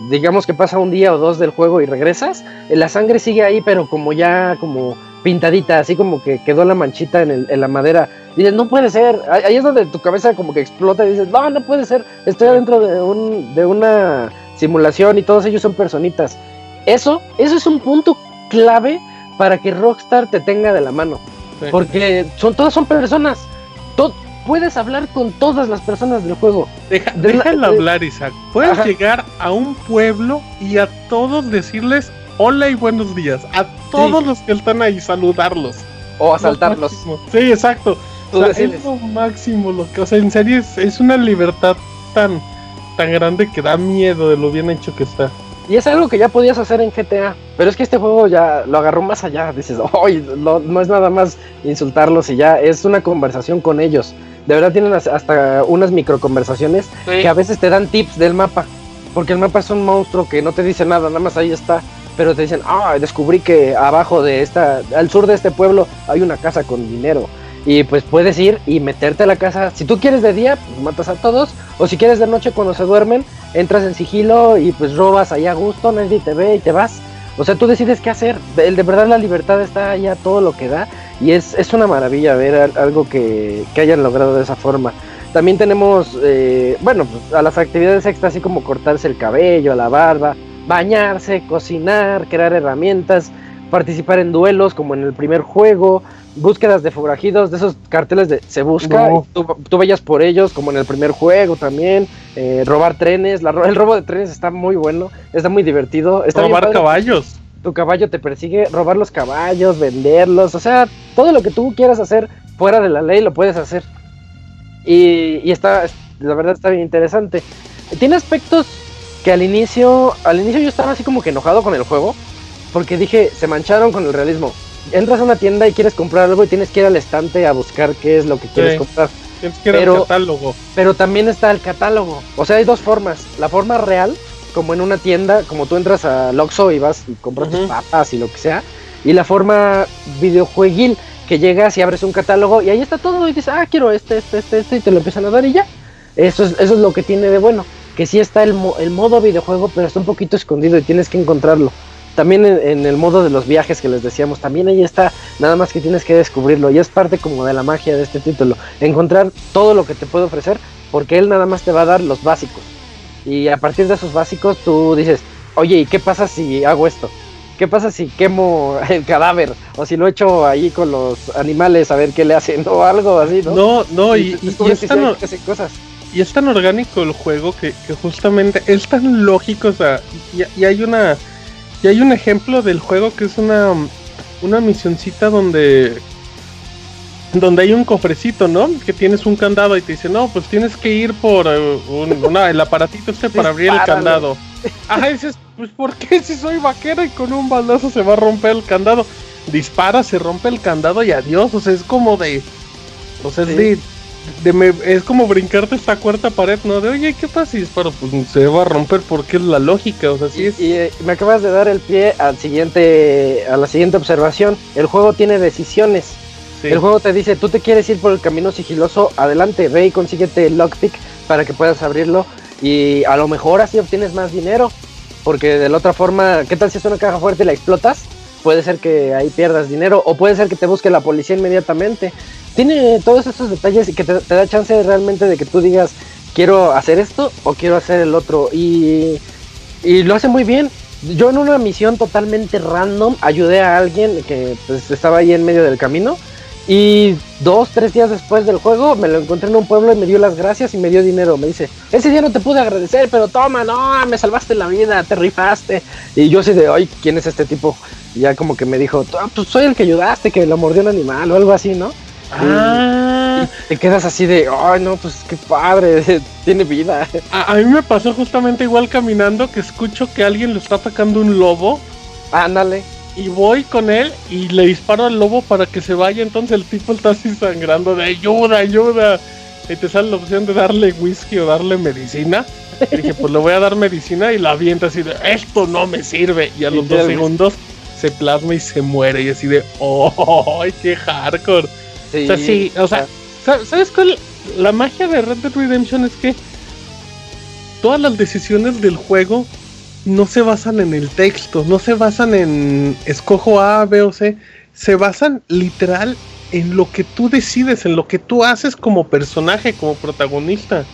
digamos que pasa un día o dos del juego y regresas, eh, la sangre sigue ahí, pero como ya como pintadita, así como que quedó la manchita en, la madera. Dices, no puede ser. Ahí es donde tu cabeza como que explota y dices, no, no puede ser. Estoy adentro de, un, de una simulación y todos ellos son personitas. Eso, eso es un punto clave para que Rockstar te tenga de la mano. Porque son, todas son personas puedes hablar con todas las personas del juego. Deja, déjalo hablar, Isaac. Puedes llegar a un pueblo y a todos decirles hola y buenos días. A todos los que están ahí, saludarlos. O asaltarlos. Sí, exacto. es lo máximo lo que, o sea, en serio es, una libertad tan, tan grande que da miedo de lo bien hecho que está. Y es algo que ya podías hacer en GTA, pero es que este juego ya lo agarró más allá. Dices, hoy no es nada más insultarlos y ya es una conversación con ellos. De verdad tienen hasta unas microconversaciones que a veces te dan tips del mapa. Porque el mapa es un monstruo que no te dice nada, nada más ahí está. Pero te dicen, ah, descubrí que abajo de esta, al sur de este pueblo hay una casa con dinero. Y pues puedes ir y meterte a la casa. Si tú quieres de día, pues matas a todos. O si quieres de noche cuando se duermen, entras en sigilo y pues robas ahí a gusto, nadie te ve y te vas. O sea, tú decides qué hacer. De, de verdad la libertad está ahí a todo lo que da. Y es, es una maravilla ver algo que, que, hayan logrado de esa forma. También tenemos, eh, bueno, pues, a las actividades extras, así como cortarse el cabello, la barba, bañarse, cocinar, crear herramientas, participar en duelos como en el primer juego, búsquedas de forajidos, de esos carteles de se busca, tú, vayas por ellos como en el primer juego también, eh, robar trenes, el robo de trenes está muy bueno, está muy divertido. Está robar caballos tu caballo te persigue, robar los caballos, venderlos, o sea, todo lo que tú quieras hacer fuera de la ley lo puedes hacer. Y, está, la verdad está bien interesante. Tiene aspectos que al inicio, al inicio yo estaba así como que enojado con el juego, porque dije, se mancharon con el realismo. Entras a una tienda y quieres comprar algo y tienes que ir al estante a buscar qué es lo que quieres comprar. Tienes que ir pero, al catálogo. Pero también está el catálogo. O sea, hay dos formas. La forma real, como en una tienda, como tú entras a Loxo y vas y compras tus papas y lo que sea. Y la forma videojueguil, que llegas y abres un catálogo y ahí está todo y dices, ah, quiero este, este, este, este, y te lo empiezan a dar y ya. Eso es, eso es lo que tiene de bueno. Que sí está el, el modo videojuego, pero está un poquito escondido y tienes que encontrarlo. También en, el modo de los viajes que les decíamos, también ahí está, nada más que tienes que descubrirlo y es parte como de la magia de este título, encontrar todo lo que te puede ofrecer porque él nada más te va a dar los básicos y a partir de esos básicos tú dices, oye, ¿y qué pasa si hago esto? ¿Qué pasa si quemo el cadáver? O si lo echo ahí con los animales a ver qué le hacen o algo así, ¿no? No, no, y, y, es, tan, cosas. y es tan orgánico el juego que, justamente es tan lógico, o sea, y hay una y hay un ejemplo del juego que es una, una misioncita donde donde hay un cofrecito, ¿no? Que tienes un candado y te dice, no, pues tienes que ir por eh, el aparatito este para abrir el candado. Dices, pues ¿por qué si soy vaquero y con un baldazo se va a romper el candado? Dispara, se rompe el candado y adiós, o sea, es como de... O sea, es de es como brincarte esta cuarta pared, ¿no? De oye, ¿qué pasa si disparo? Pues se va a romper porque es la lógica, o sea, sí es. Y, eh, me acabas de dar el pie al siguiente, a la siguiente observación. El juego tiene decisiones. El juego te dice, tú te quieres ir por el camino sigiloso, adelante, ve y consíguete el lockpick para que puedas abrirlo. Y a lo mejor así obtienes más dinero. Porque de la otra forma, ¿qué tal si es una caja fuerte y la explotas? Puede ser que ahí pierdas dinero o puede ser que te busque la policía inmediatamente tiene todos esos detalles y que te, da chance realmente de que tú digas, quiero hacer esto o quiero hacer el otro. Y, y lo hace muy bien. Yo en una misión totalmente random ayudé a alguien que pues, estaba ahí en medio del camino. Y dos, tres días después del juego me lo encontré en un pueblo y me dio las gracias y me dio dinero. Me dice, ese día no te pude agradecer, pero toma, no, me salvaste la vida, te rifaste. Y yo así de, ay, ¿quién es este tipo? Y ya como que me dijo, ah, pues soy el que ayudaste, que lo mordió un animal o algo así, ¿no? Ah. te quedas así de, ay, no, pues qué padre, tiene vida. A, mí me pasó justamente igual caminando que escucho que alguien le está atacando un lobo. Ándale. Y voy con él y le disparo al lobo para que se vaya. Entonces el tipo está así sangrando de ayuda, ayuda. Y te sale la opción de darle whisky o darle medicina. Y dije, pues le voy a dar medicina y la avienta así de, esto no me sirve. Y a los dos segundos se plasma y se muere. Y así de, oh, qué hardcore. Sí, o sea, sí, o sea, ¿sabes cuál? La magia de Red Dead Redemption es que todas las decisiones del juego no se basan en el texto, no se basan en escojo A, B o C, se basan literal en lo que tú decides, en lo que tú haces como personaje, como protagonista.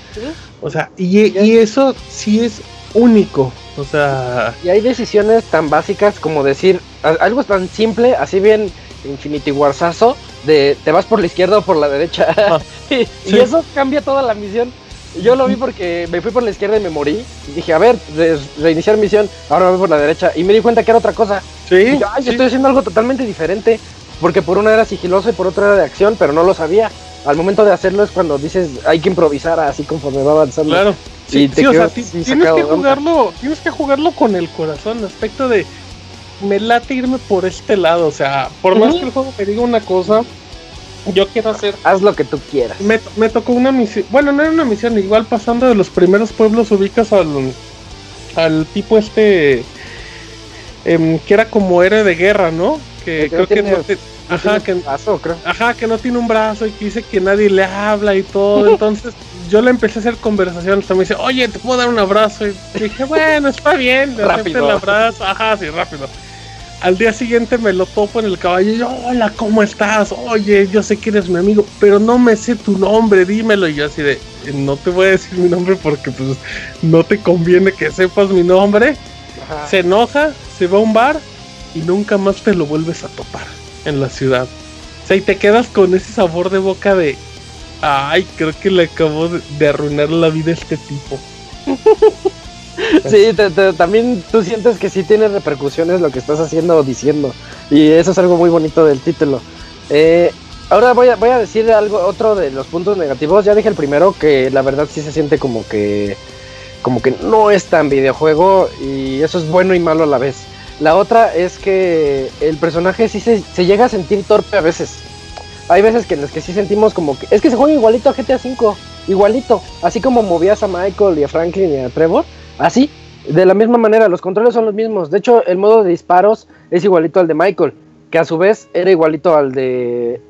O sea, y, y, eso sí es único. O sea. Y hay decisiones tan básicas como decir algo tan simple, así bien Infinity Warsazo, de te vas por la izquierda o por la derecha. Ah, y, eso cambia toda la misión. Yo lo vi porque me fui por la izquierda y me morí. Y dije, a ver, reiniciar misión, ahora me voy por la derecha. Y me di cuenta que era otra cosa. Sí. Y yo, estoy haciendo algo totalmente diferente. Porque por una era sigiloso y por otra era de acción, pero no lo sabía. Al momento de hacerlo es cuando dices, hay que improvisar así conforme va avanzando. Claro. Sí, o sea, tienes que jugarlo, tienes que jugarlo con el corazón, aspecto de me late irme por este lado. O sea, por más que el juego me diga una cosa, yo quiero hacer. Haz lo que tú quieras. Me, me tocó una misión. Bueno, no era una misión, igual pasando de los primeros pueblos ubicas al, al tipo este. Em, que era como héroe de guerra, ¿no? Que, creo que no ajá, que, ajá, que no tiene un brazo y que dice que nadie le habla y todo. Entonces yo le empecé a hacer conversación. Hasta me dice, oye, ¿te puedo dar un abrazo? Y dije, bueno, está bien, le rápido. el abrazo. Ajá, sí, rápido. Al día siguiente me lo topo en el caballo y yo, hola, ¿cómo estás? Oye, yo sé que eres mi amigo, pero no me sé tu nombre, dímelo. Y yo así de, no te voy a decir mi nombre porque pues no te conviene que sepas mi nombre. Se enoja, se va a un bar y nunca más te lo vuelves a topar en la ciudad. O sea, y te quedas con ese sabor de boca de, ay, creo que le acabo de arruinar la vida a este tipo. Sí, también tú sientes que sí tiene repercusiones lo que estás haciendo o diciendo. Y eso es algo muy bonito del título. Eh, ahora voy a, voy a decir algo, otro de los puntos negativos. Ya dije el primero que la verdad sí se siente como que como que no es tan videojuego y eso es bueno y malo a la vez. La otra es que el personaje sí se, se llega a sentir torpe a veces. Hay veces que en las que sí sentimos como que es que se juega igualito a GTA V, igualito, así como movías a Michael y a Franklin y a Trevor, así, de la misma manera, los controles son los mismos. De hecho, el modo de disparos es igualito al de Michael, que a su vez era igualito al de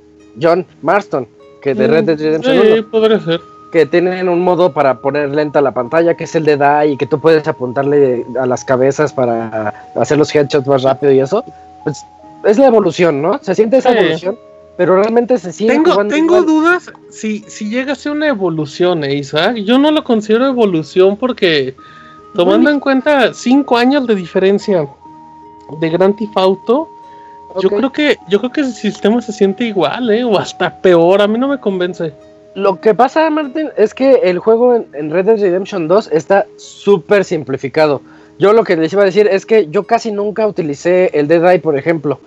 John Marston, que de Red Dead Redemption sí, podría ser. Que tienen un modo para poner lenta la pantalla, que es el de DAI, y que tú puedes apuntarle a las cabezas para hacer los headshots más rápido y eso. Pues es la evolución, ¿no? Se siente esa evolución, pero realmente se siente. Tengo, tengo dudas si, si llega a ser una evolución, ¿eh, Isaac. Yo no lo considero evolución porque, tomando en cuenta cinco años de diferencia de Grand Theft Auto, yo creo que yo creo que el sistema se siente igual, ¿eh? O hasta peor. A mí no me convence. Lo que pasa, Martín, es que el juego en, Red Dead Redemption 2 está súper simplificado. Yo lo que les iba a decir es que yo casi nunca utilicé el Dead Eye, por ejemplo.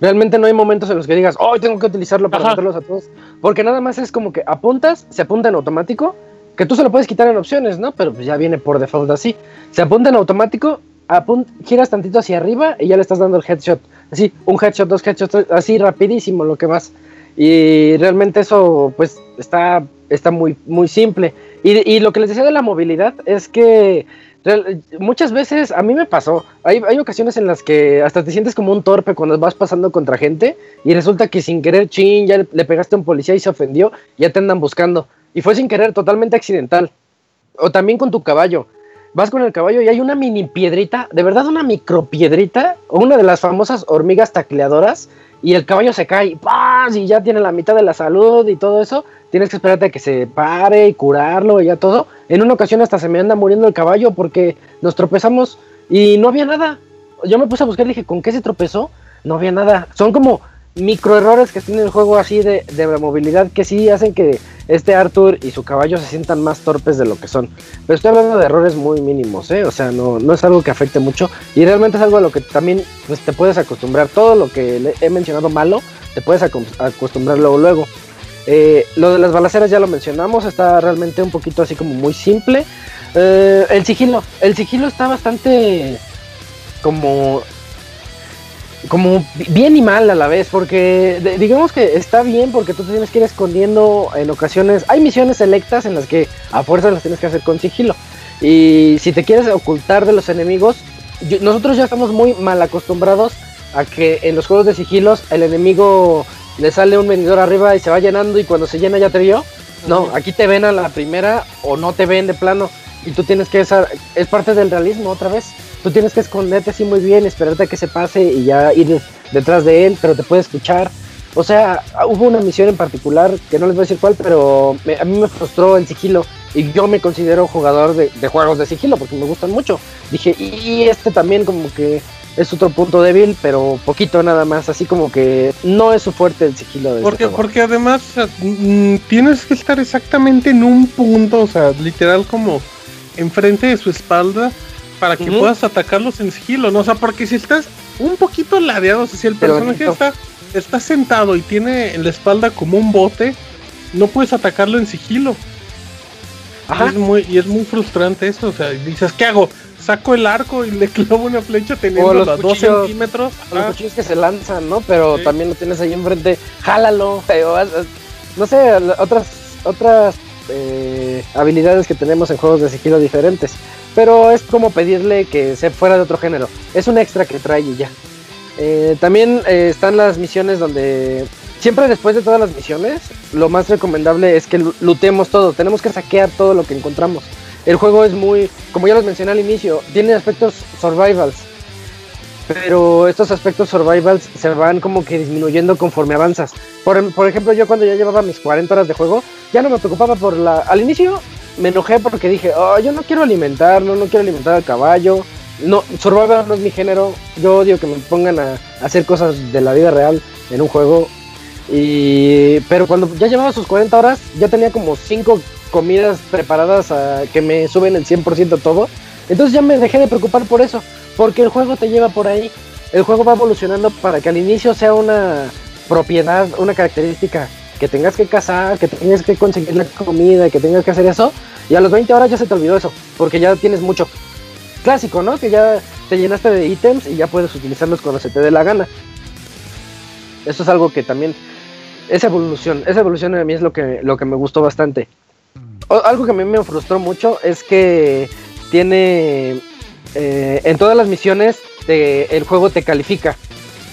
Realmente no hay momentos en los que digas, hoy tengo que utilizarlo para matarlos a todos. Porque nada más es como que apuntas, se apunta en automático, que tú se lo puedes quitar en opciones, ¿no? Pero pues ya viene por default así. Se apunta en automático, giras tantito hacia arriba y ya le estás dando el headshot así, un headshot, dos headshots, así rapidísimo lo que más. Y realmente eso pues está, está muy, muy simple. Y, lo que les decía de la movilidad es que muchas veces a mí me pasó, hay, hay, ocasiones en las que hasta te sientes como un torpe cuando vas pasando contra gente y resulta que sin querer, chin, ya le, pegaste a un policía y se ofendió, ya te andan buscando. Y fue sin querer, totalmente accidental. O también con tu caballo vas con el caballo y hay una mini piedrita, de verdad una micro piedrita, o una de las famosas hormigas tacleadoras, y el caballo se cae, ¡paz! y ya tiene la mitad de la salud y todo eso. Tienes que esperarte a que se pare y curarlo y ya todo. En una ocasión hasta se me anda muriendo el caballo porque nos tropezamos y no había nada. Yo me puse a buscar y dije, ¿con qué se tropezó? No había nada. Son como microerrores que tiene el juego así de, de movilidad que sí hacen que este Arthur y su caballo se sientan más torpes de lo que son. Pero estoy hablando de errores muy mínimos, ¿eh? O sea, no, no es algo que afecte mucho y realmente es algo a lo que también pues, te puedes acostumbrar. Todo lo que he mencionado malo, te puedes acostumbrar luego. luego. Eh, lo de las balaceras ya lo mencionamos, está realmente un poquito así como muy simple. Eh, el sigilo, el sigilo está bastante como como bien y mal a la vez, porque digamos que está bien porque tú te tienes que ir escondiendo en ocasiones. Hay misiones selectas en las que a fuerza las tienes que hacer con sigilo. Y si te quieres ocultar de los enemigos, nosotros ya estamos muy mal acostumbrados a que en los juegos de sigilos el enemigo le sale un venidor arriba y se va llenando y cuando se llena ya te vio. No, aquí te ven a la primera o no te ven de plano y tú tienes que esa es parte del realismo otra vez tú tienes que esconderte así muy bien, esperarte a que se pase y ya ir detrás de él, pero te puede escuchar. O sea, hubo una misión en particular, que no les voy a decir cuál, pero a mí me frustró el sigilo. Y yo me considero jugador de, juegos de sigilo porque me gustan mucho. Dije, y este también como que es otro punto débil, pero poquito nada más. Así como que no es su fuerte el sigilo de porque, porque además mm, tienes que estar exactamente en un punto, o sea, literal como enfrente de su espalda para que puedas atacarlos en sigilo, ¿no? O sea, porque si estás un poquito ladeado, o sea, si el personaje está, está sentado y tiene en la espalda como un bote, no puedes atacarlo en sigilo. Ajá. Y es muy, y es muy frustrante eso, o sea, dices, ¿qué hago? Saco el arco y le clavo una flecha teniendo los, los dos centímetros. los cuchillos que se lanzan, ¿no? Pero también lo tienes ahí enfrente, jálalo. No sé, otras, otras eh, habilidades que tenemos en juegos de sigilo diferentes pero es como pedirle que se fuera de otro género. Es un extra que trae y ya. Eh, también eh, están las misiones donde siempre después de todas las misiones, lo más recomendable es que lutemos todo. Tenemos que saquear todo lo que encontramos. El juego es muy, como ya los mencioné al inicio, tiene aspectos survivals. Pero estos aspectos survivals se van como que disminuyendo conforme avanzas. Por, por ejemplo, yo cuando ya llevaba mis 40 horas de juego, ya no me preocupaba por la... Al inicio me enojé porque dije, oh, yo no quiero alimentarlo, no quiero alimentar al caballo. No, Survival no es mi género. Yo odio que me pongan a, hacer cosas de la vida real en un juego. Y, pero cuando ya llevaba sus 40 horas, ya tenía como 5 comidas preparadas que me suben el 100% todo. Entonces ya me dejé de preocupar por eso, porque el juego te lleva por ahí. El juego va evolucionando para que al inicio sea una propiedad, una característica que tengas que cazar, que tengas que conseguir la comida, que tengas que hacer eso, y a los 20 horas ya se te olvidó eso, porque ya tienes mucho. Clásico, ¿no? Que ya te llenaste de ítems y ya puedes utilizarlos cuando se te dé la gana. Eso es algo que también, esa evolución, esa evolución a mí es lo que, lo que me gustó bastante. algo que a mí me frustró mucho es que tiene, eh, en todas las misiones, el juego te califica.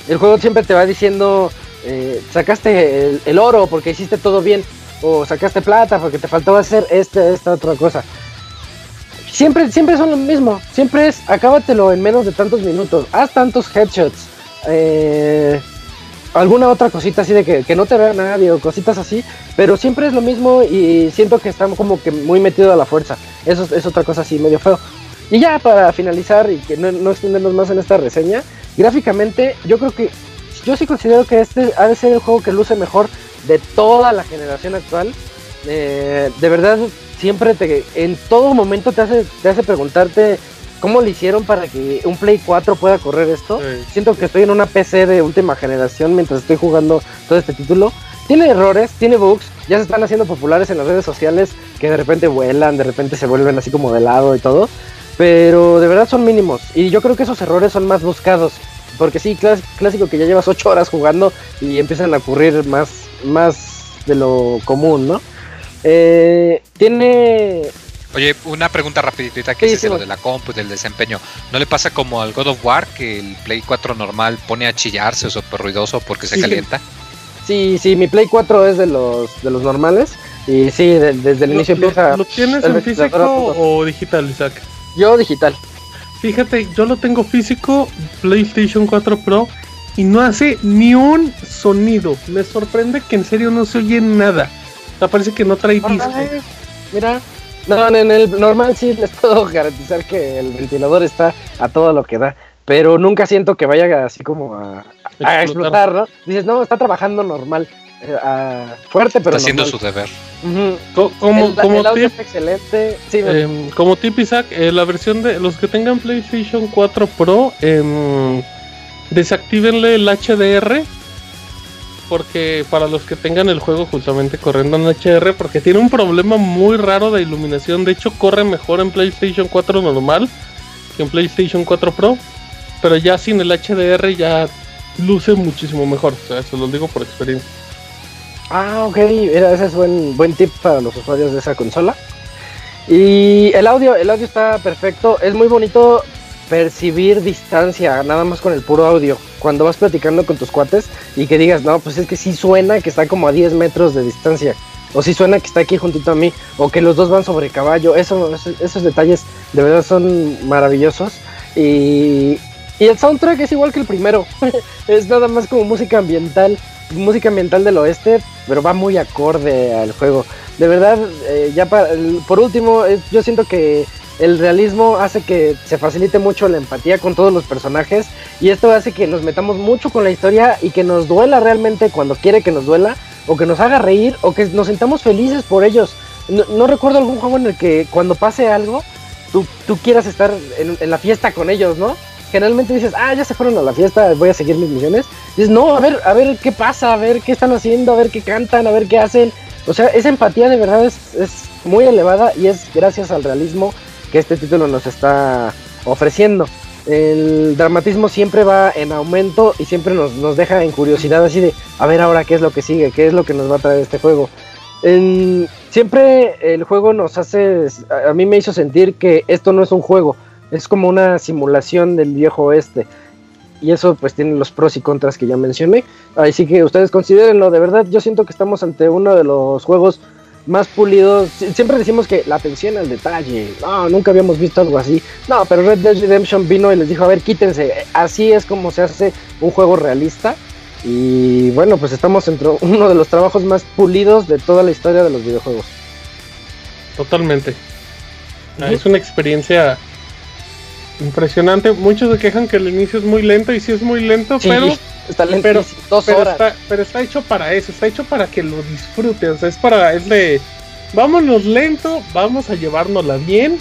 El juego siempre te va diciendo, eh, sacaste el, oro porque hiciste todo bien, o sacaste plata porque te faltaba hacer este, esta otra cosa. Siempre, siempre son lo mismo, siempre es acábatelo en menos de tantos minutos, haz tantos headshots, eh, alguna otra cosita así de que, no te vea nadie o cositas así, pero siempre es lo mismo y siento que estamos como que muy metido a la fuerza. Eso es otra cosa así medio feo. Y ya para finalizar y que no, no extendernos más en esta reseña, gráficamente yo creo que yo sí considero que este ha de ser el juego que luce mejor de toda la generación actual. Eh, de verdad, siempre te, en todo momento te hace, te hace preguntarte cómo le hicieron para que un Play 4 pueda correr esto. Siento que estoy en una PC de última generación mientras estoy jugando todo este título. Tiene errores, tiene bugs, ya se están haciendo populares en las redes sociales que de repente vuelan, de repente se vuelven así como de lado y todo. Pero de verdad son mínimos. Y yo creo que esos errores son más buscados. Porque sí, clásico que ya llevas 8 horas jugando y empiezan a ocurrir más, más de lo común, ¿no? Eh, tiene... Oye, una pregunta rapidita que es lo de la compu, del desempeño. ¿No le pasa como al God of War que el Play 4 normal pone a chillarse o súper ruidoso porque se calienta? Sí, sí, mi Play 4 es de los de los normales y sí, desde el inicio empieza... ¿Lo tienes en físico o digital, Isaac? Yo digital. Fíjate, yo lo tengo físico, PlayStation 4 Pro, y no hace ni un sonido. Me sorprende que en serio no se oye nada. O parece que no trae disco. Mira, no, en el normal sí les puedo garantizar que el ventilador está a todo lo que da. Pero nunca siento que vaya así como a, explotar, ¿no? Dices, no, está trabajando normal. Fuerte, pero. Está haciendo su deber. Como, como tip, excelente. Em, como tip, Isaac, eh, la versión de los que tengan PlayStation 4 Pro, eh, desactívenle el HDR. Porque para los que tengan el juego justamente corriendo en HDR, porque tiene un problema muy raro de iluminación. De hecho, corre mejor en PlayStation 4 normal que en PlayStation 4 Pro. Pero ya sin el HDR ya luce muchísimo mejor. O sea, se lo digo por experiencia. Ah, ok, ese es buen, buen tip para los usuarios de esa consola. Y el audio, el audio está perfecto, es muy bonito percibir distancia, nada más con el puro audio. Cuando vas platicando con tus cuates y que digas, no, pues es que sí suena que está como a 10 metros de distancia. O sí suena que está aquí juntito a mí. O que los dos van sobre caballo. Eso, esos, detalles de verdad son maravillosos. Y, y el soundtrack es igual que el primero. es nada más como música ambiental música ambiental del oeste, pero va muy acorde al juego. De verdad, eh, ya por último, yo siento que el realismo hace que se facilite mucho la empatía con todos los personajes y esto hace que nos metamos mucho con la historia y que nos duela realmente cuando quiere que nos duela o que nos haga reír o que nos sentamos felices por ellos. No, recuerdo algún juego en el que cuando pase algo tú, tú quieras estar en la fiesta con ellos, ¿no? Generalmente dices, ah, ya se fueron a la fiesta, voy a seguir mis misiones. Dices, no, a ver, a ver qué pasa, a ver qué están haciendo, a ver qué cantan, a ver qué hacen. O sea, esa empatía de verdad es, muy elevada y es gracias al realismo que este título nos está ofreciendo. El dramatismo siempre va en aumento y siempre nos, nos deja en curiosidad así de, a ver ahora qué es lo que sigue, qué es lo que nos va a traer este juego. siempre el juego nos hace, a mí me hizo sentir que esto no es un juego, es como una simulación del viejo oeste. Y eso pues tiene los pros y contras que ya mencioné. Así que ustedes considérenlo, de verdad yo siento que estamos ante uno de los juegos más pulidos. Siempre decimos que la atención al detalle. No, nunca habíamos visto algo así. No, pero Red Dead Redemption vino y les dijo, a ver, quítense. Así es como se hace un juego realista. Y bueno, pues estamos entre uno de los trabajos más pulidos de toda la historia de los videojuegos. Totalmente. Es una experiencia Impresionante. Muchos se quejan que el inicio es muy lento y sí es muy lento, pero está lento pero, dos horas. Está, pero está hecho para eso, está hecho para que lo disfrutes. O sea, es para, es de, vámonos lento, vamos a llevárnosla bien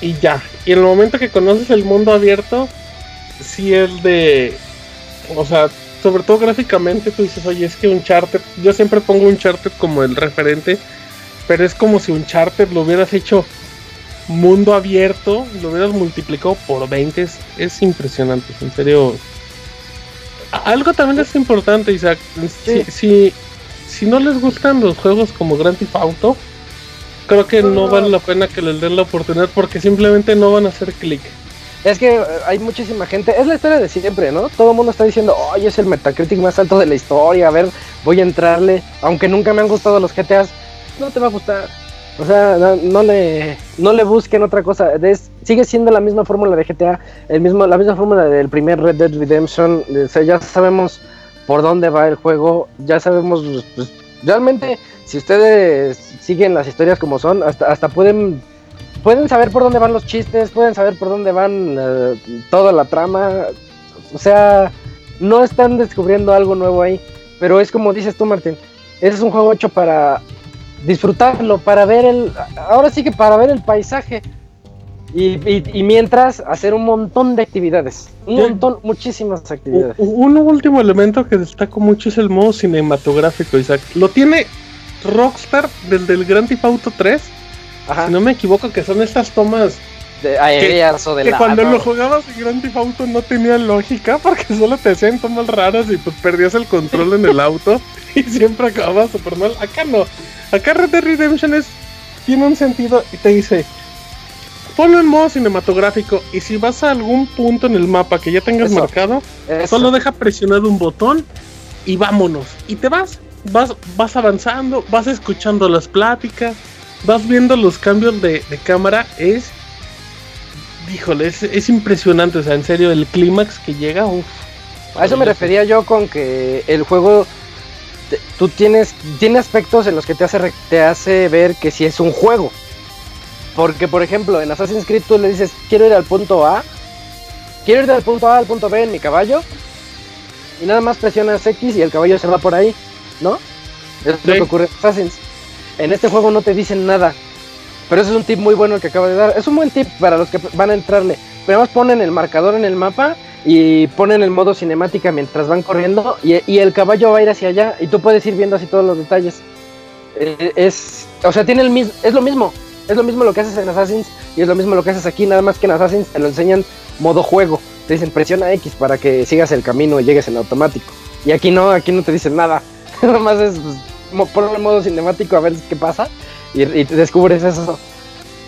y ya. Y en el momento que conoces el mundo abierto, sí es de, o sea, sobre todo gráficamente, tú dices, oye, es que un charter, yo siempre pongo un charter como el referente, pero es como si un charter lo hubieras hecho mundo abierto, lo hubieras multiplicado por 20, es, impresionante, en serio. Algo también es importante, Isaac, si, si, no les gustan los juegos como Grand Theft Auto, creo que no vale la pena que les den la oportunidad porque simplemente no van a hacer clic. Es que eh, hay muchísima gente, es la historia de siempre, ¿no? Todo el mundo está diciendo, oye, es el Metacritic más alto de la historia, a ver, voy a entrarle, aunque nunca me han gustado los GTAs, no te va a gustar. O sea, no, le, no le busquen otra cosa. sigue siendo la misma fórmula de GTA, el mismo, la misma fórmula del primer Red Dead Redemption. O sea, ya sabemos por dónde va el juego, ya sabemos, pues, realmente, si ustedes siguen las historias como son, hasta, hasta pueden, pueden saber por dónde van los chistes, pueden saber por dónde van eh, toda la trama. O sea, no están descubriendo algo nuevo ahí. Pero es como dices tú, Martín, ese es un juego hecho para disfrutarlo, para ver el, ahora sí que para ver el paisaje. Y, mientras hacer un montón de actividades, un montón, muchísimas actividades. Un último elemento que destaco mucho es el modo cinematográfico, Isaac. Lo tiene Rockstar del del Grand Theft Auto 3. Si no me equivoco, que son estas tomas de aéreas o de que cuando lo jugabas en Grand Theft Auto no tenía lógica porque solo te hacían tomas raras y pues perdías el control en el auto y siempre acababas super mal. Acá no. Acá Red Dead Redemption es, tiene un sentido y te dice, ponlo en modo cinematográfico y si vas a algún punto en el mapa que ya tengas marcado, solo deja presionado un botón y vámonos. Y te vas, vas, vas avanzando, vas escuchando las pláticas, vas viendo los cambios de, cámara. Es, híjole, es, impresionante, o sea, en serio, el clímax que llega, A eso me refería yo con que el juego tú tienes, tiene aspectos en los que te hace, te hace ver que si es un juego. Porque, por ejemplo, en Assassin's Creed tú le dices, quiero ir al punto A, quiero ir del punto A al punto B en mi caballo, y nada más presionas X y el caballo se va por ahí, ¿no? Es lo que ocurre en Assassin's. En este juego no te dicen nada. Pero eso es un tip muy bueno el que acaba de dar. Es un buen tip para los que van a entrarle. Pero además ponen el marcador en el mapa y ponen el modo cinemática mientras van corriendo y, el caballo va a ir hacia allá y tú puedes ir viendo así todos los detalles. Eh, es, o sea, tiene el es lo mismo, es lo mismo lo que haces en Assassin's y es lo mismo lo que haces aquí, nada más que en Assassin's te lo enseñan modo juego. Te dicen presiona X para que sigas el camino y llegues en automático. Y aquí no, aquí no te dicen nada. nada más es pues, modo cinemático a ver qué pasa y, y descubres eso.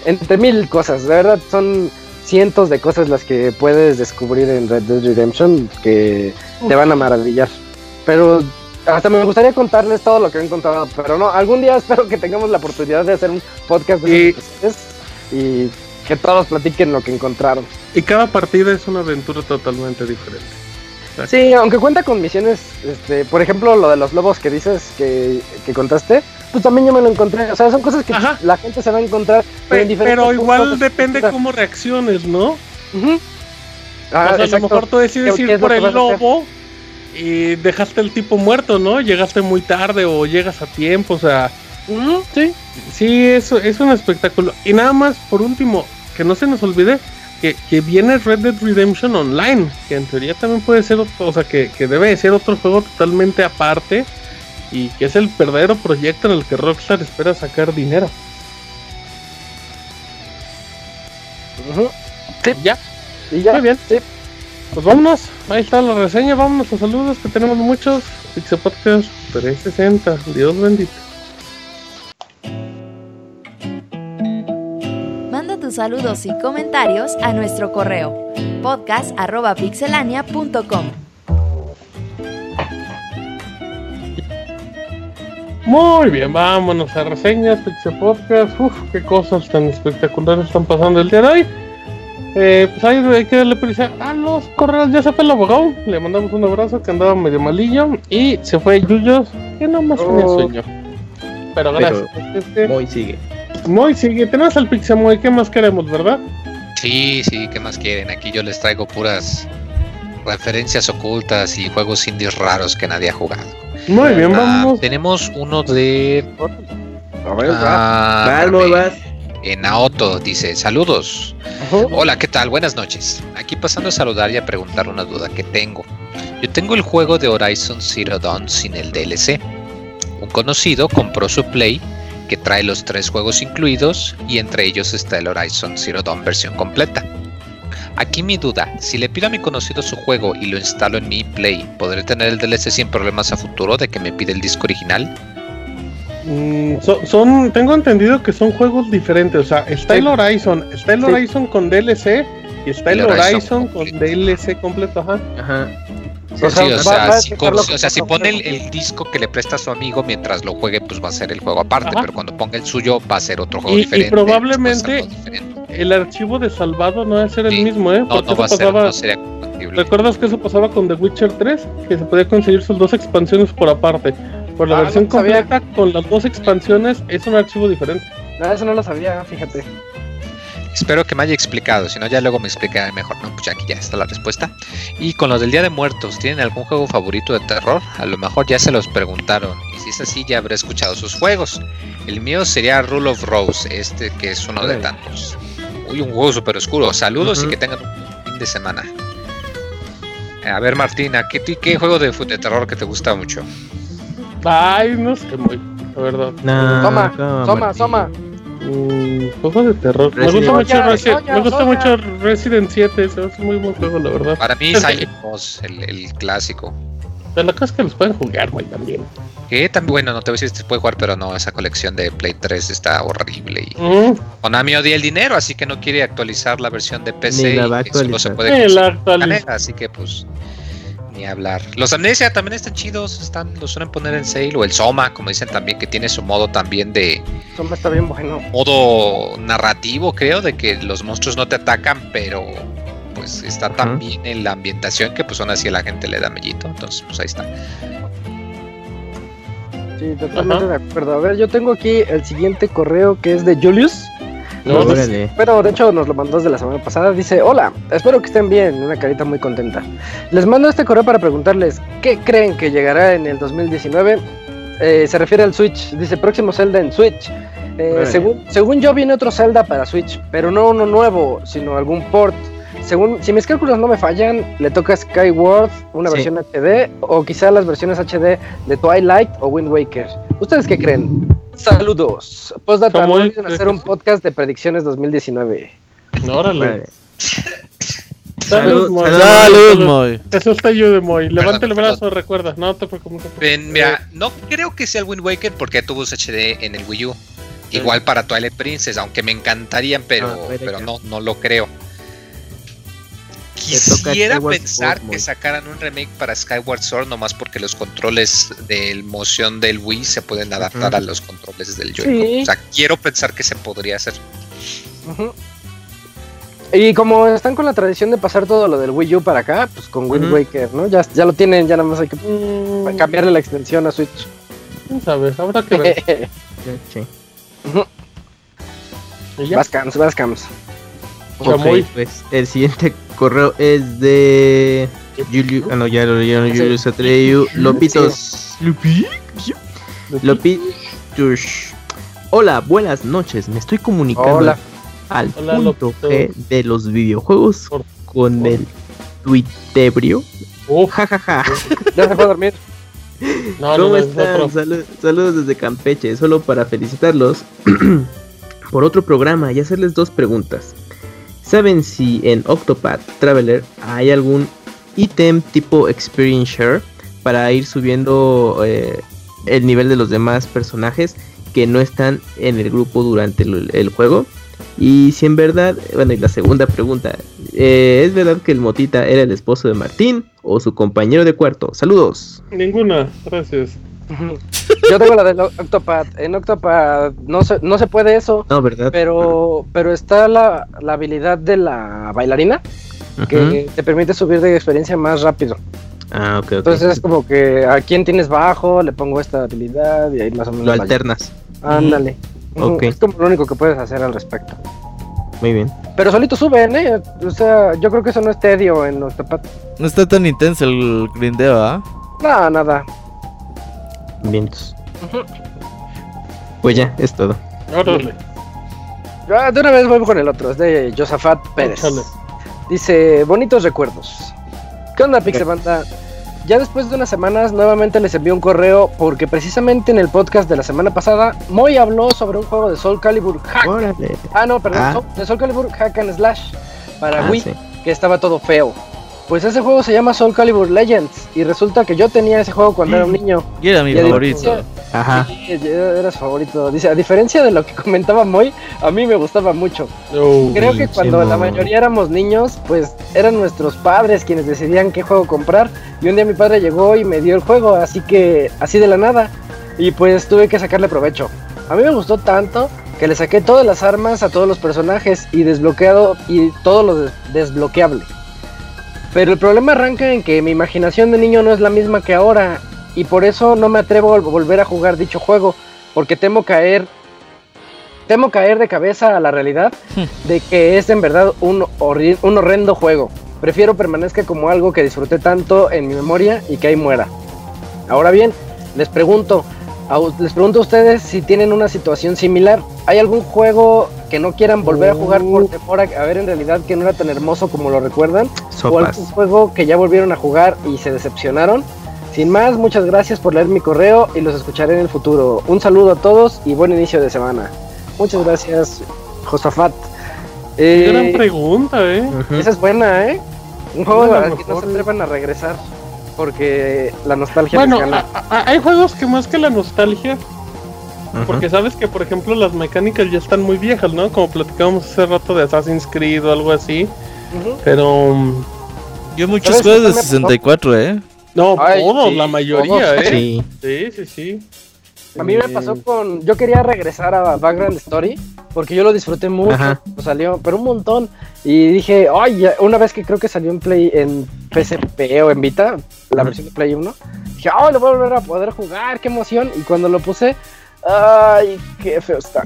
Entre mil cosas, de verdad son cientos de cosas las que puedes descubrir en Red Dead Redemption que te van a maravillar. Pero hasta me gustaría contarles todo lo que he encontrado, pero no, algún día espero que tengamos la oportunidad de hacer un podcast de y, y que todos platiquen lo que encontraron. Y cada partida es una aventura totalmente diferente. Sí, aunque cuenta con misiones, este, por ejemplo, lo de los lobos que dices que, que contaste, pues también yo me lo encontré. O sea, son cosas que la gente se va a encontrar. Pero, igual depende cómo reacciones, ¿no? Ah, a lo mejor tú decides ir por el lobo y dejaste el tipo muerto, ¿no? Llegaste muy tarde o llegas a tiempo, o sea. Sí, sí, eso es un espectáculo. Y nada más, por último, que no se nos olvide que, que, viene Red Dead Redemption Online, que en teoría también puede ser, o sea, que, que debe ser otro juego totalmente aparte y que es el verdadero proyecto en el que Rockstar espera sacar dinero. Sí. ¿Ya? ¿Y ya? Muy bien. Sí. Pues vámonos, ahí está la reseña, vámonos a saludos que tenemos muchos. Pixel Podcast 360, Dios bendito. Manda tus saludos y comentarios a nuestro correo podcast.pixelania.com. Muy bien, vámonos a reseñas, Pixel Podcast. Uf, qué cosas tan espectaculares están pasando el día de hoy. Eh, pues ahí hay que darle prisa a los correos. Ya se fue el abogado. Le mandamos un abrazo que andaba medio malillo. Y se fue Yuyos, que no más tenía oh. sueño. Pero gracias. Este, Moy sigue. Moy sigue. Tenemos al Pixamoy. ¿Qué más queremos, verdad? Sí, sí, ¿qué más quieren? Aquí yo les traigo puras referencias ocultas y juegos indies raros que nadie ha jugado. Muy bien, ah, vamos. Tenemos uno de. A ver, ah, vas. En Aoto dice: Saludos. Hola, ¿qué tal? Buenas noches. Aquí pasando a saludar y a preguntar una duda que tengo. Yo tengo el juego de Horizon Zero Dawn sin el DLC. Un conocido compró su Play que trae los tres juegos incluidos y entre ellos está el Horizon Zero Dawn versión completa. Aquí mi duda, si le pido a mi conocido su juego y lo instalo en mi Play, ¿podré tener el DLC sin problemas a futuro de que me pide el disco original? Mm, son, tengo entendido que son juegos diferentes, o sea, está el Horizon, está el Horizon con DLC y está el, Horizon, con DLC completo, ajá. Ajá. o, sea, si, pone el, disco que le presta a su amigo mientras lo juegue, pues va a ser el juego aparte, pero cuando ponga el suyo va a ser otro juego diferente. Y probablemente el archivo de salvado no va a ser el mismo, ¿eh? Porque no, va a ser, ¿Recuerdas que eso pasaba con The Witcher 3? Que se podía conseguir sus dos expansiones por aparte. Por la ah, versión completa, con las dos expansiones, es un archivo diferente. No, eso no lo sabía, fíjate. Espero que me haya explicado, si no ya luego me explicaré mejor, ¿no? Pues aquí ya está la respuesta. Y con los del Día de Muertos, ¿tienen algún juego favorito de terror? A lo mejor ya se los preguntaron, y si es así ya habré escuchado sus juegos. El mío sería Rule of Rose, este que es uno de tantos. Uy, un juego súper oscuro. Saludos y que tengan un fin de semana. A ver, Martina, ¿qué, qué juego de, de terror que te gusta mucho? Ay, no sé muy, la verdad. toma, toma, toma. Mm, juego de terror. me gusta, mucho, me gusta mucho Resident 7, es muy buen juego, la verdad. Para mí, Silent Boss, el, el clásico. Pero la cosa es que los pueden jugar, güey, también. Que también, bueno, no te voy a decir si se puede jugar, pero no, esa colección de Play 3 está horrible. Y mm. Konami odia el dinero, así que no quiere actualizar la versión de PC. y solo se puede así que pues ni hablar. Los Amnesia también están chidos, están, los suelen poner en sale, o el Soma, como dicen también, que tiene su modo también de. Soma está bien bueno. Modo narrativo, creo, de que los monstruos no te atacan, pero pues está también en la ambientación que pues aún así a la gente le da mellito. Entonces, pues ahí está. Sí, totalmente de acuerdo. A ver, yo tengo aquí el siguiente correo que es de Julius. pero de hecho nos lo mandó desde la semana pasada. Dice, hola, espero que estén bien, una carita muy contenta. Les mando este correo para preguntarles, ¿qué creen que llegará en el 2019? Eh, se refiere al Switch, dice próximo Zelda en Switch. Eh, según, según yo viene otro Zelda para Switch, pero no uno nuevo, sino algún port según, si mis cálculos no me fallan, le toca Skyward una versión HD o quizá las versiones HD de Twilight o Wind Waker. ¿Ustedes qué creen? Saludos. Postdata, no olviden hacer un podcast de predicciones 2019. Órale. Salud, Moy. Salud, Moy. Eso está yo de Moy. Levante el brazo, recuerda. No te preocupes. mira, no creo que sea el Wind Waker porque tuvo HD en el Wii U. Igual para Twilight Princess, aunque me encantarían, pero, ah, pero no, no lo creo. Quisiera pensar que sacaran un remake para Skyward Sword nomás porque los controles de moción del Wii se pueden adaptar a los controles del Joy-Con. O sea, quiero pensar que se podría hacer. Y como están con la tradición de pasar todo lo del Wii U para acá, pues con Wind Waker, ¿no? Ya, ya lo tienen, ya nada más hay que mm. cambiarle la extensión a Switch. ¿Sabes? Habrá que ver. sí. Vascams, Ok, pues el siguiente correo es de Julio, ah no, ya lo leyeron Julius Atreyu, Lopitos. Lopitos. Hola, buenas noches. Me estoy comunicando al punto G de los videojuegos con el tuitebrio. Jajaja. ya se fue a dormir. ¿Cómo están? saludos desde Campeche. Solo para felicitarlos por otro programa y hacerles dos preguntas. ¿Saben si en Octopath Traveler hay algún ítem tipo Experience Share para ir subiendo eh, el nivel de los demás personajes que no están en el grupo durante el, juego? Y si en verdad, bueno, y la segunda pregunta, eh, ¿es verdad que el Motita era el esposo de Martín o su compañero de cuarto? Saludos. Ninguna, gracias. Yo tengo la de Octopath. En Octopath no se, no se puede eso. No, ¿verdad? Pero, pero está la, habilidad de la bailarina que te permite subir de experiencia más rápido. Ah, ok, Entonces es como que a quién tienes bajo, le pongo esta habilidad y ahí más o menos. Lo alternas. Ándale. Es como lo único que puedes hacer al respecto. Muy bien. Pero solito suben, ¿eh? O sea, yo creo que eso no es tedio en Octopath. No está tan intenso el grindeo, ¿ah? Nada, nada. Vientos. Pues ya, es todo. Ah, de una vez voy con el otro, es de Josafat Pérez. Dice, bonitos recuerdos. ¿Qué onda, Pixelbanda? ya después de unas semanas nuevamente les envié un correo porque precisamente en el podcast de la semana pasada Moy habló sobre un juego de Soul Calibur Hack. Ah, no, perdón, ah. de Soul Calibur Hack and Slash para ah, Wii, que estaba todo feo. Pues ese juego se llama Soul Calibur Legends y resulta que yo tenía ese juego cuando era un niño. Y era mi favorito. Ajá. Sí, era su favorito. Dice, a diferencia de lo que comentaba Moy, a mí me gustaba mucho. Creo que cuando la mayoría éramos niños, pues eran nuestros padres quienes decidían qué juego comprar. Y un día mi padre llegó y me dio el juego, así que así de la nada. Y pues tuve que sacarle provecho. A mí me gustó tanto que le saqué todas las armas a todos los personajes y desbloqueado y todo lo desbloqueable. Pero el problema arranca en que mi imaginación de niño no es la misma que ahora y por eso no me atrevo a volver a jugar dicho juego, porque temo caer temo caer de cabeza a la realidad de que es en verdad un, horrendo juego. Prefiero permanezca como algo que disfruté tanto en mi memoria y que ahí muera. Ahora bien, les pregunto, les pregunto a ustedes si tienen una situación similar. ¿Hay algún juego que no quieran volver a jugar por uh. temor a, ver en realidad que no era tan hermoso como lo recuerdan? ¿O algún juego que ya volvieron a jugar y se decepcionaron? Sin más, muchas gracias por leer mi correo y los escucharé en el futuro. Un saludo a todos y buen inicio de semana. Muchas gracias, Josafat. Eh, gran pregunta, ¿eh? Esa es buena, ¿eh? Un juego al que no se atrevan a regresar porque la nostalgia. Bueno, hay juegos que más que la nostalgia, porque sabes que, por ejemplo, las mecánicas ya están muy viejas, ¿no? Como platicábamos hace rato de Assassin's Creed o algo así. Pero. Yo muchos juegos de 64, ¿eh? No, todos, la mayoría, ¿eh? Sí. sí, sí, sí. A mí me pasó con. Yo quería regresar a Background Story porque yo lo disfruté mucho. Salió, pero un montón. Y dije, ay, una vez que creo que salió en Play, en PSP o en Vita, la versión de Play 1, dije, ay, lo voy a volver a poder jugar, qué emoción. Y cuando lo puse, ay, qué feo está.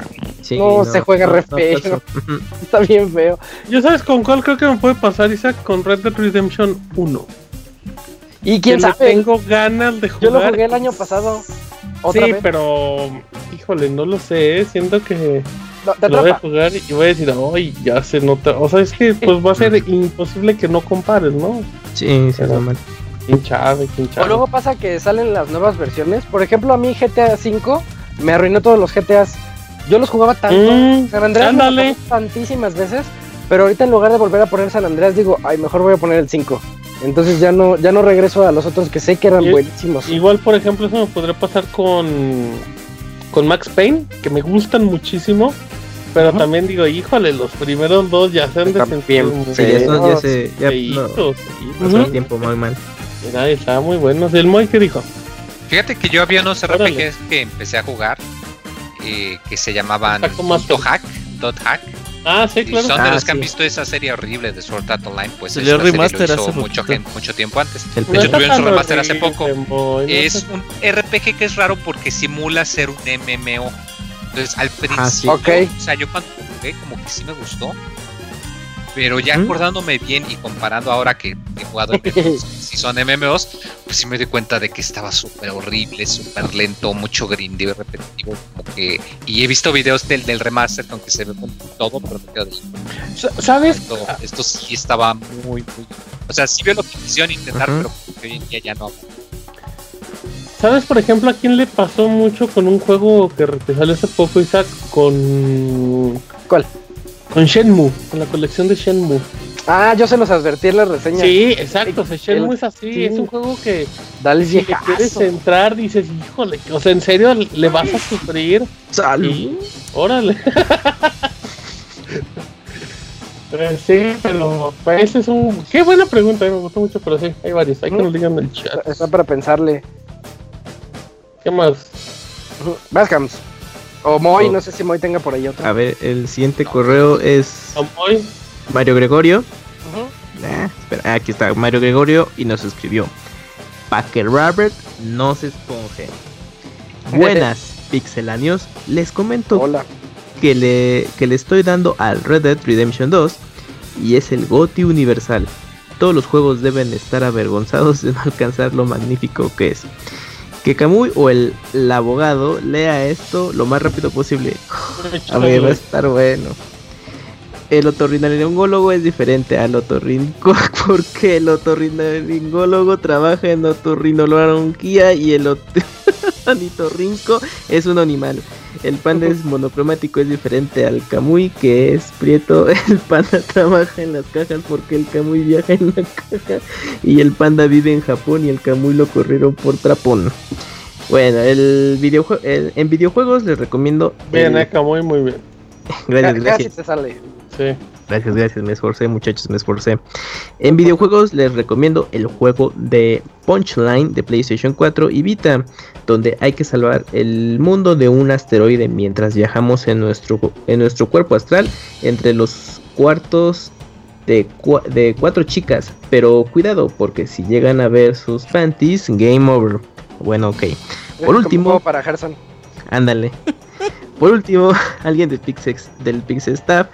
no, se juega re feo. está bien feo. ¿Yo sabes con cuál creo que me puede pasar, Isaac? Con Red Dead Redemption 1. Y quién sabe. Tengo ganas de jugar. Yo lo jugué el año pasado. Sí, pero híjole, no lo sé. Siento que lo voy a jugar y voy a decir, ay, ya se nota. O sea, es que pues va a ser imposible que no compares, ¿no? Sí, sí, mal. Quién. O luego pasa que salen las nuevas versiones. Por ejemplo, a mí GTA V me arruinó todos los GTAs. Yo los jugaba tanto. Mm, San Andreas tantísimas veces. Pero ahorita en lugar de volver a poner San Andreas, digo, ay, mejor voy a poner el 5. Entonces ya no, ya no regreso a los otros que sé que eran buenísimos. Igual, por ejemplo, eso me podría pasar con, con Max Payne, que me gustan muchísimo. Pero también digo, híjole, los primeros dos ya se han descendido. Sí, ya se. Ya no, tiempo muy mal. Mira, estaba muy bueno. ¿El Moy qué dijo? Fíjate que yo había unos RPGs que empecé a jugar eh, que se llamaban Dot Hack. Dot Hack Ah, sí, claro. son de los ah, que han visto esa serie horrible de Sword Art Online, pues esta serie lo hizo mucho, mucho tiempo antes. de hecho, tuvieron su remaster hace poco. es un RPG que es raro porque simula ser un MMO. Entonces, al ah, principio, o sea, yo cuando jugué, como que sí me gustó. Pero ya acordándome bien y comparando ahora que he jugado si son MMOs, pues sí me di cuenta de que estaba súper horrible, súper lento, mucho grindy y repetitivo. Como que, y he visto videos del, del remaster, aunque se ve con todo, pero me quedo de... ¿Sabes? Esto, sí estaba muy, muy. O sea, sí veo lo que quisieron intentar, pero hoy en día ya no. ¿Sabes, por ejemplo, a quién le pasó mucho con un juego que salió hace poco, Isaac? Con. ¿Cuál? Con Shenmue, con la colección de Shenmue. Ah, yo se los advertí en la reseña. Sí, exacto. Shenmue es así, es un juego que Dale si quieres entrar, dices, híjole, o sea, en serio le vas a sufrir. Salud. Órale. sí, pero ese es un. Qué buena pregunta, eh, me gustó mucho, pero sí, hay varios. Hay que nos digan en el chat. Está para pensarle. ¿Qué más? Bascams. O Moy, oh. no sé si Moy tenga por ahí otro. A ver, el siguiente correo es. Moy? Mario Gregorio. Espera, aquí está Mario Gregorio y nos escribió. Packer Robert no se esponje. Buenas, pixelanios. Les comento Hola. Que, le, que le estoy dando al Red Dead Redemption 2 y es el GOTI universal. Todos los juegos deben estar avergonzados de no alcanzar lo magnífico que es. Que Kamui o el, abogado lea esto lo más rápido posible. a ver, va a estar bueno. el otorrinolaringólogo es diferente al otorrinco porque el otorrinolaringólogo trabaja en otorrinolaringología y el ornitorrinco es un animal. El panda es monocromático, es diferente al camuy que es prieto. El panda trabaja en las cajas porque el camuy viaja en la caja y el panda vive en Japón y el camuy lo corrieron por trapón. Bueno, el videojuego en videojuegos les recomiendo. Bien, el... camuy muy bien. gracias, gracias. Te sale. Sí. Gracias, gracias, me esforcé, muchachos, me esforcé. En videojuegos les recomiendo el juego de Punchline de PlayStation 4 y Vita, donde hay que salvar el mundo de un asteroide mientras viajamos en nuestro, en nuestro cuerpo astral entre los cuartos de, de cuatro chicas. Pero cuidado, porque si llegan a ver sus panties, game over. Bueno, ok. Por último. Para. Ándale. Por último, alguien del Pixex, del Pixel Staff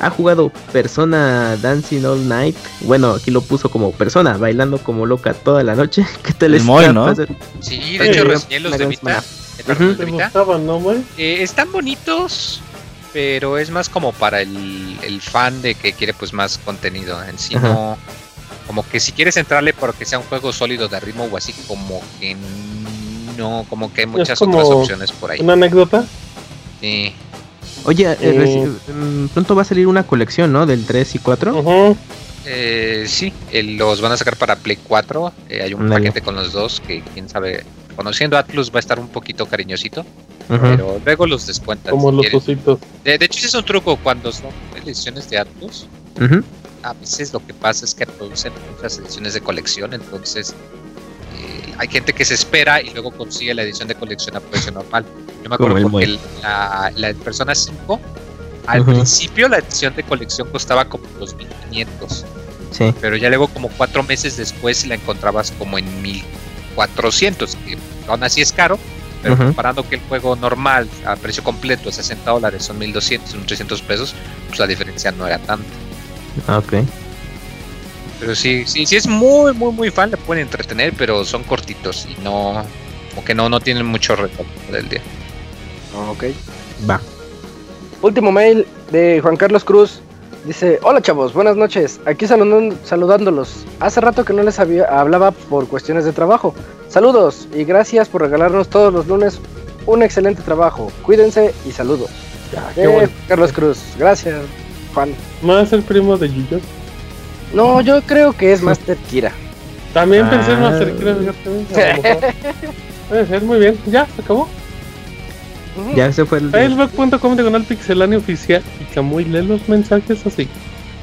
ha jugado Persona Dancing All Night. Bueno, aquí lo puso como persona, bailando como loca toda la noche. ¿Qué tal es? ¿no? Sí, de hecho reseñé los de Vita. Eh, están bonitos, pero es más como para el, fan de que quiere pues más contenido en sí. No, como que si quieres entrarle porque sea un juego sólido de ritmo o así, como que no, como que hay muchas otras opciones por ahí. ¿Una anécdota? Sí. Oye, eh, eh, mm, pronto va a salir una colección, ¿no? Del 3 y 4. Eh, sí, los van a sacar para Play 4. hay un paquete con los dos que quién sabe. Conociendo a Atlus va a estar un poquito cariñosito. Pero luego los descuentan. Como los ositos. De, hecho, es un truco cuando son ediciones de Atlus. A veces lo que pasa es que producen muchas ediciones de colección. Entonces, hay gente que se espera y luego consigue la edición de colección a precio normal. Yo me acuerdo porque la, la, Persona 5, al principio la edición de colección costaba como 2500. Sí. Pero ya luego, como cuatro meses después, la encontrabas como en 1400, que aún así es caro. Pero comparando que el juego normal a precio completo, 60 dólares, son 1200, 1300 pesos, pues la diferencia no era tanta. Ah, ok. Pero sí, sí, sí es muy, muy, muy fan, le pueden entretener, pero son cortitos y no, como que no, no tienen mucho reto del día. Ok. Va. Último mail de Juan Carlos Cruz. Dice, hola chavos, buenas noches. Aquí saludándolos. Hace rato que no les había, hablaba por cuestiones de trabajo. Saludos y gracias por regalarnos todos los lunes un excelente trabajo. Cuídense y saludos. Eh, Carlos Cruz, gracias, Juan. ¿Más el primo de Yuyo? No, yo creo que es Master Kira. También pensé en ah. Master Kira, Puede ser, muy bien. Ya, se acabó. Ya se fue el. Facebook.com diagonal pixelania oficial. Y Camuy lee los mensajes así.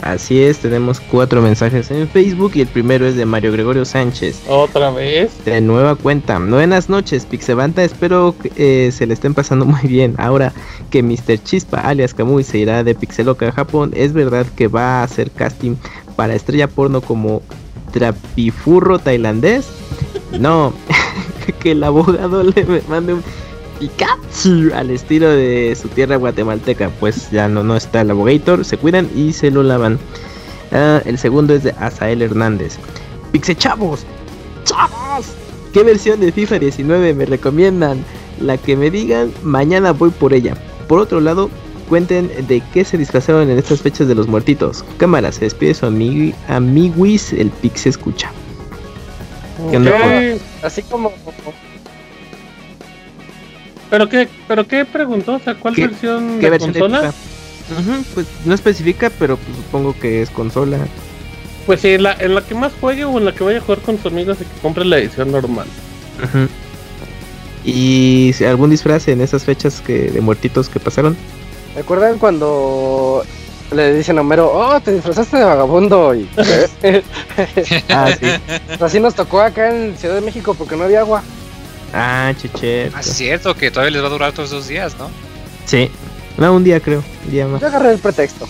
Así es, tenemos cuatro mensajes en Facebook y el primero es de Mario Gregorio Sánchez. ¿Otra vez? De nueva cuenta. Buenas noches, Pixebanta. Espero que eh, se le estén pasando muy bien. Ahora que Mr. Chispa, alias Kamui, se irá de Pixeloca a Japón, ¿es verdad que va a hacer casting para estrella porno como trapifurro tailandés? No, que el abogado le mande un Pikachu al estilo de su tierra guatemalteca. Pues ya no, no está el abogator, se cuidan y se lo lavan. Ah, el segundo es de Asael Hernández. Pixe chavos, chavos. ¿Qué versión de FIFA 19 me recomiendan? La que me digan, mañana voy por ella. Por otro lado, cuenten de qué se disfrazaron en estas fechas de los muertitos. Cámara, se despide su amigo, amiguis, el Pixe escucha. Así como ¿Pero qué, pero qué preguntó? O sea, ¿cuál versión de consola? pues no especifica, pero pues, supongo que es consola. Pues sí, en la, en la que más juegue o en la que vaya a jugar con sus amigos y que compre la edición normal. ¿Y algún disfraz en esas fechas que de muertitos que pasaron? ¿Recuerdan cuando le dicen a Homero, oh, te disfrazaste de vagabundo? Y... ah, sí. Así nos tocó acá en Ciudad de México porque no había agua. Ah, cheche. Ah, es cierto que todavía les va a durar todos esos días, ¿no? Sí. No, un día creo. Un día más. Yo agarré el pretexto.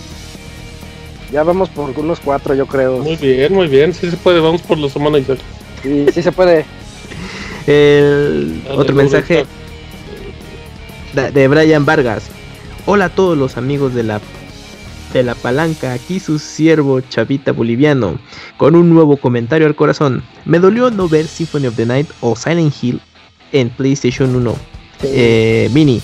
Ya vamos por unos cuatro, yo creo. Muy bien, muy bien. Sí se puede, vamos por los humanos. Sí, sí se puede. El otro mensaje de Brian Vargas. Hola a todos los amigos de la de la palanca, aquí su siervo chavita boliviano, con un nuevo comentario al corazón. Me dolió no ver Symphony of the Night o Silent Hill en PlayStation 1 eh, Mini.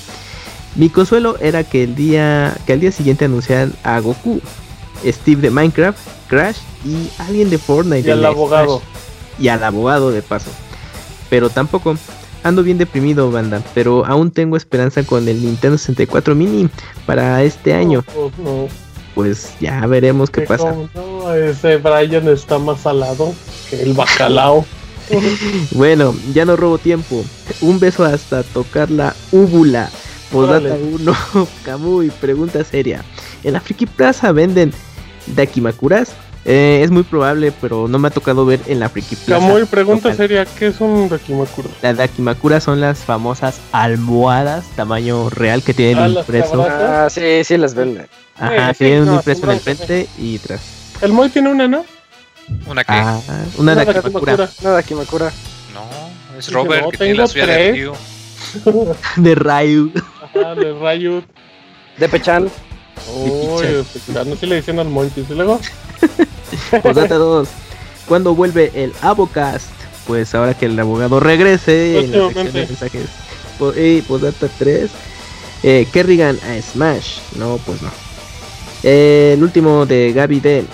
Mi consuelo era que el día que al día siguiente anunciaran a Goku. Steve de Minecraft, Crash y alguien de Fortnite. Y al abogado. y al abogado de paso. Pero tampoco. Ando bien deprimido, banda, pero aún tengo esperanza con el Nintendo 64 Mini para este año. Pues, pues ya veremos qué pasa. ese Brian está más salado que el bacalao. bueno, ya no robo tiempo. Un beso hasta tocar la úvula. Podata 1, Kamui, pregunta seria. En la Friki Plaza venden Dakimakuras. Eh, es muy probable, pero no me ha tocado ver en la Friki Plaza. Kamui, pregunta seria, ¿qué es un Dakimakura? Las Dakimakuras son las famosas almohadas tamaño real que tienen ah, impreso. Ah, sí, sí las venden. Ajá, tienen un impreso en el frente y atrás. El Moy tiene una, ¿no? ¿Una qué? Ah, una, una Dakimakura. Una Dakimakura. No, es Robert que tiene la suya de Ryu. de Ryu. Ajá, de Ryu. De Pechan. Uy, Pechan, no se le dicen al Monty, ¿y luego? pues date dos. ¿Cuándo vuelve el Abocast? Pues ahora que el abogado regrese en la sección de mensajes. Y pues data 3. Eh, Kerrigan a Smash. No, pues no. Eh, el último de Gaby D.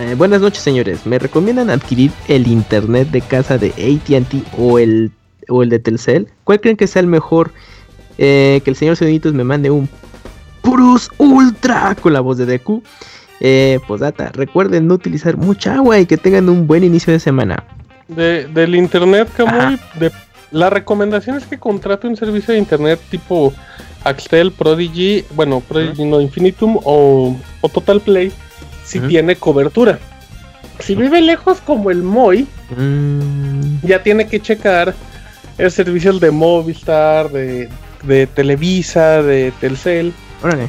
Eh, buenas noches, señores. ¿Me recomiendan adquirir el internet de casa de ATT o el, o el de Telcel? ¿Cuál creen que sea el mejor? Eh, que el señor Sonitos me mande un Purus Ultra con la voz de Deku. Eh, data, recuerden no utilizar mucha agua y que tengan un buen inicio de semana. De, del internet, Camuy, de, la recomendación es que contrate un servicio de internet tipo Axtel, Prodigy, bueno, Prodigy no, Infinitum o, o Total Play si tiene cobertura. Si vive lejos como el Moy, mm. ya tiene que checar el servicio de Movistar, de, Televisa, de Telcel,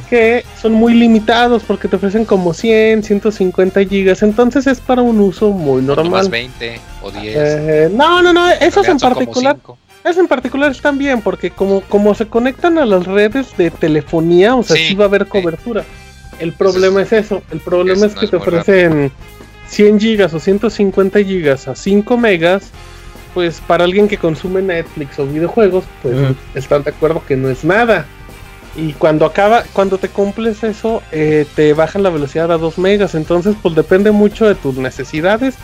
que son muy limitados porque te ofrecen como 100, 150 gigas, entonces es para un uso muy normal. Más 20 o 10. Eh, no, no, no, esos en particular. Esos en particular están bien porque como, como se conectan a las redes de telefonía, o sea, sí, va a haber cobertura. El problema es eso. El problema es que te ofrecen 100 gigas o 150 gigas a 5 megas. Pues para alguien que consume Netflix o videojuegos, pues están de acuerdo que no es nada. Y cuando acaba, cuando te cumples eso, eh, te bajan la velocidad a 2 megas. Entonces, pues depende mucho de tus necesidades,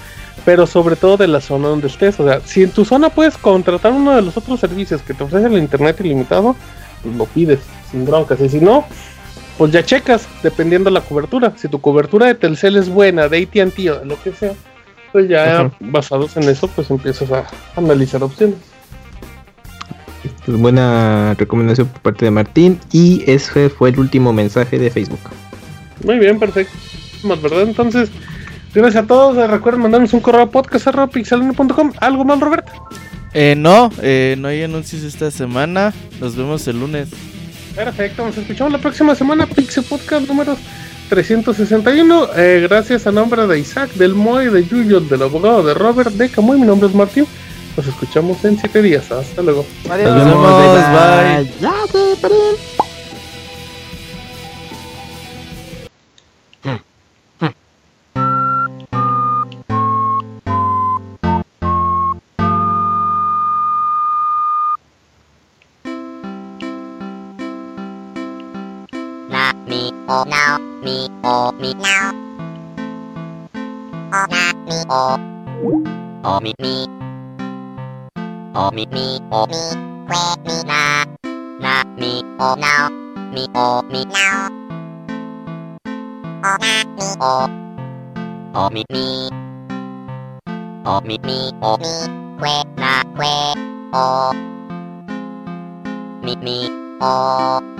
pero sobre todo de la zona donde estés. O sea, si en tu zona puedes contratar uno de los otros servicios que te ofrece el internet ilimitado, pues lo pides sin broncas. Y si no, pues ya checas, dependiendo de la cobertura. Si tu cobertura de Telcel es buena, de ATT o de lo que sea, pues ya basados en eso, pues empiezas a analizar opciones. Buena recomendación por parte de Martín. Y ese fue el último mensaje de Facebook. Muy bien, perfecto. Más verdad, entonces, gracias a todos. Recuerden mandarnos un correo a podcast.pixelano.com. ¿Algo más, Roberto? Eh, no, eh, no hay anuncios esta semana. Nos vemos el lunes. Perfecto, nos escuchamos la próxima semana, Pixel Podcast número 361. Eh, gracias a nombre de Isaac, del Moy, de Yuyo, del abogado de Robert, de Camuy. Mi nombre es Martín. Nos escuchamos en 7 días. Hasta luego. Adiós. bye. o now, me o me now. O na me o. O me me. O me me o me. Que me na. Na me o now. Me o me now. O na me o. O me me. O me me o me. Que na que o. Me me o.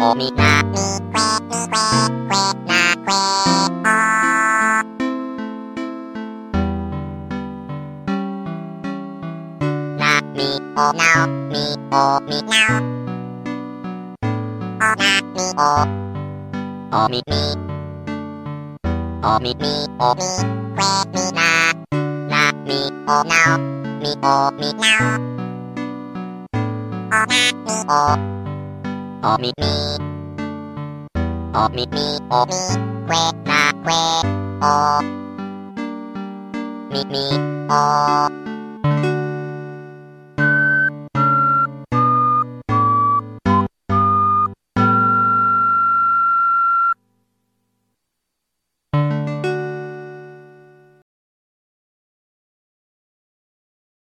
おみなみくえくえくえなくえおなみおなおみおみなおおなみおおみみおみみおみくえみななみおなおみおみなおおなみおおみみおみみおみくえなくえおみみお